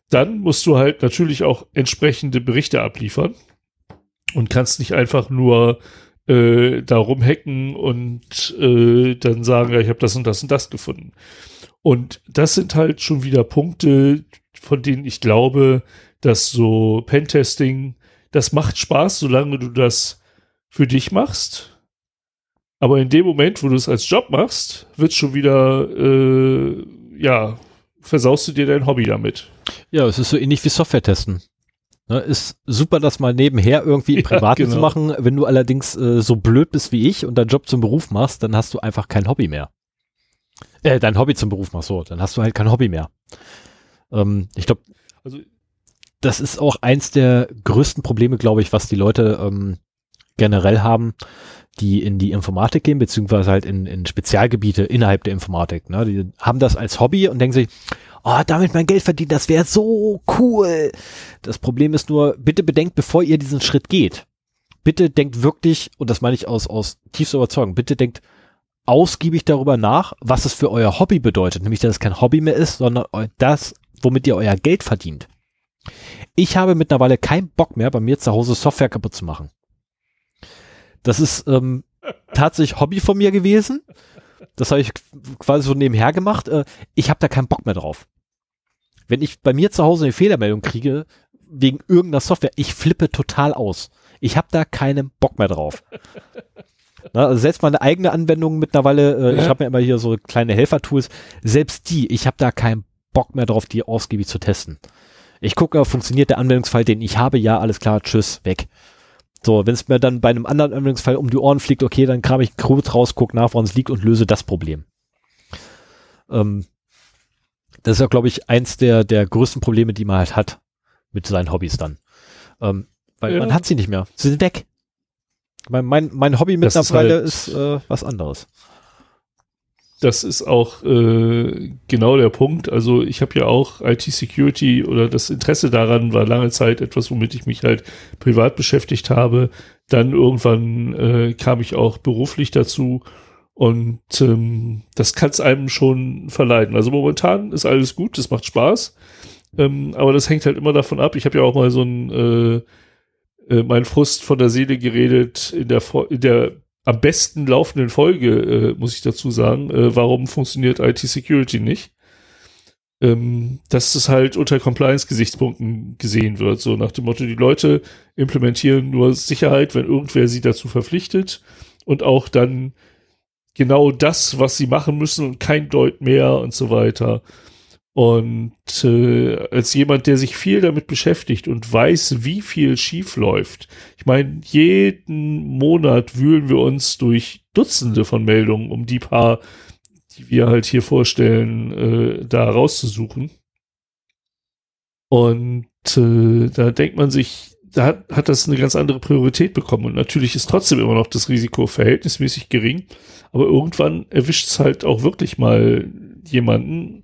Dann musst du halt natürlich auch entsprechende Berichte abliefern und kannst nicht einfach nur äh, da rumhacken und äh, dann sagen, ja, ich habe das und das und das gefunden. Und das sind halt schon wieder Punkte, von denen ich glaube, dass so Pentesting, das macht Spaß, solange du das für dich machst. Aber in dem Moment, wo du es als Job machst, wird schon wieder, äh, ja, versaust du dir dein Hobby damit. Ja, es ist so ähnlich wie Software testen. Ne, ist super, das mal nebenher irgendwie im (laughs) Privaten ja, genau. zu machen. Wenn du allerdings äh, so blöd bist wie ich und deinen Job zum Beruf machst, dann hast du einfach kein Hobby mehr. Äh, dein Hobby zum Beruf machst so, dann hast du halt kein Hobby mehr. Ähm, ich glaube, also das ist auch eins der größten Probleme, glaube ich, was die Leute ähm, generell haben, die in die Informatik gehen, beziehungsweise halt in, in Spezialgebiete innerhalb der Informatik. Ne? Die haben das als Hobby und denken sich, oh, damit mein Geld verdienen, das wäre so cool. Das Problem ist nur, bitte bedenkt, bevor ihr diesen Schritt geht, bitte denkt wirklich, und das meine ich aus, aus tiefster Überzeugung, bitte denkt ausgiebig darüber nach, was es für euer Hobby bedeutet. Nämlich, dass es kein Hobby mehr ist, sondern das, womit ihr euer Geld verdient. Ich habe mittlerweile keinen Bock mehr, bei mir zu Hause Software kaputt zu machen. Das ist ähm, tatsächlich Hobby von mir gewesen. Das habe ich quasi so nebenher gemacht. Äh, ich habe da keinen Bock mehr drauf. Wenn ich bei mir zu Hause eine Fehlermeldung kriege, wegen irgendeiner Software, ich flippe total aus. Ich habe da keinen Bock mehr drauf. (laughs) Na, also selbst meine eigene Anwendung mittlerweile, äh, ja. ich habe mir immer hier so kleine Helfer-Tools, selbst die, ich habe da keinen Bock mehr drauf, die ausgiebig zu testen. Ich gucke, funktioniert der Anwendungsfall, den ich habe, ja, alles klar, tschüss, weg. So, wenn es mir dann bei einem anderen Anwendungsfall um die Ohren fliegt, okay, dann kram ich Code raus, guck nach, woran es liegt und löse das Problem. Ähm, das ist ja, glaube ich, eins der, der größten Probleme, die man halt hat mit seinen Hobbys dann. Ähm, weil ja. man hat sie nicht mehr. Sie sind weg. Mein, mein, mein Hobby mittlerweile ist, halt, ist äh, was anderes. Das ist auch äh, genau der Punkt. Also ich habe ja auch IT-Security oder das Interesse daran war lange Zeit etwas, womit ich mich halt privat beschäftigt habe. Dann irgendwann äh, kam ich auch beruflich dazu und ähm, das kann es einem schon verleiten. Also momentan ist alles gut, das macht Spaß. Ähm, aber das hängt halt immer davon ab. Ich habe ja auch mal so ein äh, äh, mein Frust von der Seele geredet in der, in der am besten laufenden Folge, äh, muss ich dazu sagen, äh, warum funktioniert IT-Security nicht. Ähm, dass es halt unter Compliance-Gesichtspunkten gesehen wird. So nach dem Motto, die Leute implementieren nur Sicherheit, wenn irgendwer sie dazu verpflichtet und auch dann genau das, was sie machen müssen und kein Deut mehr und so weiter. Und äh, als jemand, der sich viel damit beschäftigt und weiß, wie viel schief läuft, ich meine, jeden Monat wühlen wir uns durch Dutzende von Meldungen, um die paar, die wir halt hier vorstellen, äh, da rauszusuchen. Und äh, da denkt man sich, da hat, hat das eine ganz andere Priorität bekommen. Und natürlich ist trotzdem immer noch das Risiko verhältnismäßig gering. Aber irgendwann erwischt es halt auch wirklich mal jemanden.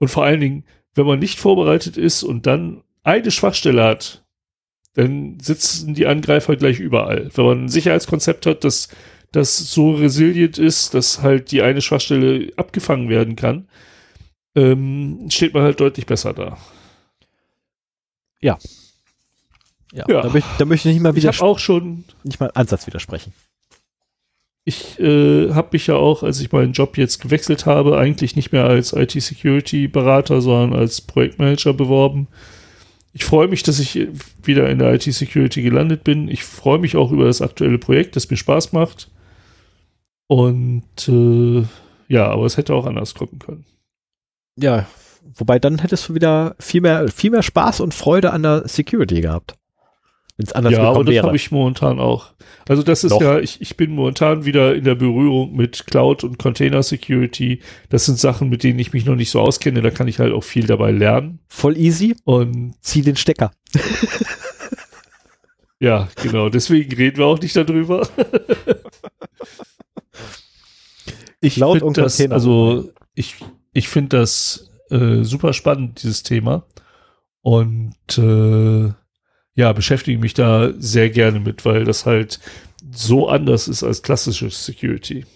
Und vor allen Dingen, wenn man nicht vorbereitet ist und dann eine Schwachstelle hat, dann sitzen die Angreifer gleich überall. Wenn man ein Sicherheitskonzept hat, das, das so resilient ist, dass halt die eine Schwachstelle abgefangen werden kann, ähm, steht man halt deutlich besser da. Ja. Ja, ja. Da, möchte, da möchte ich nicht mal wieder ich auch schon nicht mal Ansatz widersprechen ich äh, habe mich ja auch, als ich meinen Job jetzt gewechselt habe, eigentlich nicht mehr als IT-Security-Berater, sondern als Projektmanager beworben. Ich freue mich, dass ich wieder in der IT-Security gelandet bin. Ich freue mich auch über das aktuelle Projekt, das mir Spaß macht. Und äh, ja, aber es hätte auch anders kommen können. Ja, wobei dann hättest du wieder viel mehr, viel mehr Spaß und Freude an der Security gehabt. Wenn es anders ja, aber das habe ich momentan auch. Also das ist Doch. ja, ich, ich bin momentan wieder in der Berührung mit Cloud und Container Security. Das sind Sachen, mit denen ich mich noch nicht so auskenne. Da kann ich halt auch viel dabei lernen. Voll easy. Und Zieh den Stecker. (laughs) ja, genau. Deswegen reden wir auch nicht darüber. (laughs) ich Cloud und das, Container. also ich, ich finde das äh, super spannend, dieses Thema. Und äh, ja, beschäftige mich da sehr gerne mit, weil das halt so anders ist als klassische Security.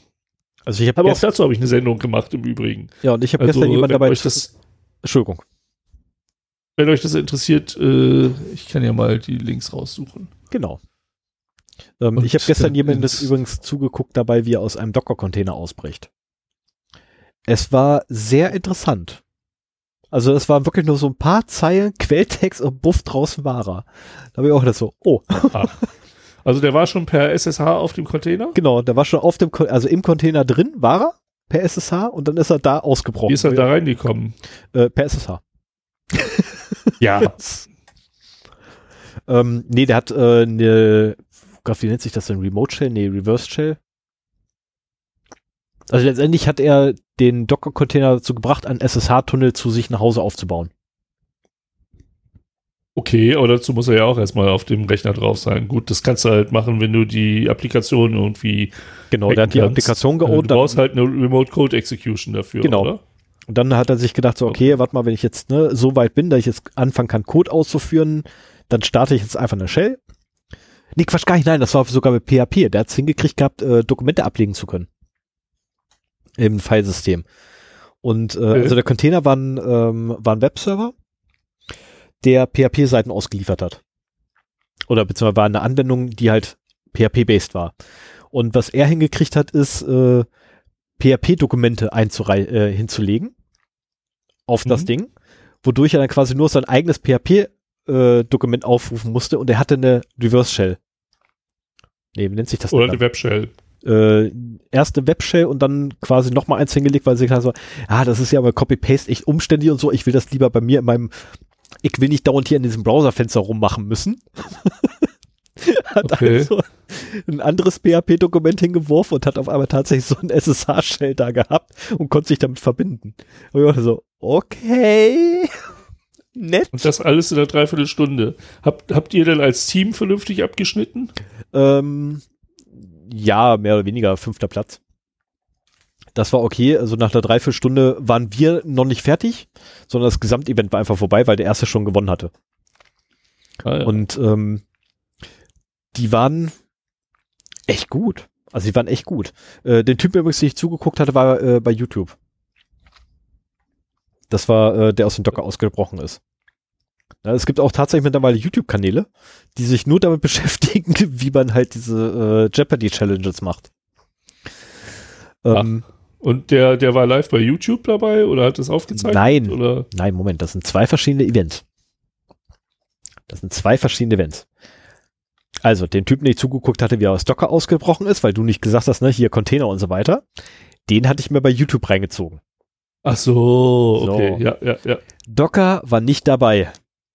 Also ich habe Aber auch dazu habe ich eine Sendung gemacht im Übrigen. ja, und ich habe Also, gestern jemand dabei. euch das, Entschuldigung. wenn euch das interessiert, äh, ich kann ja mal die Links raussuchen. Genau. Ähm, ich habe gestern ins- übrigens zugeguckt dabei, wie er aus einem Docker-Container ausbricht. Es war sehr interessant. Also es waren wirklich nur so ein paar Zeilen Quelltext und buff draußen war er. Da habe ich auch gedacht so, oh, Also der war schon per SSH auf dem Container? genau, der war schon auf dem, also im Container drin, war er per SSH und dann ist er da ausgebrochen. Wie ist er da reingekommen? Äh, per SSH. Ja. (laughs) Ähm, nee, der hat äh, eine, wie nennt sich das denn? Remote Shell? Nee, Reverse Shell. Also letztendlich hat er den Docker-Container dazu gebracht, einen SSH-Tunnel zu sich nach Hause aufzubauen. Okay, aber dazu muss er ja auch erstmal auf dem Rechner drauf sein. Gut, das kannst du halt machen, wenn du die Applikation irgendwie. Genau, der hat die hacken Applikation kannst. Äh, geowned. Du brauchst halt eine Remote Code Execution dafür, Genau. oder? Und dann hat er sich gedacht, so, okay, warte mal, wenn ich jetzt ne, so weit bin, dass ich jetzt anfangen kann, Code auszuführen, dann starte ich jetzt einfach eine Shell. Nee, Quatsch, gar nicht, nein, das war sogar mit PHP. Der hat es hingekriegt gehabt, äh, Dokumente ablegen zu können. Im Filesystem. Und äh, Okay. also der Container war ein, ähm, war ein Webserver, der PHP-Seiten ausgeliefert hat. Oder beziehungsweise war eine Anwendung, die halt PHP-based war. Und was er hingekriegt hat, ist, äh, PHP-Dokumente äh, hinzulegen auf das Mhm. Ding, wodurch er dann quasi nur sein eigenes PHP-Dokument aufrufen musste und er hatte eine Reverse Shell. Nee, wie nennt sich das Oder eine Webshell. Äh, erst eine Webshell und dann quasi nochmal eins hingelegt, weil sie gesagt hat so, ah, das ist ja aber Copy-Paste echt umständlich und so, ich will das lieber bei mir in meinem, ich will nicht dauernd hier in diesem Browserfenster rummachen müssen. (laughs) hat Okay. also ein anderes PHP-Dokument hingeworfen und hat auf einmal tatsächlich so ein SSH-Shell da gehabt und konnte sich damit verbinden. Und ich war so, okay, (laughs) nett. Und das alles in einer Dreiviertelstunde. Habt, habt ihr denn als Team vernünftig abgeschnitten? Ähm, ja, mehr oder weniger fünfter Platz. Das war okay. Also nach einer Dreiviertelstunde waren wir noch nicht fertig, sondern das Gesamtevent war einfach vorbei, weil der erste schon gewonnen hatte. Ah, ja. Und ähm, die waren echt gut. Also die waren echt gut. Äh, den Typ übrigens, den ich zugeguckt hatte, war äh, bei YouTube. Das war äh, der aus dem Docker ausgebrochen ist. Ja, es gibt auch tatsächlich mittlerweile YouTube-Kanäle, die sich nur damit (laughs) beschäftigen, wie man halt diese äh, Jeopardy-Challenges macht. Ähm, Und der, der war live bei YouTube dabei oder hat das aufgezeichnet? Nein. Oder? Nein, Moment, das sind zwei verschiedene Events. Das sind zwei verschiedene Events. Also, den Typen, den ich zugeguckt hatte, wie er aus Docker ausgebrochen ist, weil du nicht gesagt hast, ne, hier Container und so weiter, den hatte ich mir bei YouTube reingezogen. Ach so, So. okay. Ja, ja, ja. Docker war nicht dabei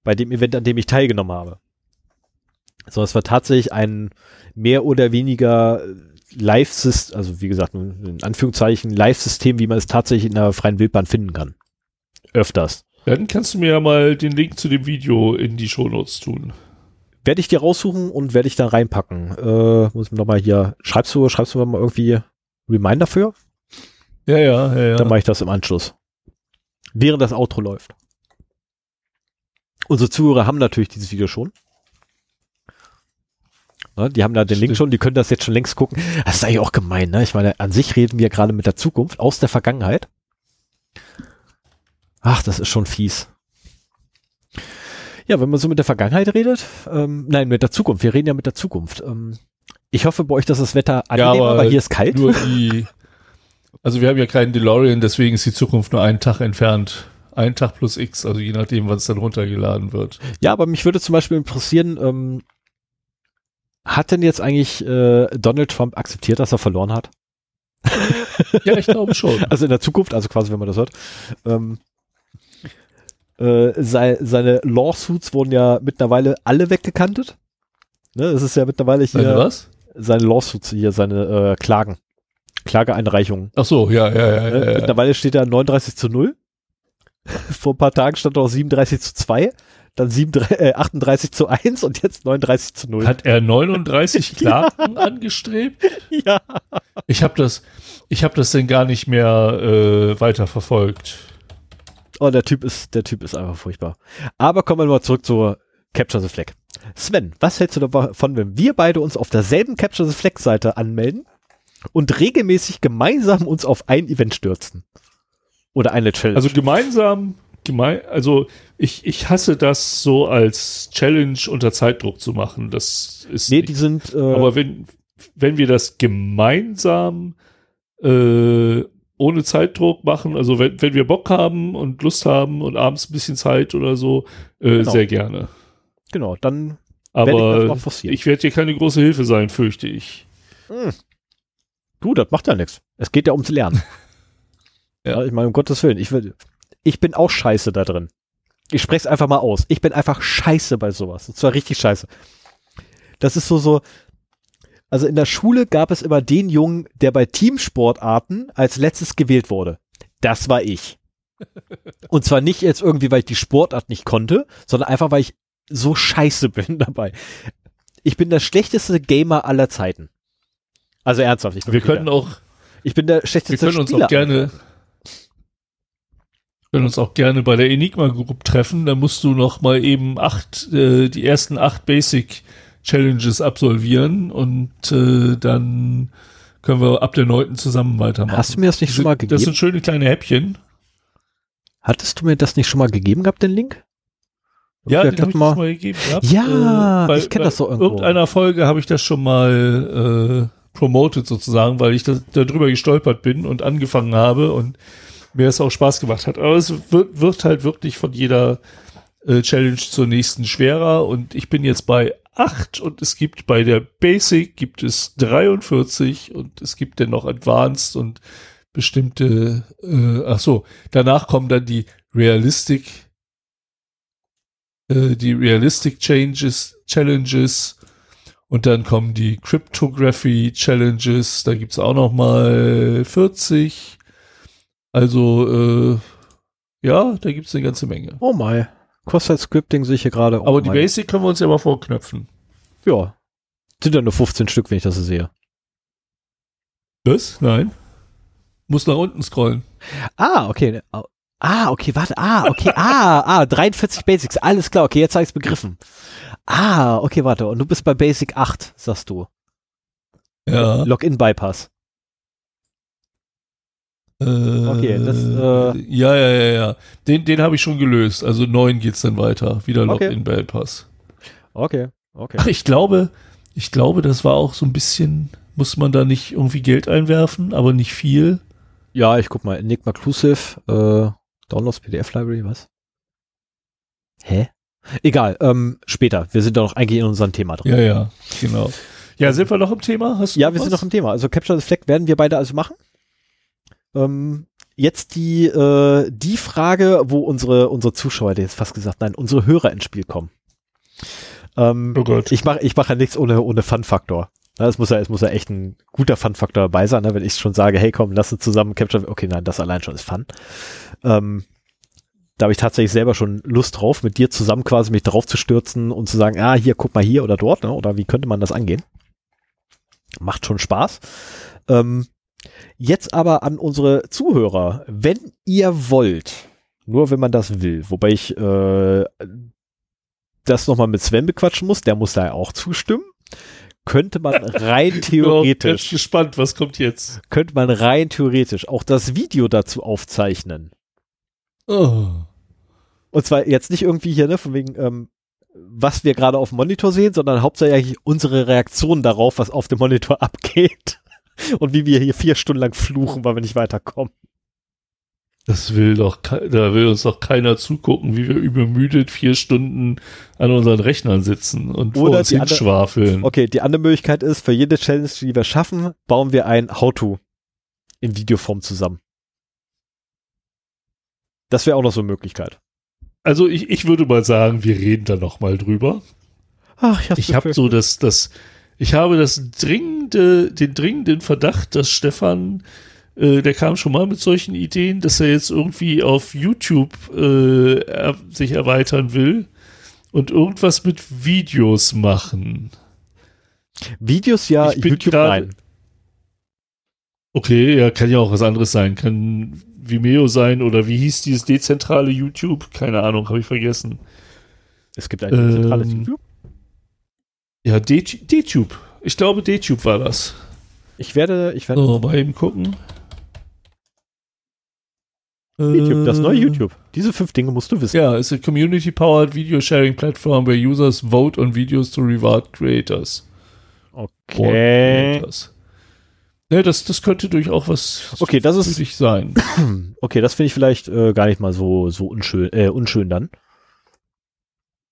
bei dem Event, an dem ich teilgenommen habe. So, es war tatsächlich ein mehr oder weniger Live-System, also wie gesagt, in Anführungszeichen Live-System, wie man es tatsächlich in der freien Wildbahn finden kann. Öfters. Dann kannst du mir ja mal den Link zu dem Video in die Shownotes tun. Werde ich dir raussuchen und werde ich da reinpacken. Äh, muss ich noch mal hier, schreibst du, schreibst du mal irgendwie Reminder für? Ja, ja, ja. ja. Dann mache ich das im Anschluss. Während das Outro läuft. Unsere Zuhörer haben natürlich dieses Video schon. Ne, die haben da den Link Stimmt. schon, die können das jetzt schon längst gucken. Das ist eigentlich auch gemein, ne? Ich meine, an sich reden wir gerade mit der Zukunft aus der Vergangenheit. Ach, das ist schon fies. Ja, wenn man so mit der Vergangenheit redet, ähm, nein, mit der Zukunft. Wir reden ja mit der Zukunft. Ähm, ich hoffe bei euch, dass das Wetter angenehm war, aber weil hier ist kalt. Nur die. Also wir haben ja keinen DeLorean, deswegen ist die Zukunft nur einen Tag entfernt. Ein Tag plus X, also je nachdem, was dann runtergeladen wird. Ja, aber mich würde zum Beispiel interessieren, ähm, hat denn jetzt eigentlich äh, Donald Trump akzeptiert, dass er verloren hat? (laughs) Ja, ich glaube schon. (laughs) Also in der Zukunft, also quasi, wenn man das hört. Ähm, äh, sei, seine Lawsuits wurden ja mittlerweile alle weggekantet. Ne, es ist ja mittlerweile hier Seine was? seine Lawsuits hier, seine äh, Klagen. Klageeinreichungen. Ach so, ja, ja, ja. Ne? ja, ja. Mittlerweile steht er 39 zu 0. (laughs) Vor ein paar Tagen stand er auch 37 zu 2, dann 37, äh, 38 zu 1 und jetzt 39 zu 0. Hat er 39 Klagen (laughs) angestrebt? ja. Ich habe das, ich habe das denn gar nicht mehr äh, weiter verfolgt. Oh, der Typ ist, der Typ ist einfach furchtbar. Aber kommen wir mal zurück zur Capture the Flag. Sven, was hältst du davon, wenn wir beide uns auf derselben Capture the Flag Seite anmelden und regelmäßig gemeinsam uns auf ein Event stürzen? Oder eine Challenge? Also gemeinsam, gemein, also ich, ich hasse das so als Challenge unter Zeitdruck zu machen. Das ist nee, nicht, die sind, äh, aber wenn, wenn wir das gemeinsam äh, ohne Zeitdruck machen, also wenn, wenn wir Bock haben und Lust haben und abends ein bisschen Zeit oder so, äh, Genau. sehr gerne. genau, dann ich Aber forcieren. ich werde dir keine große Hilfe sein, fürchte ich. Hm. Du, das macht ja nichts. Es geht ja ums Lernen. (laughs) Ja. ja. Ich meine, um Gottes Willen, ich, will, ich bin auch scheiße da drin. Ich spreche es einfach mal aus. Ich bin einfach scheiße bei sowas. Und zwar richtig scheiße. Das ist so, so, also in der Schule gab es immer den Jungen, der bei Teamsportarten als letztes gewählt wurde. Das war ich. (laughs) Und zwar nicht jetzt irgendwie, weil ich die Sportart nicht konnte, sondern einfach, weil ich so scheiße (laughs) bin dabei. Ich bin der schlechteste Gamer aller Zeiten. Also ernsthaft. Ich bin Wir wieder- können auch, ich bin der wir schlechteste können uns Spieler. auch gerne, können uns auch gerne bei der Enigma Group treffen. Da musst du noch mal eben acht, äh, die ersten acht Basic Challenges absolvieren und äh, dann können wir ab der neunten zusammen weitermachen. Hast du mir das nicht schon mal Das gegeben? sind schöne kleine Häppchen. Hattest du mir das nicht schon mal gegeben gehabt, den Link? Ja, den habe ich mal- schon mal gegeben. gehabt. Ja, bei- ich kenn bei das so irgendwo. Irgendeiner Folge habe ich das schon mal äh, promoted sozusagen, weil ich da, darüber gestolpert bin und angefangen habe und mir das auch Spaß gemacht hat. Aber es wird, wird halt wirklich von jeder äh, Challenge zur nächsten schwerer und ich bin jetzt bei 8 und es gibt bei der Basic gibt es 43 und es gibt dann noch Advanced und bestimmte, äh, ach so, danach kommen dann die Realistic äh, die Realistic Changes, Challenges und dann kommen die Cryptography Challenges, da gibt's auch noch mal 40. Also, äh, ja, da gibt's eine ganze Menge. Oh my. Cross-Site-Scripting sehe ich hier gerade. Oh Aber die my. Basic können wir uns ja mal vorknöpfen. Ja. Sind ja nur 15 Stück, wenn ich das so sehe. Was? Nein. Muss nach unten scrollen. Ah, okay. Ah, okay, warte. Ah, okay. Ah, ah, 43 Basics. Alles klar. Okay, jetzt habe ich es begriffen. Ah, okay, warte. Und du bist bei Basic 8, sagst du. Ja. Okay, das, äh, ja, ja, ja, ja. Den, den habe ich schon gelöst. Also neun geht's dann weiter. Wieder Okay. Login Bell Pass. Okay, okay. Ach, ich glaube, ich glaube, das war auch so ein bisschen, muss man da nicht irgendwie Geld einwerfen, aber nicht viel. Ja, ich guck mal. Enigma Clusive, äh, Downloads PDF Library, was? Hä? Egal, ähm, später. Wir sind doch noch eigentlich in unserem Thema drin. Ja, ja, genau. Ja, sind wir noch im Thema? Hast Ja, wir was? sind noch im Thema. Also Capture the Flag werden wir beide also machen. Ähm, jetzt die, äh, die Frage, wo unsere, unsere Zuschauer, ich jetzt fast gesagt, nein, unsere Hörer ins Spiel kommen. Ähm, Oh Gott. ich mache ich mache ja nichts ohne, ohne Fun-Faktor. Es muss ja, es muss ja echt ein guter Fun-Faktor dabei sein, ne? wenn ich schon sage, hey komm, lass uns zusammen Capture, okay, nein, das allein schon ist Fun. Ähm, da habe ich tatsächlich selber schon Lust drauf, mit dir zusammen quasi mich drauf zu stürzen und zu sagen, ah, hier, guck mal hier oder dort, ne? oder wie könnte man das angehen? Macht schon Spaß. Ähm, jetzt aber an unsere Zuhörer, wenn ihr wollt, nur wenn man das will, wobei ich äh, das nochmal mit Sven bequatschen muss, der muss da ja auch zustimmen, könnte man (laughs) rein Ich bin theoretisch, gespannt, was kommt jetzt. könnte man rein theoretisch auch das Video dazu aufzeichnen. Oh. Und zwar jetzt nicht irgendwie hier, ne, von wegen, ähm, was wir gerade auf dem Monitor sehen, sondern hauptsächlich unsere Reaktion darauf, was auf dem Monitor (laughs) abgeht. Und wie wir hier vier Stunden lang fluchen, weil wir nicht weiterkommen. Das will doch, da will uns doch keiner zugucken, wie wir übermüdet vier Stunden an unseren Rechnern sitzen und vor Oder uns die andere- hinschwafeln. Okay, die andere Möglichkeit ist, für jede Challenge, die wir schaffen, bauen wir ein How-To in Videoform zusammen. Das wäre auch noch so eine Möglichkeit. Also ich, ich würde mal sagen, wir reden da noch mal drüber. Ach, ich, ich habe so das, das, ich habe das dringende, den dringenden Verdacht, dass Stefan, äh, der kam schon mal mit solchen Ideen, dass er jetzt irgendwie auf YouTube äh, er, sich erweitern will und irgendwas mit Videos machen. Videos ja, YouTube nein. Okay, ja, kann ja auch was anderes sein. Kann Vimeo sein oder wie hieß dieses dezentrale YouTube? Keine Ahnung, habe ich vergessen. Es gibt ein dezentrales ähm, YouTube? Ja, D-Tube. Ich glaube, D-Tube war das. Ich werde, ich werde. So, mal eben gucken. YouTube, das neue äh. YouTube. Diese fünf Dinge musst du wissen. Ja, it's a community-powered video sharing platform where users vote on videos to reward creators. Okay. Ja, das, das könnte durchaus was okay, das ist, sein. (clears throat) Okay, das finde ich vielleicht äh, gar nicht mal so, so unschön, äh, unschön dann.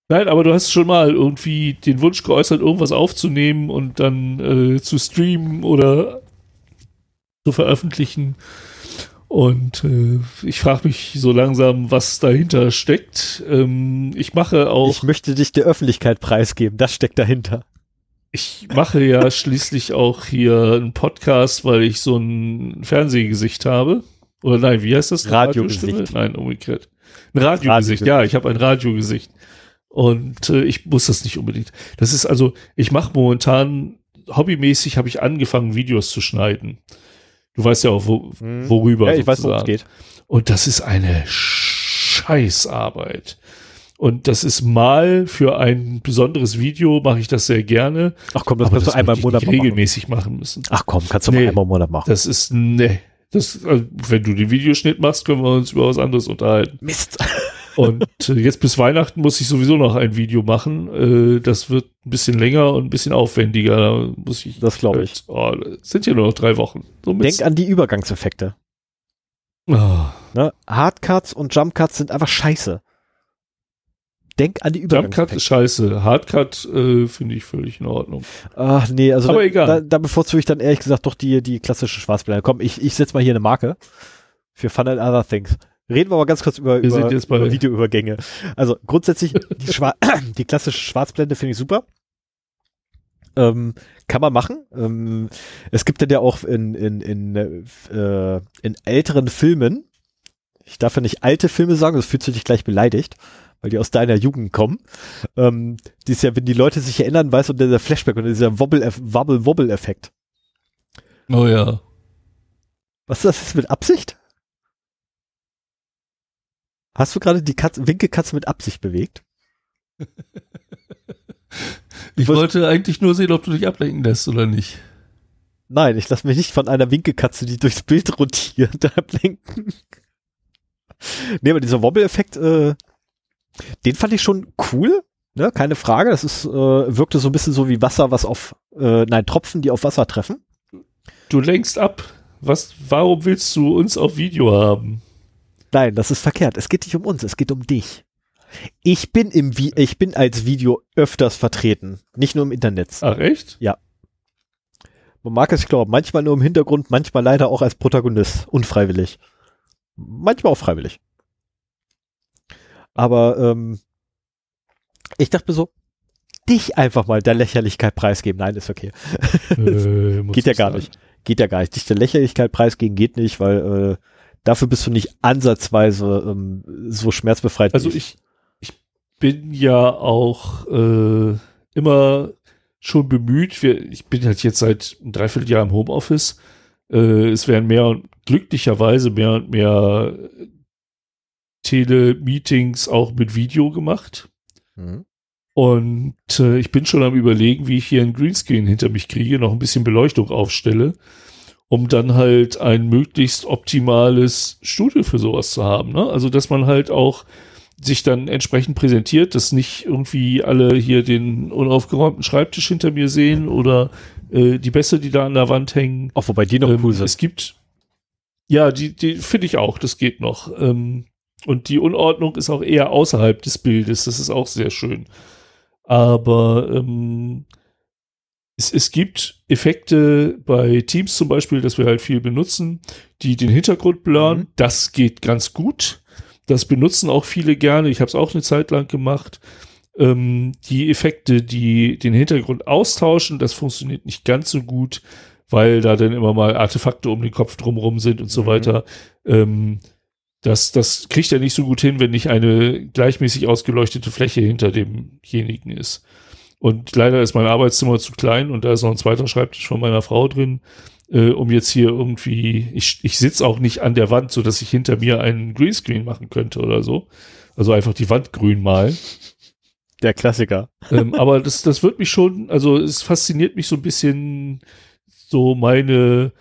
Nein, aber du hast schon mal irgendwie den Wunsch geäußert, irgendwas aufzunehmen und dann äh, zu streamen oder zu veröffentlichen. Und äh, ich frage mich so langsam, was dahinter steckt. Ähm, ich mache auch. Ich möchte dich der Öffentlichkeit preisgeben. Das steckt dahinter. Ich mache ja (laughs) schließlich auch hier einen Podcast, weil ich so ein Fernsehgesicht habe. Oder nein, wie heißt das? Radiogesicht. Nein, umgekehrt. Ein Radiogesicht, Radio ja, ich habe ein Radiogesicht. Und äh, ich muss das nicht unbedingt. Das ist also, ich mache momentan, hobbymäßig habe ich angefangen, Videos zu schneiden. Du weißt ja auch, wo, hm. worüber. Ja, ich weiß, worum es geht. Und das ist eine Scheißarbeit. Und das ist mal für ein besonderes Video mache ich das sehr gerne. Ach komm, das kannst das du einmal im Monat regelmäßig machen müssen. Ach komm, kannst du nee, mal einmal im Monat machen. Das ist ne, das also, wenn du den Videoschnitt machst, können wir uns über was anderes unterhalten. Mist. Und äh, jetzt bis Weihnachten muss ich sowieso noch ein Video machen. Äh, das wird ein bisschen länger und ein bisschen aufwendiger. Da muss ich. Das glaube ich. Oh, sind ja nur noch drei Wochen. So Denk an die Übergangseffekte. Oh. Ne? Hardcuts und Jumpcuts sind einfach scheiße. Denk an die Übergangseffekte. Jumpcut ist scheiße. Hardcut äh, finde ich völlig in Ordnung. Ach nee, also Aber da, egal. Da, da bevorzuge ich dann ehrlich gesagt doch die, die klassische Schwarzblende. Komm, ich, ich setze mal hier eine Marke für Fun and Other Things. Reden wir aber ganz kurz über, über, über Videoübergänge. Also grundsätzlich (laughs) die, Schwa die klassische Schwarzblende finde ich super. Ähm, kann man machen. Ähm, es gibt dann ja auch in, in, in, äh, in älteren Filmen, ich darf ja nicht alte Filme sagen, das fühlt sich gleich beleidigt, weil die aus deiner Jugend kommen. Ähm, die ist ja, wenn die Leute sich erinnern, weißt du, dieser Flashback und dieser Wobble-Wobble-Effekt. Oh ja. Was ist das jetzt mit Absicht? Hast du gerade die Katze, Winkelkatze mit Absicht bewegt? ich wollte eigentlich nur sehen, ob du dich ablenken lässt oder nicht. Nein, ich lasse mich nicht von einer Winkelkatze, die durchs Bild rotiert, (laughs) ablenken. nee, aber dieser Wobble-Effekt, äh, den fand ich schon cool, ne? keine Frage. Das ist, äh, wirkte so ein bisschen so wie Wasser, was auf, äh, nein, Tropfen, die auf Wasser treffen. Du lenkst ab. Was, warum willst du uns auf Video haben? Nein, das ist verkehrt. Es geht nicht um uns, es geht um dich. Ich bin im Vi ich bin als Video öfters vertreten, nicht nur im Internet. Ach echt? Ja. Man mag es glauben, manchmal nur im Hintergrund, manchmal leider auch als Protagonist, unfreiwillig. Manchmal auch freiwillig. Aber ähm, ich dachte mir so, dich einfach mal der Lächerlichkeit preisgeben. Nein, ist okay. Äh, (laughs) geht ja gar sein. nicht. Geht ja gar nicht. Dich der Lächerlichkeit preisgeben geht nicht, weil äh, dafür bist du nicht ansatzweise ähm, so schmerzbefreit. Also ich, ich bin ja auch äh, immer schon bemüht. Wir, ich bin halt jetzt seit ein Dreivierteljahr im Homeoffice. Äh, es werden mehr und glücklicherweise mehr und mehr Tele-Meetings auch mit Video gemacht. Mhm. Und äh, ich bin schon am überlegen, wie ich hier ein Greenscreen hinter mich kriege, noch ein bisschen Beleuchtung aufstelle um dann halt ein möglichst optimales Studio für sowas zu haben. Ne? Also, dass man halt auch sich dann entsprechend präsentiert, dass nicht irgendwie alle hier den unaufgeräumten Schreibtisch hinter mir sehen oder äh, die Bässe, die da an der Wand hängen. Auch wobei die noch ähm, cool sind. Es gibt, ja, die, die finde ich auch, das geht noch. Ähm, und die Unordnung ist auch eher außerhalb des Bildes, das ist auch sehr schön. Aber ähm, es, es gibt Effekte bei Teams zum Beispiel, dass wir halt viel benutzen, die den Hintergrund blurren. Mhm. Das geht ganz gut. Das benutzen auch viele gerne. Ich habe es auch eine Zeit lang gemacht. ähm, die Effekte, die den Hintergrund austauschen, das funktioniert nicht ganz so gut, weil da dann immer mal Artefakte um den Kopf drumherum sind und so Mhm. weiter. Ähm, das, das kriegt er nicht so gut hin, wenn nicht eine gleichmäßig ausgeleuchtete Fläche hinter demjenigen ist. Und leider ist mein Arbeitszimmer zu klein und da ist noch ein zweiter Schreibtisch von meiner Frau drin, äh, um jetzt hier irgendwie, ich, ich sitze auch nicht an der Wand, so dass ich hinter mir einen Greenscreen machen könnte oder so. Also einfach die Wand grün malen. Der Klassiker. ähm, aber das, das wird mich schon, also es fasziniert mich so ein bisschen so meine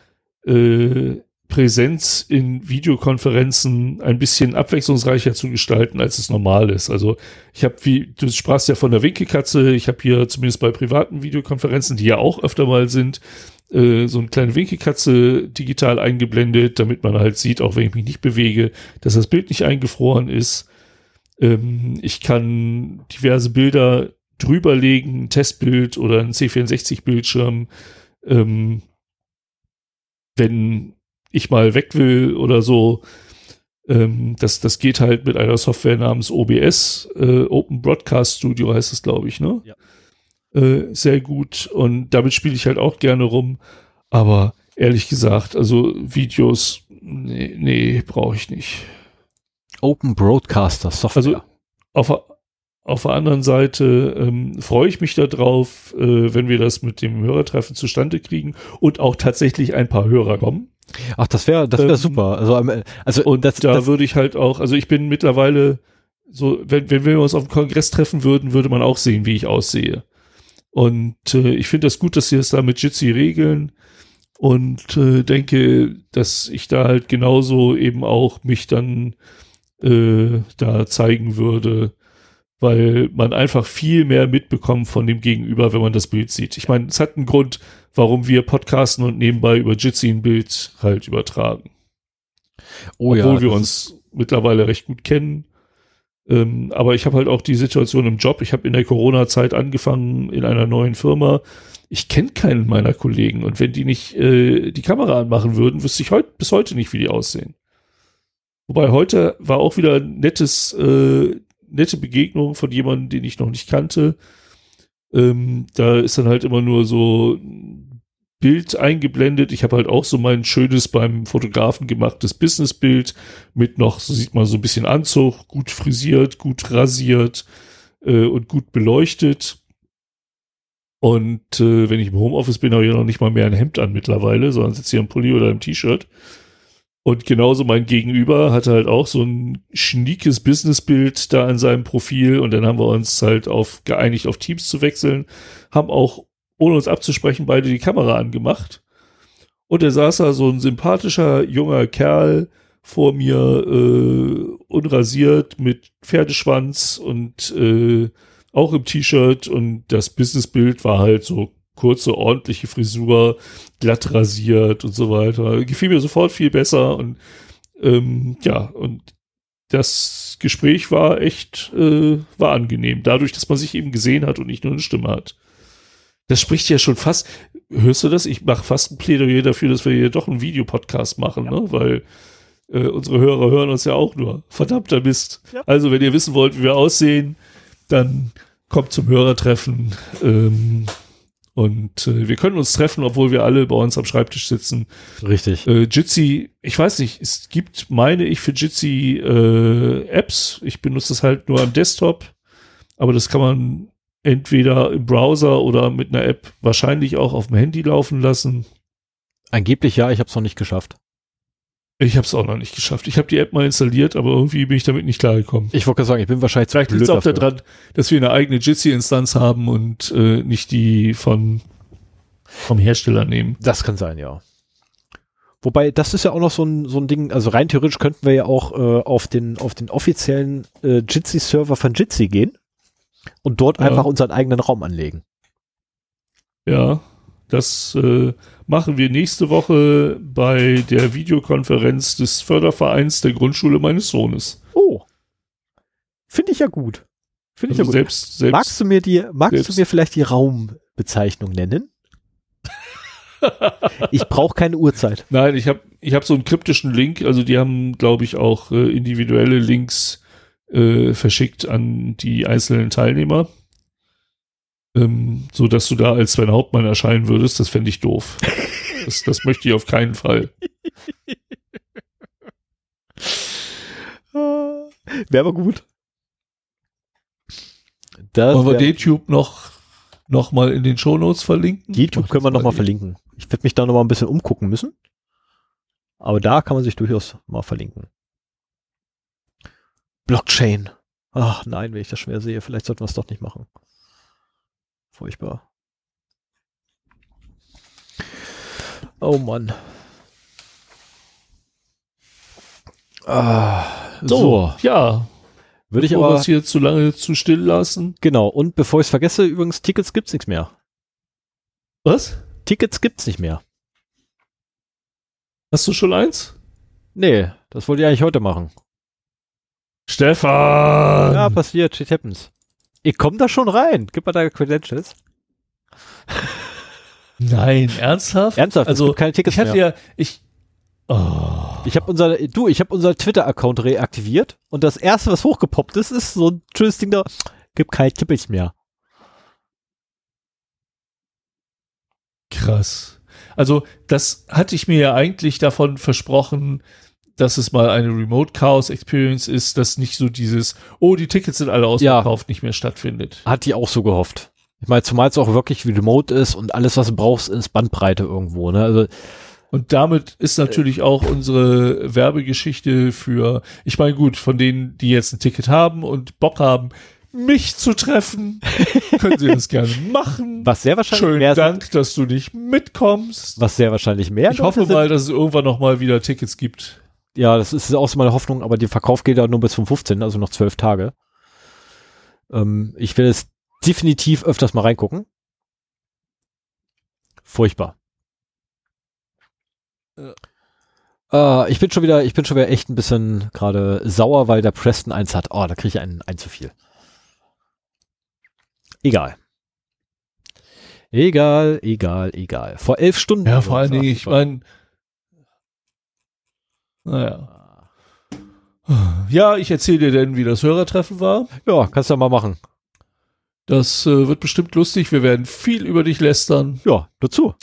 äh, Präsenz in Videokonferenzen ein bisschen abwechslungsreicher zu gestalten, als es normal ist. Also ich habe, wie du sprachst ja von der Winkelkatze, ich habe hier zumindest bei privaten Videokonferenzen, die ja auch öfter mal sind, äh, so eine kleine Winkelkatze digital eingeblendet, damit man halt sieht, auch wenn ich mich nicht bewege, dass das Bild nicht eingefroren ist. Ähm, ich kann diverse Bilder drüberlegen, ein Testbild oder ein C64-Bildschirm. Ähm, wenn ich mal weg will oder so, ähm, das, das geht halt mit einer Software namens OBS, äh, Open Broadcast Studio heißt es, glaube ich, ne? Ja. Äh, sehr gut. Und damit spiele ich halt auch gerne rum. Aber ehrlich gesagt, also Videos, nee, nee brauche ich nicht. Open Broadcaster Software. Also auf, der- auf der anderen Seite ähm, freue ich mich darauf, äh, wenn wir das mit dem Hörertreffen zustande kriegen und auch tatsächlich ein paar Hörer kommen. Ach, das wäre das wäre ähm, super. Also, also Und das, da das, würde ich halt auch, also ich bin mittlerweile so, wenn, wenn wir uns auf dem Kongress treffen würden, würde man auch sehen, wie ich aussehe. Und äh, ich finde das gut, dass sie das da mit Jitsi regeln und äh, denke, dass ich da halt genauso eben auch mich dann äh, da zeigen würde, weil man einfach viel mehr mitbekommt von dem Gegenüber, wenn man das Bild sieht. Ich meine, es hat einen Grund, warum wir podcasten und nebenbei über Jitsi ein Bild halt übertragen oh ja, obwohl wir uns mittlerweile recht gut kennen. Ähm, aber ich habe halt auch die Situation im Job. Ich habe in der Corona-Zeit angefangen in einer neuen Firma. Ich kenne keinen meiner Kollegen und wenn die nicht äh, die Kamera anmachen würden, wüsste ich heute bis heute nicht, wie die aussehen. Wobei heute war auch wieder nettes, äh, nette Begegnung von jemandem, den ich noch nicht kannte. Ähm, da ist dann halt immer nur so Bild eingeblendet. Ich habe halt auch so mein schönes beim Fotografen gemachtes Businessbild mit noch, so sieht man so ein bisschen Anzug, gut frisiert, gut rasiert äh, und gut beleuchtet. Und äh, wenn ich im Homeoffice bin, habe ich ja noch nicht mal mehr ein Hemd an mittlerweile, sondern sitze hier im Pulli oder im T-Shirt. Und genauso mein Gegenüber hatte halt auch so ein schniekes Businessbild da in seinem Profil und dann haben wir uns halt auf geeinigt, auf Teams zu wechseln, haben auch, ohne uns abzusprechen, beide die Kamera angemacht. Und da saß da so ein sympathischer junger Kerl vor mir, äh, unrasiert mit Pferdeschwanz und äh, auch im T-Shirt und das Businessbild war halt so kurze, ordentliche Frisur, glatt rasiert und so weiter. Gefiel mir sofort viel besser und ähm, ja, und das Gespräch war echt, äh, war angenehm, dadurch, dass man sich eben gesehen hat und nicht nur eine Stimme hat. Das spricht ja schon fast, hörst du das? Ich mache fast ein Plädoyer dafür, dass wir hier doch einen Videopodcast machen, Ja. ne? Weil äh, unsere Hörer hören uns ja auch nur. Verdammter Mist. Ja. Also, wenn ihr wissen wollt, wie wir aussehen, dann kommt zum Hörertreffen. Ähm, und äh, wir können uns treffen, obwohl wir alle bei uns am Schreibtisch sitzen. richtig. Äh, Jitsi, ich weiß nicht, es gibt, meine ich, für Jitsi äh, Apps. Ich benutze das halt nur am Desktop, aber das kann man entweder im Browser oder mit einer App wahrscheinlich auch auf dem Handy laufen lassen. Angeblich ja, ich habe es noch nicht geschafft. Ich habe es auch noch nicht geschafft. Ich habe die App mal installiert, aber irgendwie bin ich damit nicht klargekommen. Ich wollte gerade sagen, ich bin wahrscheinlich Vielleicht liegt es auch daran, dass wir eine eigene Jitsi-Instanz haben und äh, nicht die von vom Hersteller nehmen. Das kann sein, ja. Wobei, das ist ja auch noch so ein, so ein Ding, also rein theoretisch könnten wir ja auch äh, auf, den, auf den offiziellen äh, Jitsi-Server von Jitsi gehen und dort Ja. einfach unseren eigenen Raum anlegen. Ja, das äh, machen wir nächste Woche bei der Videokonferenz des Fördervereins der Grundschule meines Sohnes. Oh. Finde ich ja gut. Finde ich Also ja gut. selbst, selbst magst du mir die, magst selbst- du mir vielleicht die Raumbezeichnung nennen? (laughs) Ich brauche keine Uhrzeit. Nein, ich habe ich hab so einen kryptischen Link. Also die haben, glaube ich, auch äh, individuelle Links äh, verschickt an die einzelnen Teilnehmer. Ähm, so dass du da als Sven Hauptmann erscheinen würdest, das fände ich doof. (laughs) das, das möchte ich auf keinen Fall. (laughs) Wäre aber gut. Das Wollen wir YouTube noch, noch mal in den Shownotes verlinken? YouTube können wir noch mal verlinken. Ich werde mich da noch mal ein bisschen umgucken müssen. Aber da kann man sich durchaus mal verlinken. Blockchain. Ach nein, wenn ich das schwer sehe, vielleicht sollten wir es doch nicht machen. Furchtbar. Oh Mann. Ah, so, so, ja. Würde ich aber hier zu lange zu still lassen. Genau. Und bevor ich es vergesse, übrigens Tickets gibt's nichts mehr. Was? Tickets gibt's nicht mehr. Hast du schon eins? Nee, das wollte ich eigentlich heute machen. Stefan! Ja, passiert, shit happens. Ich komm da schon rein. Gib mal deine Credentials. Nein, ernsthaft? Ernsthaft, also keine Tickets ich hatte mehr. ja, ich, oh. ich habe unser, du, ich habe unser Twitter-Account reaktiviert und das erste, was hochgepoppt ist, ist so ein schönes Ding da, gibt keine Tickets mehr. Krass. Also, das hatte ich mir ja eigentlich davon versprochen, dass es mal eine Remote Chaos Experience ist, dass nicht so dieses, oh, die Tickets sind alle ausverkauft, ja. nicht mehr stattfindet. Hat die auch so gehofft. Ich meine, zumal es auch wirklich wie Remote ist und alles, was du brauchst, ist Bandbreite irgendwo, ne? Also, und damit ist natürlich auch unsere Werbegeschichte für, ich meine, gut, von denen, die jetzt ein Ticket haben und Bock haben, mich zu treffen, (laughs) können sie das gerne machen. Was sehr wahrscheinlich Schönen mehr Dank, sind, dass du nicht mitkommst. Was sehr wahrscheinlich mehr. Ich hoffe mal, dass es irgendwann noch mal wieder Tickets gibt. Ja, das ist auch so meine Hoffnung, aber der Verkauf geht ja nur bis zum 15., also noch zwölf Tage. Ähm, ich werde es definitiv öfters mal reingucken. Furchtbar. Ja. Uh, ich bin schon wieder, ich bin schon wieder echt ein bisschen gerade sauer, weil der Preston eins hat. Oh, da kriege ich einen, ein zu viel. Egal. Egal, egal, egal. Vor elf Stunden. Ja, vor allen Dingen, ich meine, naja. Ja, ich erzähle dir denn, wie das Hörertreffen war. Ja, kannst du ja mal machen. Das äh, wird bestimmt lustig. Wir werden viel über dich lästern. Ja, dazu.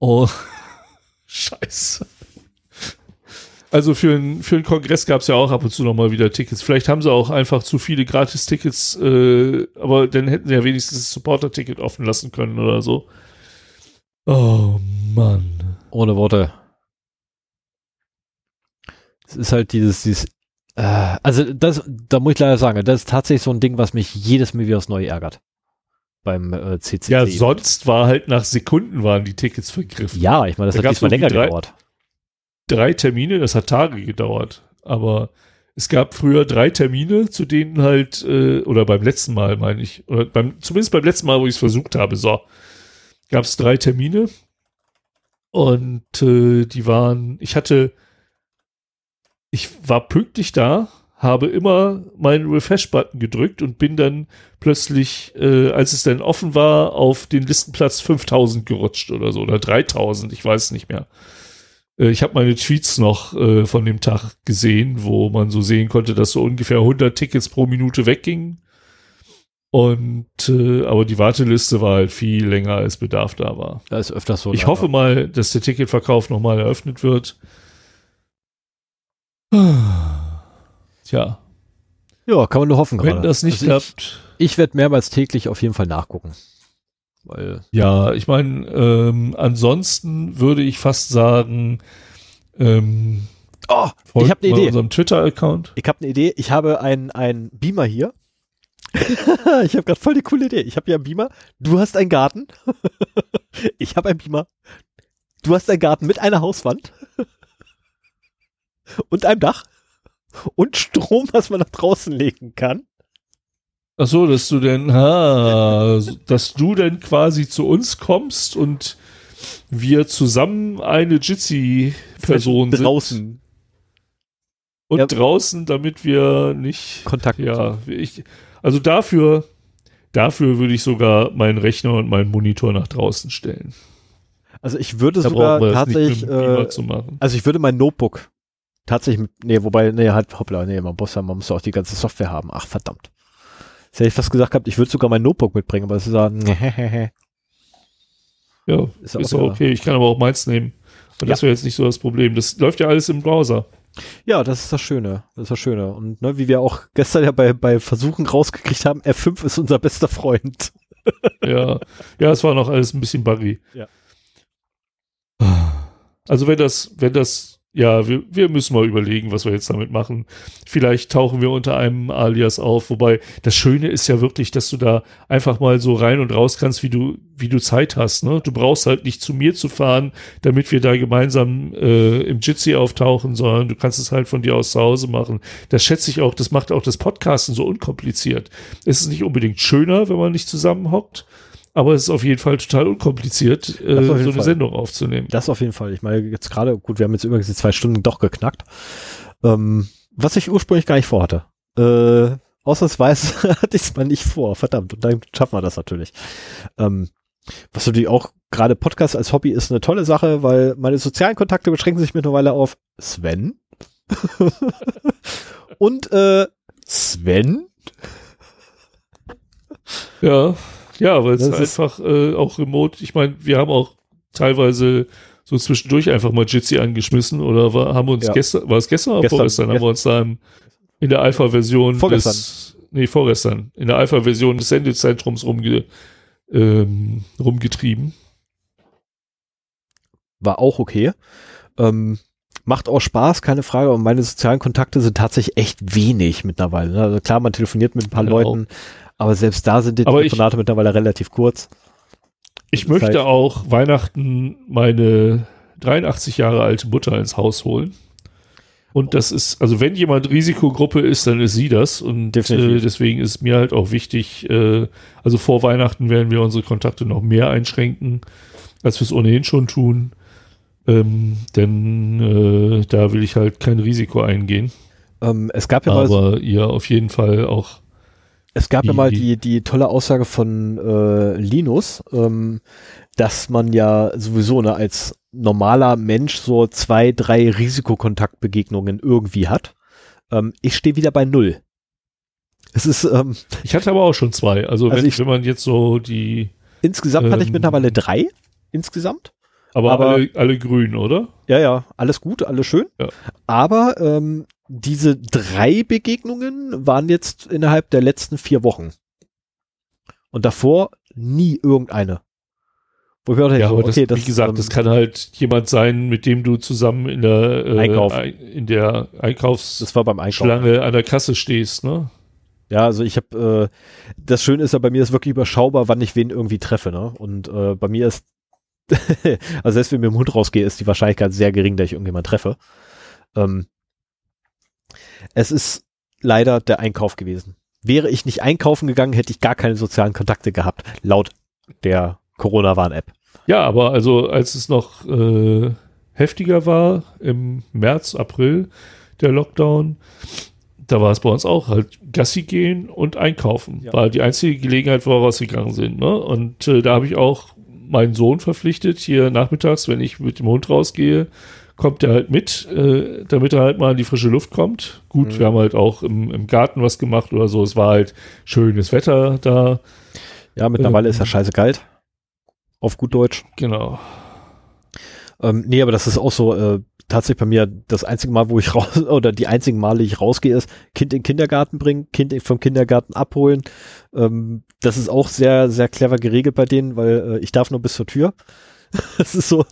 Oh, (laughs) scheiße. Also für, ein, für einen Kongress gab es ja auch ab und zu noch mal wieder Tickets. Vielleicht haben sie auch einfach zu viele Gratis-Tickets, äh, aber dann hätten sie ja wenigstens das Supporter-Ticket offen lassen können oder so. Oh Mann. Ohne Worte. Es ist halt dieses, dieses, äh, also das, da muss ich leider sagen, das ist tatsächlich so ein Ding, was mich jedes Mal wieder Neue ärgert. Beim äh, CCC. Ja, sonst war halt nach Sekunden waren die Tickets vergriffen. Ja, ich meine, das da hat diesmal länger drei, gedauert. Drei Termine, das hat Tage gedauert. Aber es gab früher drei Termine, zu denen halt, äh, oder beim letzten Mal, meine ich, oder beim, zumindest beim letzten Mal, wo ich es versucht habe, so, gab es drei Termine. Und äh, die waren, ich hatte ich war pünktlich da, habe immer meinen Refresh-Button gedrückt und bin dann plötzlich, äh, als es dann offen war, auf den Listenplatz 5000 gerutscht oder so, oder 3000, ich weiß nicht mehr. Äh, ich habe meine Tweets noch äh, von dem Tag gesehen, wo man so sehen konnte, dass so ungefähr 100 Tickets pro Minute weggingen. Und äh, aber die Warteliste war halt viel länger als Bedarf da war. Da ist öfters so. Ich hoffe mal, dass der Ticketverkauf nochmal eröffnet wird. Tja. Ja, kann man nur hoffen Wenn gerade. das nicht also klappt. Ich, ich werde mehrmals täglich auf jeden Fall nachgucken. Weil ja, ich meine, ähm, ansonsten würde ich fast sagen, ähm, oh, ich habe eine Idee. unserem Twitter-Account. Ich habe eine Idee. Ich habe einen Beamer hier. (laughs) ich habe gerade voll die coole Idee. Ich habe hier einen Beamer. Du hast einen Garten. (laughs) ich habe einen Beamer. Du hast einen Garten mit einer Hauswand und einem Dach und Strom, was man nach draußen legen kann. Ach so, dass du denn, ha, dass du denn quasi zu uns kommst und wir zusammen eine Jitsi-Person sind. Draußen. Und ja. draußen, damit wir nicht Kontakt. Ja, ich, also dafür, dafür würde ich sogar meinen Rechner und meinen Monitor nach draußen stellen. Also ich würde da sogar tatsächlich, äh, also ich würde mein Notebook tatsächlich, mit, nee, wobei, nee, halt, hoppla, nee, man muss ja, man muss ja auch die ganze Software haben. Ach, verdammt. Jetzt hätte ich fast gesagt gehabt, ich würde sogar mein Notebook mitbringen, aber es ist ja, nee, (laughs) Ja, ist, ist auch okay. Ich kann aber auch meins nehmen. Und ja. das wäre jetzt nicht so das Problem. Das läuft ja alles im Browser. Ja, das ist das Schöne. Das ist das Schöne. Und ne, wie wir auch gestern ja bei, bei Versuchen rausgekriegt haben, R5 ist unser bester Freund. (laughs) ja, ja, es war noch alles ein bisschen buggy. Ja. Also wenn das, wenn das ja, wir, wir müssen mal überlegen, was wir jetzt damit machen. Vielleicht tauchen wir unter einem Alias auf, wobei das Schöne ist ja wirklich, dass du da einfach mal so rein und raus kannst, wie du, wie du Zeit hast. Ne? Du brauchst halt nicht zu mir zu fahren, damit wir da gemeinsam äh, im Jitsi auftauchen, sondern du kannst es halt von dir aus zu Hause machen. Das schätze ich auch, das macht auch das Podcasten so unkompliziert. Es ist nicht unbedingt schöner, wenn man nicht zusammenhockt, aber es ist auf jeden Fall total unkompliziert, äh, so eine Fall. Sendung aufzunehmen. Das auf jeden Fall. Ich meine, jetzt gerade, gut, wir haben jetzt übrigens die zwei Stunden doch geknackt. Ähm, was ich ursprünglich gar nicht vorhatte. Äh, ausnahmsweise (laughs) hatte ich es mal nicht vor. Verdammt. Und dann schaffen wir das natürlich. Ähm, was natürlich auch gerade Podcast als Hobby ist eine tolle Sache, weil meine sozialen Kontakte beschränken sich mittlerweile auf Sven (laughs) und äh, Sven. Ja, ja, weil es einfach äh, auch remote, ich meine, wir haben auch teilweise so zwischendurch einfach mal Jitsi angeschmissen oder war, haben uns ja. gestern, war es gestern oder gestern, vorgestern, haben wir uns da im, in der Alpha-Version des, nee, vorgestern, in der Alpha-Version des Sendezentrums rumge, ähm, rumgetrieben. War auch okay. Ähm, macht auch Spaß, keine Frage, aber meine sozialen Kontakte sind tatsächlich echt wenig mittlerweile. Ne? Also klar, man telefoniert mit ein paar ja, Leuten. Aber selbst da sind die Aber Telefonate ich, mittlerweile relativ kurz. Ich das möchte auch Weihnachten meine 83 Jahre alte Mutter ins Haus holen. Und das ist, also wenn jemand Risikogruppe ist, dann ist sie das. Und äh, deswegen ist mir halt auch wichtig, äh, also vor Weihnachten werden wir unsere Kontakte noch mehr einschränken, als wir es ohnehin schon tun. Ähm, denn äh, da will ich halt kein Risiko eingehen. Ähm, es gab ja Aber mal so ihr auf jeden Fall auch es gab die, ja mal die, die tolle Aussage von äh, Linus, ähm, dass man ja sowieso ne, als normaler Mensch so zwei, drei Risikokontaktbegegnungen irgendwie hat. Ähm, ich stehe wieder bei null. Es ist. Ähm, ich hatte aber auch schon zwei. Also, also wenn, ich, wenn man jetzt so die. Insgesamt ähm, hatte ich ähm, mittlerweile drei. Insgesamt. Aber, aber alle, alle grün, oder? Ja, ja, alles gut, alles schön. Ja. Aber ähm, diese drei Begegnungen waren jetzt innerhalb der letzten vier Wochen. Und davor nie irgendeine. Wo ich dachte, ja, aber okay, das, wie gesagt, ähm, das kann halt jemand sein, mit dem du zusammen in der, äh, Einkauf. in der Einkaufs das war beim Einkauf. Schlange an der Kasse stehst, ne? Ja, also ich habe, äh, das Schöne ist ja, bei mir ist wirklich überschaubar, wann ich wen irgendwie treffe, ne? Und äh, bei mir ist, (laughs) also selbst wenn ich mit dem Hund rausgehe, ist die Wahrscheinlichkeit sehr gering, dass ich irgendjemand treffe. Ähm, es ist leider der Einkauf gewesen. Wäre ich nicht einkaufen gegangen, hätte ich gar keine sozialen Kontakte gehabt, laut der Corona-Warn-App. Ja, aber also als es noch äh, heftiger war, im März, April, der Lockdown, da war es bei uns auch halt Gassi gehen und einkaufen. Ja. War die einzige Gelegenheit, wo wir rausgegangen sind. Ne? Und äh, da habe ich auch meinen Sohn verpflichtet, hier nachmittags, wenn ich mit dem Hund rausgehe, kommt er halt mit, äh, damit er halt mal in die frische Luft kommt. Gut, mhm. wir haben halt auch im, im, Garten was gemacht oder so. Es war halt schönes Wetter da. Ja, mittlerweile ähm, ist ja scheiße kalt. Auf gut Deutsch. Genau. Ähm, nee, aber das ist auch so, äh, tatsächlich bei mir das einzige Mal, wo ich (laughs) raus, oder die einzigen Male, ich rausgehe, ist Kind in den Kindergarten bringen, Kind vom Kindergarten abholen. Ähm, das ist auch sehr, sehr clever geregelt bei denen, weil äh, ich darf nur bis zur Tür. (laughs) Das ist so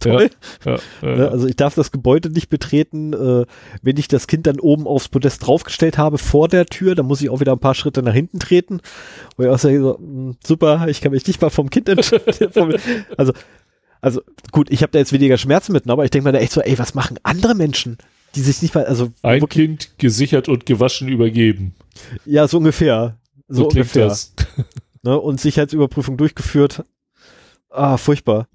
toll. Ja, ja, ja. Also ich darf das Gebäude nicht betreten. Äh, wenn ich das Kind dann oben aufs Podest draufgestellt habe vor der Tür, dann muss ich auch wieder ein paar Schritte nach hinten treten. Wo ich auch sage, so, hm, super, ich kann mich nicht mal vom Kind entscheiden. (laughs) also, also gut, ich habe da jetzt weniger Schmerzen mit, aber ich denke mir da echt so, ey, was machen andere Menschen? Die sich nicht mal, also. Ein Kind gesichert und gewaschen übergeben. Ja, so ungefähr. So, so ungefähr. Das. Ne, und Sicherheitsüberprüfung durchgeführt. Ah, furchtbar.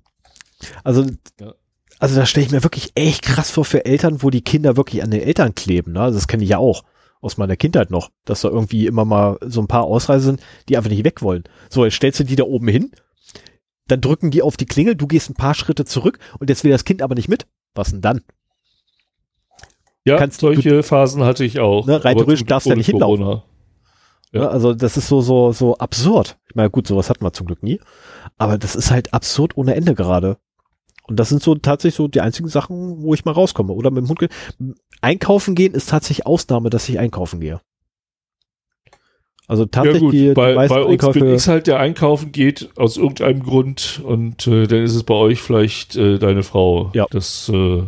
Also, ja. also da stelle ich mir wirklich echt krass vor für Eltern, wo die Kinder wirklich an den Eltern kleben. Ne? Also das kenne ich ja auch aus meiner Kindheit noch, dass da irgendwie immer mal so ein paar Ausreise sind, die einfach nicht weg wollen. So, jetzt stellst du die da oben hin, dann drücken die auf die Klingel, du gehst ein paar Schritte zurück und jetzt will das Kind aber nicht mit. Was denn dann? Ja, Kannst- solche Phasen hatte ich auch. Ne, rein theoretisch darfst du ja nicht hinlaufen. Corona. Ja. Ja. Also das ist so, so, so absurd. Ich meine, gut, sowas hatten wir zum Glück nie. Aber das ist halt absurd ohne Ende gerade. Und das sind so tatsächlich so die einzigen Sachen, wo ich mal rauskomme. Oder mit dem Hund. ge- Einkaufen gehen ist tatsächlich Ausnahme, dass ich einkaufen gehe. Also Ja tatsächlich gut, die, die bei, meisten bei uns Einkäufe. bin ich halt, der einkaufen geht aus irgendeinem Grund und äh, dann ist es bei euch vielleicht äh, deine Frau. Ja. Das äh,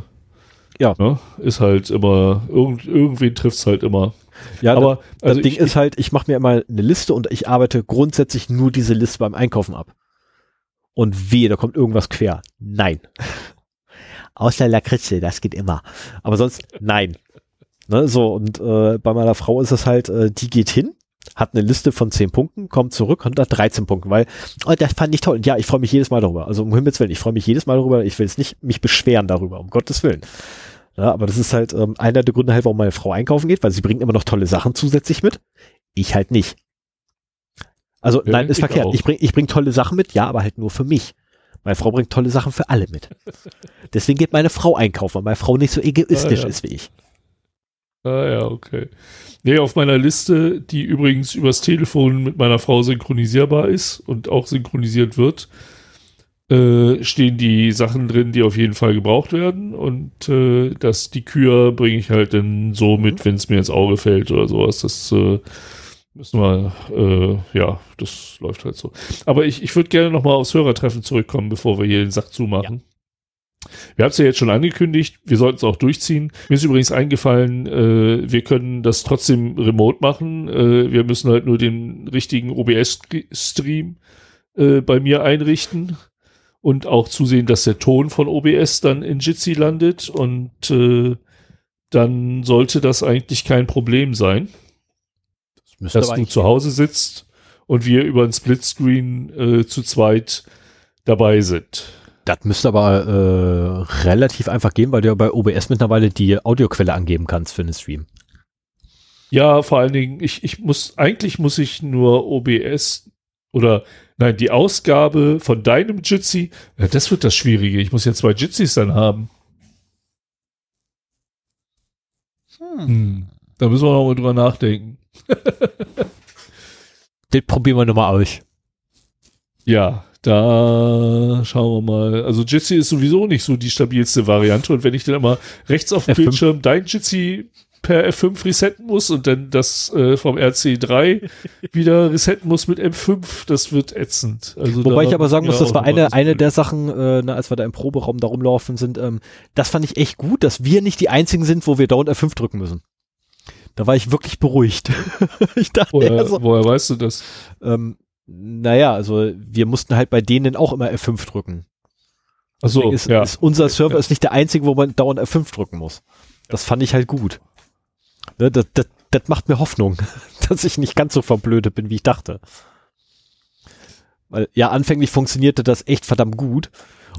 Ja. Ne, ist halt immer, irgend, irgendwen trifft's halt immer. Ja, Aber das also Ding ich, ist halt, ich mache mir immer eine Liste und ich arbeite grundsätzlich nur diese Liste beim Einkaufen ab. Und wehe, da kommt irgendwas quer. Nein. (laughs) Außer Lakritze, das geht immer. Aber sonst, nein. Ne, so, und äh, bei meiner Frau ist es halt, äh, die geht hin, hat eine Liste von 10 Punkten, kommt zurück und hat 13 Punkte, weil, oh, das fand ich toll. Und ja, ich freue mich jedes Mal darüber. Also um Himmels Willen, ich freue mich jedes Mal darüber. Ich will es nicht mich beschweren darüber, um Gottes Willen. Ja, aber das ist halt ähm, einer der Gründe halt, warum meine Frau einkaufen geht, weil sie bringt immer noch tolle Sachen zusätzlich mit. Ich halt nicht. Also Ja, nein, ist ich verkehrt. auch. Ich bring, ich bring tolle Sachen mit, ja, aber halt nur für mich. Meine Frau bringt tolle Sachen für alle mit. (laughs) Deswegen geht meine Frau einkaufen, weil meine Frau nicht so egoistisch Ah, ja. ist wie ich. Ah ja, okay. Nee, auf meiner Liste, die übrigens übers Telefon mit meiner Frau synchronisierbar ist und auch synchronisiert wird, äh, stehen die Sachen drin, die auf jeden Fall gebraucht werden. Und äh, das, die Kür bringe ich halt dann so mit, wenn es mir ins Auge fällt oder sowas. Das äh, müssen wir, äh, ja, das läuft halt so. Aber ich, ich würde gerne nochmal aufs Hörertreffen zurückkommen, bevor wir hier den Sack zumachen. Wir haben es ja jetzt schon angekündigt, wir sollten es auch durchziehen. Mir ist übrigens eingefallen, äh, wir können das trotzdem remote machen. Äh, wir müssen halt nur den richtigen OBS-Stream äh, bei mir einrichten und auch zusehen, dass der Ton von OBS dann in Jitsi landet und äh, dann sollte das eigentlich kein Problem sein, Das dass du zu Hause sitzt und wir über ein Splitscreen äh, zu zweit dabei sind. Das müsste aber äh, relativ einfach gehen, weil du ja bei OBS mittlerweile die Audioquelle angeben kannst für den Stream. Ja, vor allen Dingen, ich, ich muss, eigentlich muss ich nur OBS oder nein, die Ausgabe von deinem Jitsi, ja, das wird das Schwierige. Ich muss ja zwei Jitsis dann haben. Hm. Da müssen wir noch mal drüber nachdenken. (laughs) Das probieren wir nochmal aus. Ja, da schauen wir mal. Also Jitsi ist sowieso nicht so die stabilste Variante und wenn ich dann immer rechts auf dem F5. Bildschirm dein Jitsi per F5 resetten muss und dann das äh, vom RC3 (laughs) wieder resetten muss mit M5, das wird ätzend. Also Wobei ich aber sagen ja muss, das war eine, das eine der Sachen, äh, ne, als wir da im Proberaum da rumlaufen sind, ähm, das fand ich echt gut, dass wir nicht die einzigen sind, wo wir dauernd F5 drücken müssen. Da war ich wirklich beruhigt. (laughs) ich dachte, Woher, so, woher weißt du das? ähm, naja, also wir mussten halt bei denen auch immer F5 drücken. Ist, ja. unser Server ist nicht der einzige, wo man dauernd F5 drücken muss. Das fand ich halt gut. Ne, das, das, das macht mir Hoffnung, (laughs) dass ich nicht ganz so verblödet bin, wie ich dachte. Weil ja, anfänglich funktionierte das echt verdammt gut.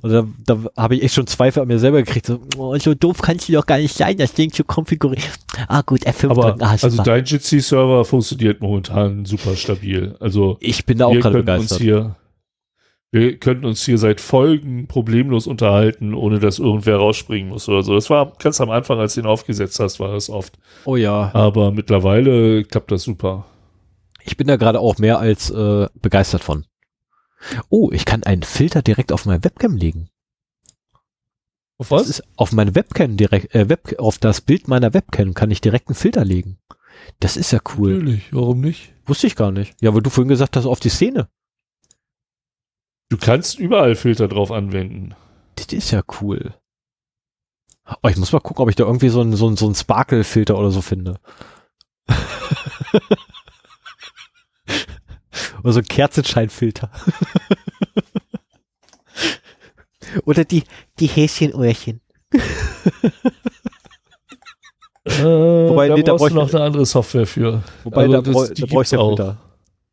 Und da, da habe ich echt schon Zweifel an mir selber gekriegt. So, oh, so doof kannst du doch gar nicht sein, das Ding zu konfigurieren. Ah gut, F5 aber drücken. Ah, also dein Jitsi-Server funktioniert momentan super stabil. Also ich bin da auch gerade können uns begeistert. hier, wir können uns hier seit Folgen problemlos unterhalten, ohne dass irgendwer rausspringen muss oder so. Das war ganz am Anfang, als du ihn aufgesetzt hast, war das oft. Oh ja, Aber mittlerweile klappt das super. ich bin da gerade auch mehr als äh, begeistert von. Oh, ich kann einen Filter direkt auf meine Webcam legen. Auf Das ist auf meine Webcam direkt, äh, Web, auf das Bild meiner Webcam kann ich direkt einen Filter legen. Das ist ja cool. Natürlich, warum nicht? Wusste ich gar nicht. Ja, weil du vorhin gesagt hast, auf die Szene. Du kannst überall Filter drauf anwenden. Das ist ja cool. Oh, ich muss mal gucken, ob ich da irgendwie so einen so einen, so einen Sparkle-Filter oder so finde. (laughs) oder so ein Kerzenscheinfilter. (laughs) oder die, die Häschenohrchen. Wobei, nee, da da brauchst brauch du ich- noch eine andere Software für. Wobei, Also da, das- brauch, die da ich gibt's keinen auch. Filter.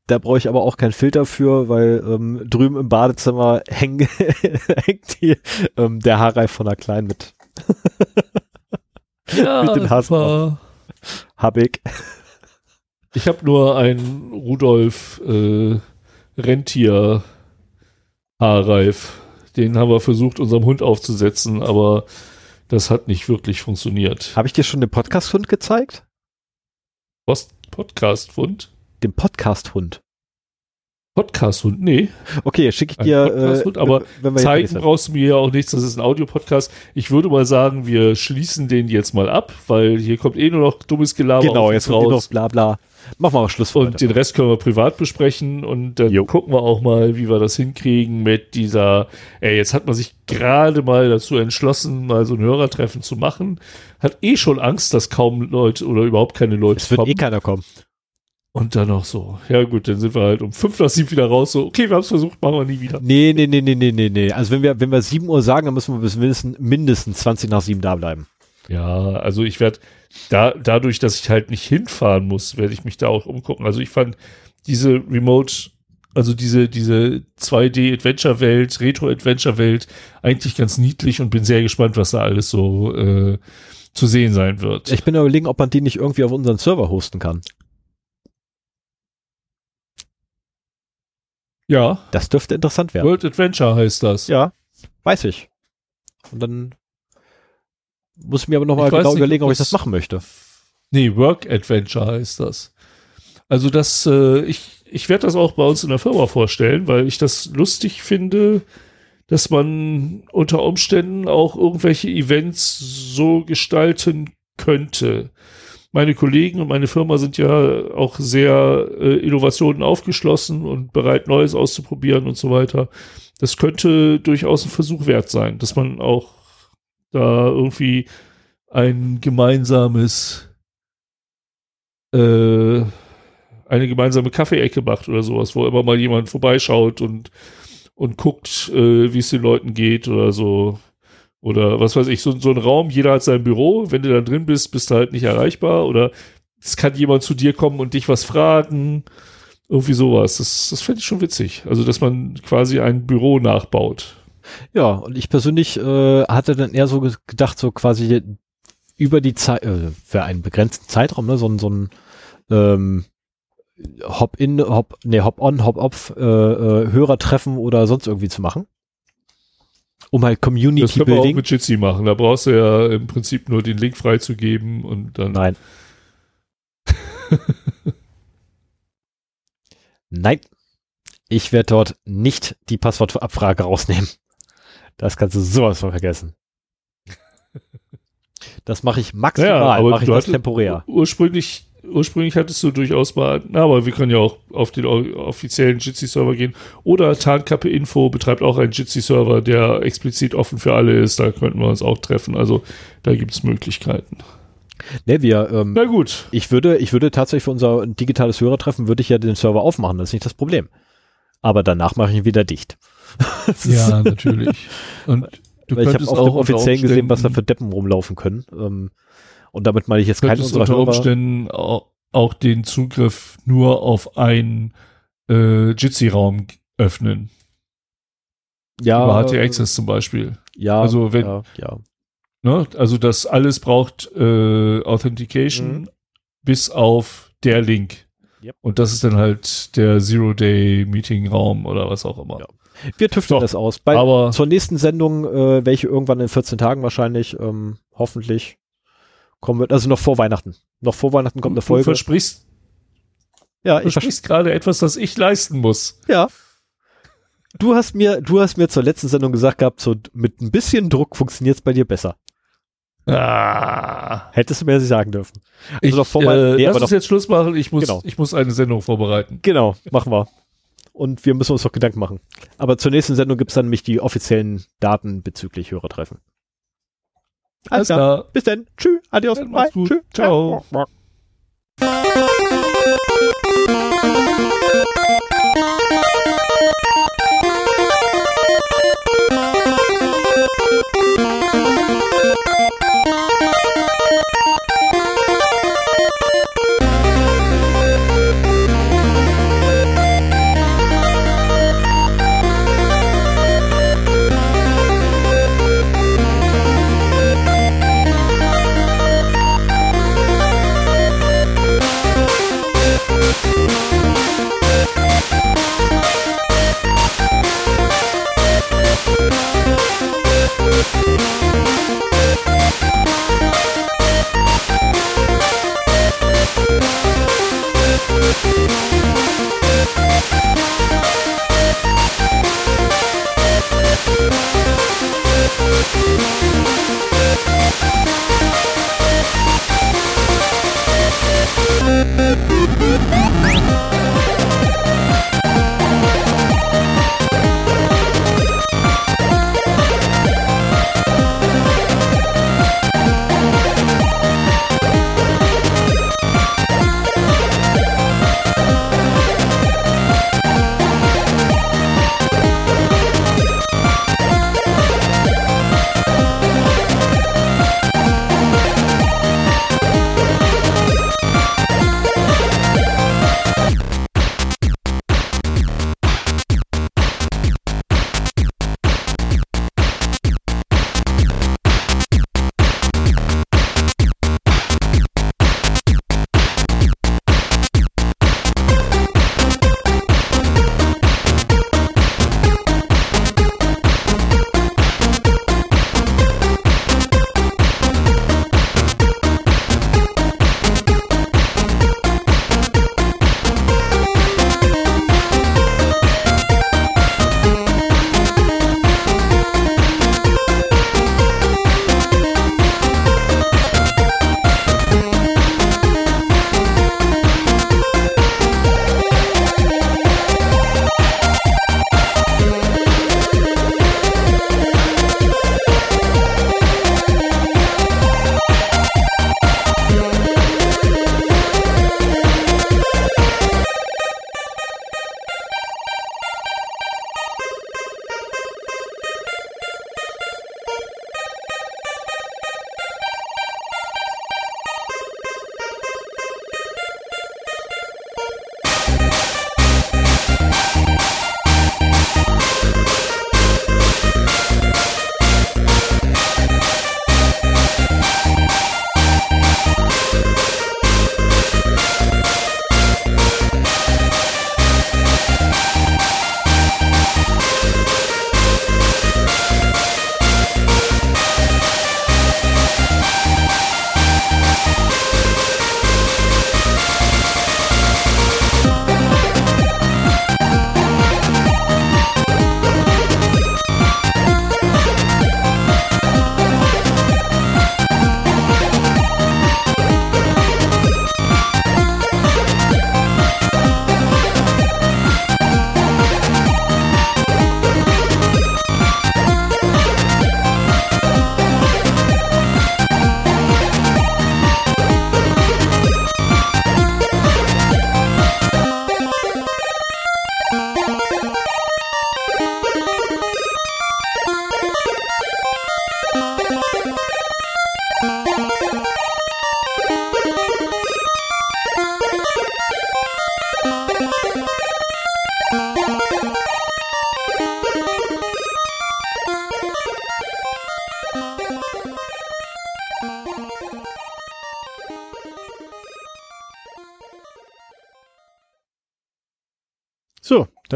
Da brauche ich aber auch keinen Filter für, weil ähm, drüben im Badezimmer häng, (laughs) hängt die, ähm, der Haarreif von der Kleinen mit. Ja, (laughs) Mit den. Hab ich. Ich habe nur einen Rudolf äh, Rentier Haarreif. Den haben wir versucht, unserem Hund aufzusetzen, aber das hat nicht wirklich funktioniert. Habe ich dir schon den Podcast-Hund gezeigt? Was? Podcast-Hund? Den Podcast-Hund. Podcast-Hund? Nee. Okay, schicke ich Ein dir. Podcast-Hund, äh, aber wenn wir Zeigen brauchst du mir ja auch nichts, das ist ein Audiopodcast. Ich würde mal sagen, wir schließen den jetzt mal ab, weil hier kommt eh nur noch dummes Gelaber. Genau, jetzt eh noch raus. bla bla. Machen wir mal Schluss Und heute. den Rest können wir privat besprechen und dann Jo. gucken wir auch mal, wie wir das hinkriegen mit dieser, ey, jetzt hat man sich gerade mal dazu entschlossen, mal so ein Hörertreffen zu machen. Hat eh schon Angst, dass kaum Leute oder überhaupt keine Leute Es wird kommen. eh keiner kommen. Und dann noch so, ja gut, dann sind wir halt um fünf nach sieben wieder raus, so, okay, wir haben es versucht, machen wir nie wieder. Nee, nee, nee, nee, nee, nee, nee. Also wenn wir, wenn wir 7 Uhr sagen, dann müssen wir bis mindestens, mindestens 20 nach 7 da bleiben. Ja, also ich werde da, dadurch, dass ich halt nicht hinfahren muss, werde ich mich da auch umgucken. Also ich fand diese Remote, also diese, diese 2D-Adventure-Welt, Retro-Adventure-Welt eigentlich ganz niedlich und bin sehr gespannt, was da alles so äh, zu sehen sein wird. Ich bin überlegen, ob man die nicht irgendwie auf unseren Server hosten kann. Ja, Das dürfte interessant werden. World Adventure heißt das. Ja, weiß ich. Und dann muss ich mir aber nochmal genau nicht, überlegen, ob ich das- das machen möchte. Nee, Work Adventure heißt das. Also das, äh, ich, ich werde das auch bei uns in der Firma vorstellen, weil ich das lustig finde, dass man unter Umständen auch irgendwelche Events so gestalten könnte. Meine Kollegen und meine Firma sind ja auch sehr äh, Innovationen aufgeschlossen und bereit, Neues auszuprobieren und so weiter. Das könnte durchaus ein Versuch wert sein, dass man auch da irgendwie ein gemeinsames äh, eine gemeinsame Kaffeeecke macht oder sowas, wo immer mal jemand vorbeischaut und, und guckt, äh, wie es den Leuten geht oder so. Oder was weiß ich, so, so ein Raum, jeder hat sein Büro, wenn du da drin bist, bist du halt nicht erreichbar oder es kann jemand zu dir kommen und dich was fragen. Irgendwie sowas. Das, das fände ich schon witzig. Also, dass man quasi ein Büro nachbaut. Ja, und ich persönlich äh, hatte dann eher so ge- gedacht, so quasi über die Zeit, äh, für einen begrenzten Zeitraum, ne, so ein, so ein ähm, Hop-in, Hop, nee, Hop-on, Hop-off äh, äh, Hörertreffen oder sonst irgendwie zu machen. Um halt Das können wir auch mit Jitsi machen. Da brauchst du ja im Prinzip nur den Link freizugeben und dann. Nein. (laughs) Nein. Ich werde dort nicht die Passwortabfrage rausnehmen. Das kannst du sowas von vergessen. (laughs) Das mache ich maximal, Ja, aber mache ich das temporär. Ursprünglich, ursprünglich hattest du durchaus mal, na, aber wir können ja auch auf den offiziellen Jitsi-Server gehen. Oder Tarnkappe Info betreibt auch einen Jitsi-Server, der explizit offen für alle ist. Da könnten wir uns auch treffen. Also da gibt es Möglichkeiten. Ne, wir, ähm, Na gut. ich würde, ich würde tatsächlich für unser digitales Hörertreffen würde ich ja den Server aufmachen, das ist nicht das Problem. Aber danach mache ich ihn wieder dicht. (laughs) Ja, natürlich. Und du (laughs) Weil ich habe könntest auf auch dem offiziellen unter gesehen, was da für Deppen rumlaufen können. Ähm, und damit meine ich jetzt keinen unserer unter. Umständen auch, auch den Zugriff nur auf einen äh, Jitsi-Raum öffnen. Ja, Über HT Access zum Beispiel. ja, also wenn- ja, ja. Ne? Also das alles braucht äh, Authentication Mhm. bis auf der Link. Yep. Und das ist dann halt der Zero-Day-Meeting-Raum oder was auch immer. Ja. Wir tüfteln So, das aus. Bei, Aber zur nächsten Sendung, äh, welche irgendwann in 14 Tagen wahrscheinlich, ähm, hoffentlich kommen wird, also noch vor Weihnachten. Noch vor Weihnachten kommt eine du Folge. versprichst, Ja, ich vers versprichst gerade etwas, das ich leisten muss. ja. Du hast mir, du hast mir zur letzten Sendung gesagt gehabt, so mit ein bisschen Druck funktioniert es bei dir besser. Ah. Hättest du mir das sagen dürfen. Ich, noch vor äh, nee, lass uns jetzt Schluss machen. Ich muss, Genau. ich muss eine Sendung vorbereiten. Genau, machen wir. Und wir müssen uns noch Gedanken machen. Aber zur nächsten Sendung gibt's dann nämlich die offiziellen Daten bezüglich Hörertreffen. Alles klar. Bis dann. Tschüss. Adios. Macht's Bye. Tschüss. Ciao. Thank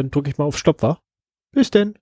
drücke ich mal auf Stopp, wa? Bis denn.